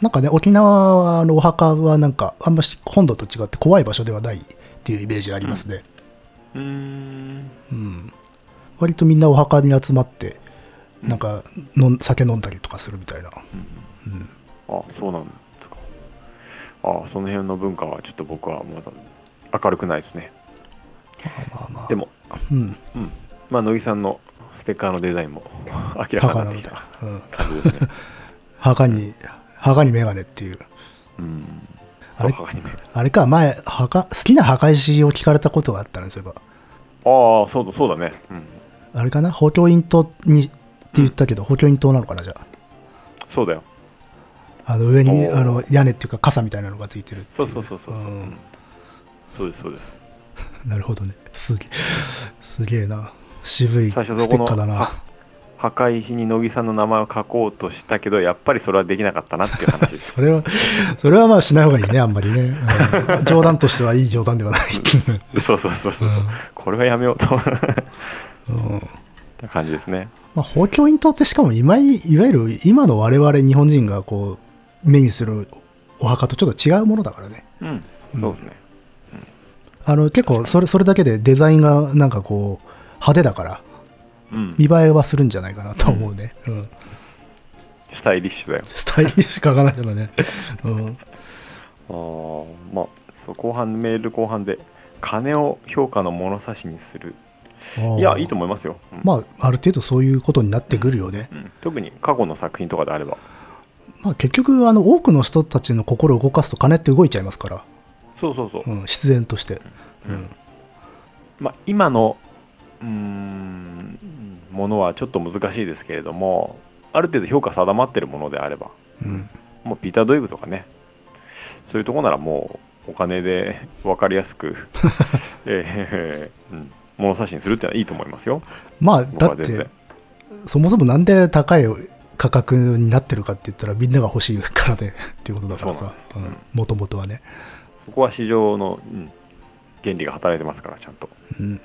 なんかね、沖縄のお墓はなんか、あんまし本土と違って怖い場所ではないっていうイメージありますね。うーん。うん。割とみんなお墓に集まって、なんかのん、酒飲んだりとかするみたいな。うん。あ、そうなんですか。あ、その辺の文化はちょっと僕はまだ明るくないですね。まあまあ。でも、うん。うん。まあ、乃木さんの好ステッカーのデザインも 明らかになってきた。うん。感じですね 墓に、墓にメガネっていう。うんあれ？あれか、前、墓、好きな墓石を聞かれたことがあったんですよ。ああそうだそうだねうんあれかな？補強員島に言ったけど、補強員島なのかなじゃそうだよあ。あの上にあの屋根っていうか傘みたいなのがついてるっていそうそうそうそうそう、んうんそうですそうです なるほどね。すげえ、すげえな。渋いステッカーだなは。墓石に乃木さんの名前を書こうとしたけどやっぱりそれはできなかったなっていう話 それは、それはまあしない方がいいね、あんまりね。うん冗談としてはいい冗談ではない。そうそうそうそうそう、これはやめようとうんった感じですねまあ、法教員島ってしかも今い、いわゆる今の我々日本人がこう、目にするお墓とちょっと違うものだからね。うんそうですね、あの、結構それ、それだけでデザインがなんかこう、派手だから、うん見栄えはするんじゃないかなと思うね。うん。スタイリッシュだよスタイリッシュ書かないからね。うん。あーまあそう後半メール後半で金を評価の物差しにするいやいいと思いますよ、うん。まあ、ある程度そういうことになってくるよね。うん。特に過去の作品とかであれば。まあ結局、あの、多くの人たちの心を動かすと金って動いちゃいますから、そうそうそう、うん、必然として。うん。まあ、今のうーんものはちょっと難しいですけれどもある程度評価定まってるものであればうん。もうピーター・ドイグとかね。そういうとこならもうお金で分かりやすく、えーうん、物差しにするってのはいいと思いますよ。まあ、僕だってそもそもなんで高い価格になってるかって言ったらみんなが欲しいからね。っていうことだからさ。もともとはね。そこは市場の、うん、原理が働いてますからちゃんと。うん。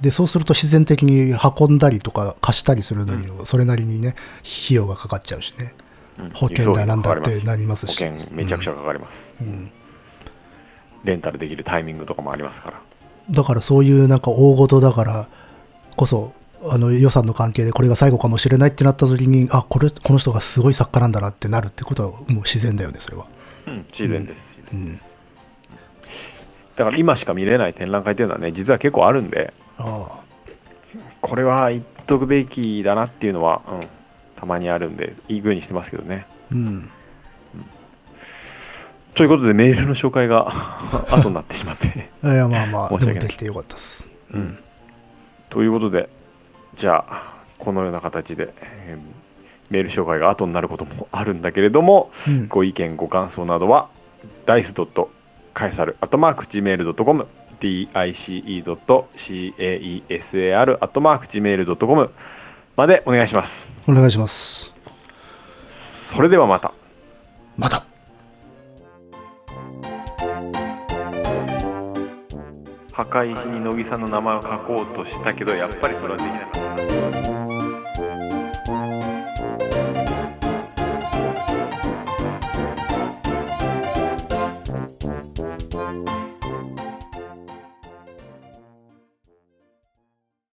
で、そうすると自然的に運んだりとか貸したりするのに、それなりにね、費用がかかっちゃうしね。うん。保険だなんだってなりますし。保険めちゃくちゃかかります、うん。レンタルできるタイミングとかもありますからだからそういうなんか大事だからこそ、あの予算の関係でこれが最後かもしれないってなった時に、あ、これ、この人がすごい作家なんだなってなるってことはもう自然だよね、それは。うん自然です、うん。だから今しか見れない展覧会っていうのはね実は結構あるんでああ。これは言っとくべきだなっていうのは、うん、たまにあるんでいい風にしてますけどねうん。ということでメールの紹介が 後になってしまっていや、まあまあ、申し訳ないでもできてよかったです。うん。ということでじゃあこのような形で、えーメール紹介が後になることもあるんだけれども、うんご意見ご感想などは dice.caesar.gmail.com dice.caesar.gmail.com までお願いしますお願いします。それではまたまた。墓石に乃木さんの名前を書こうとしたけどやっぱりそれはできなかった。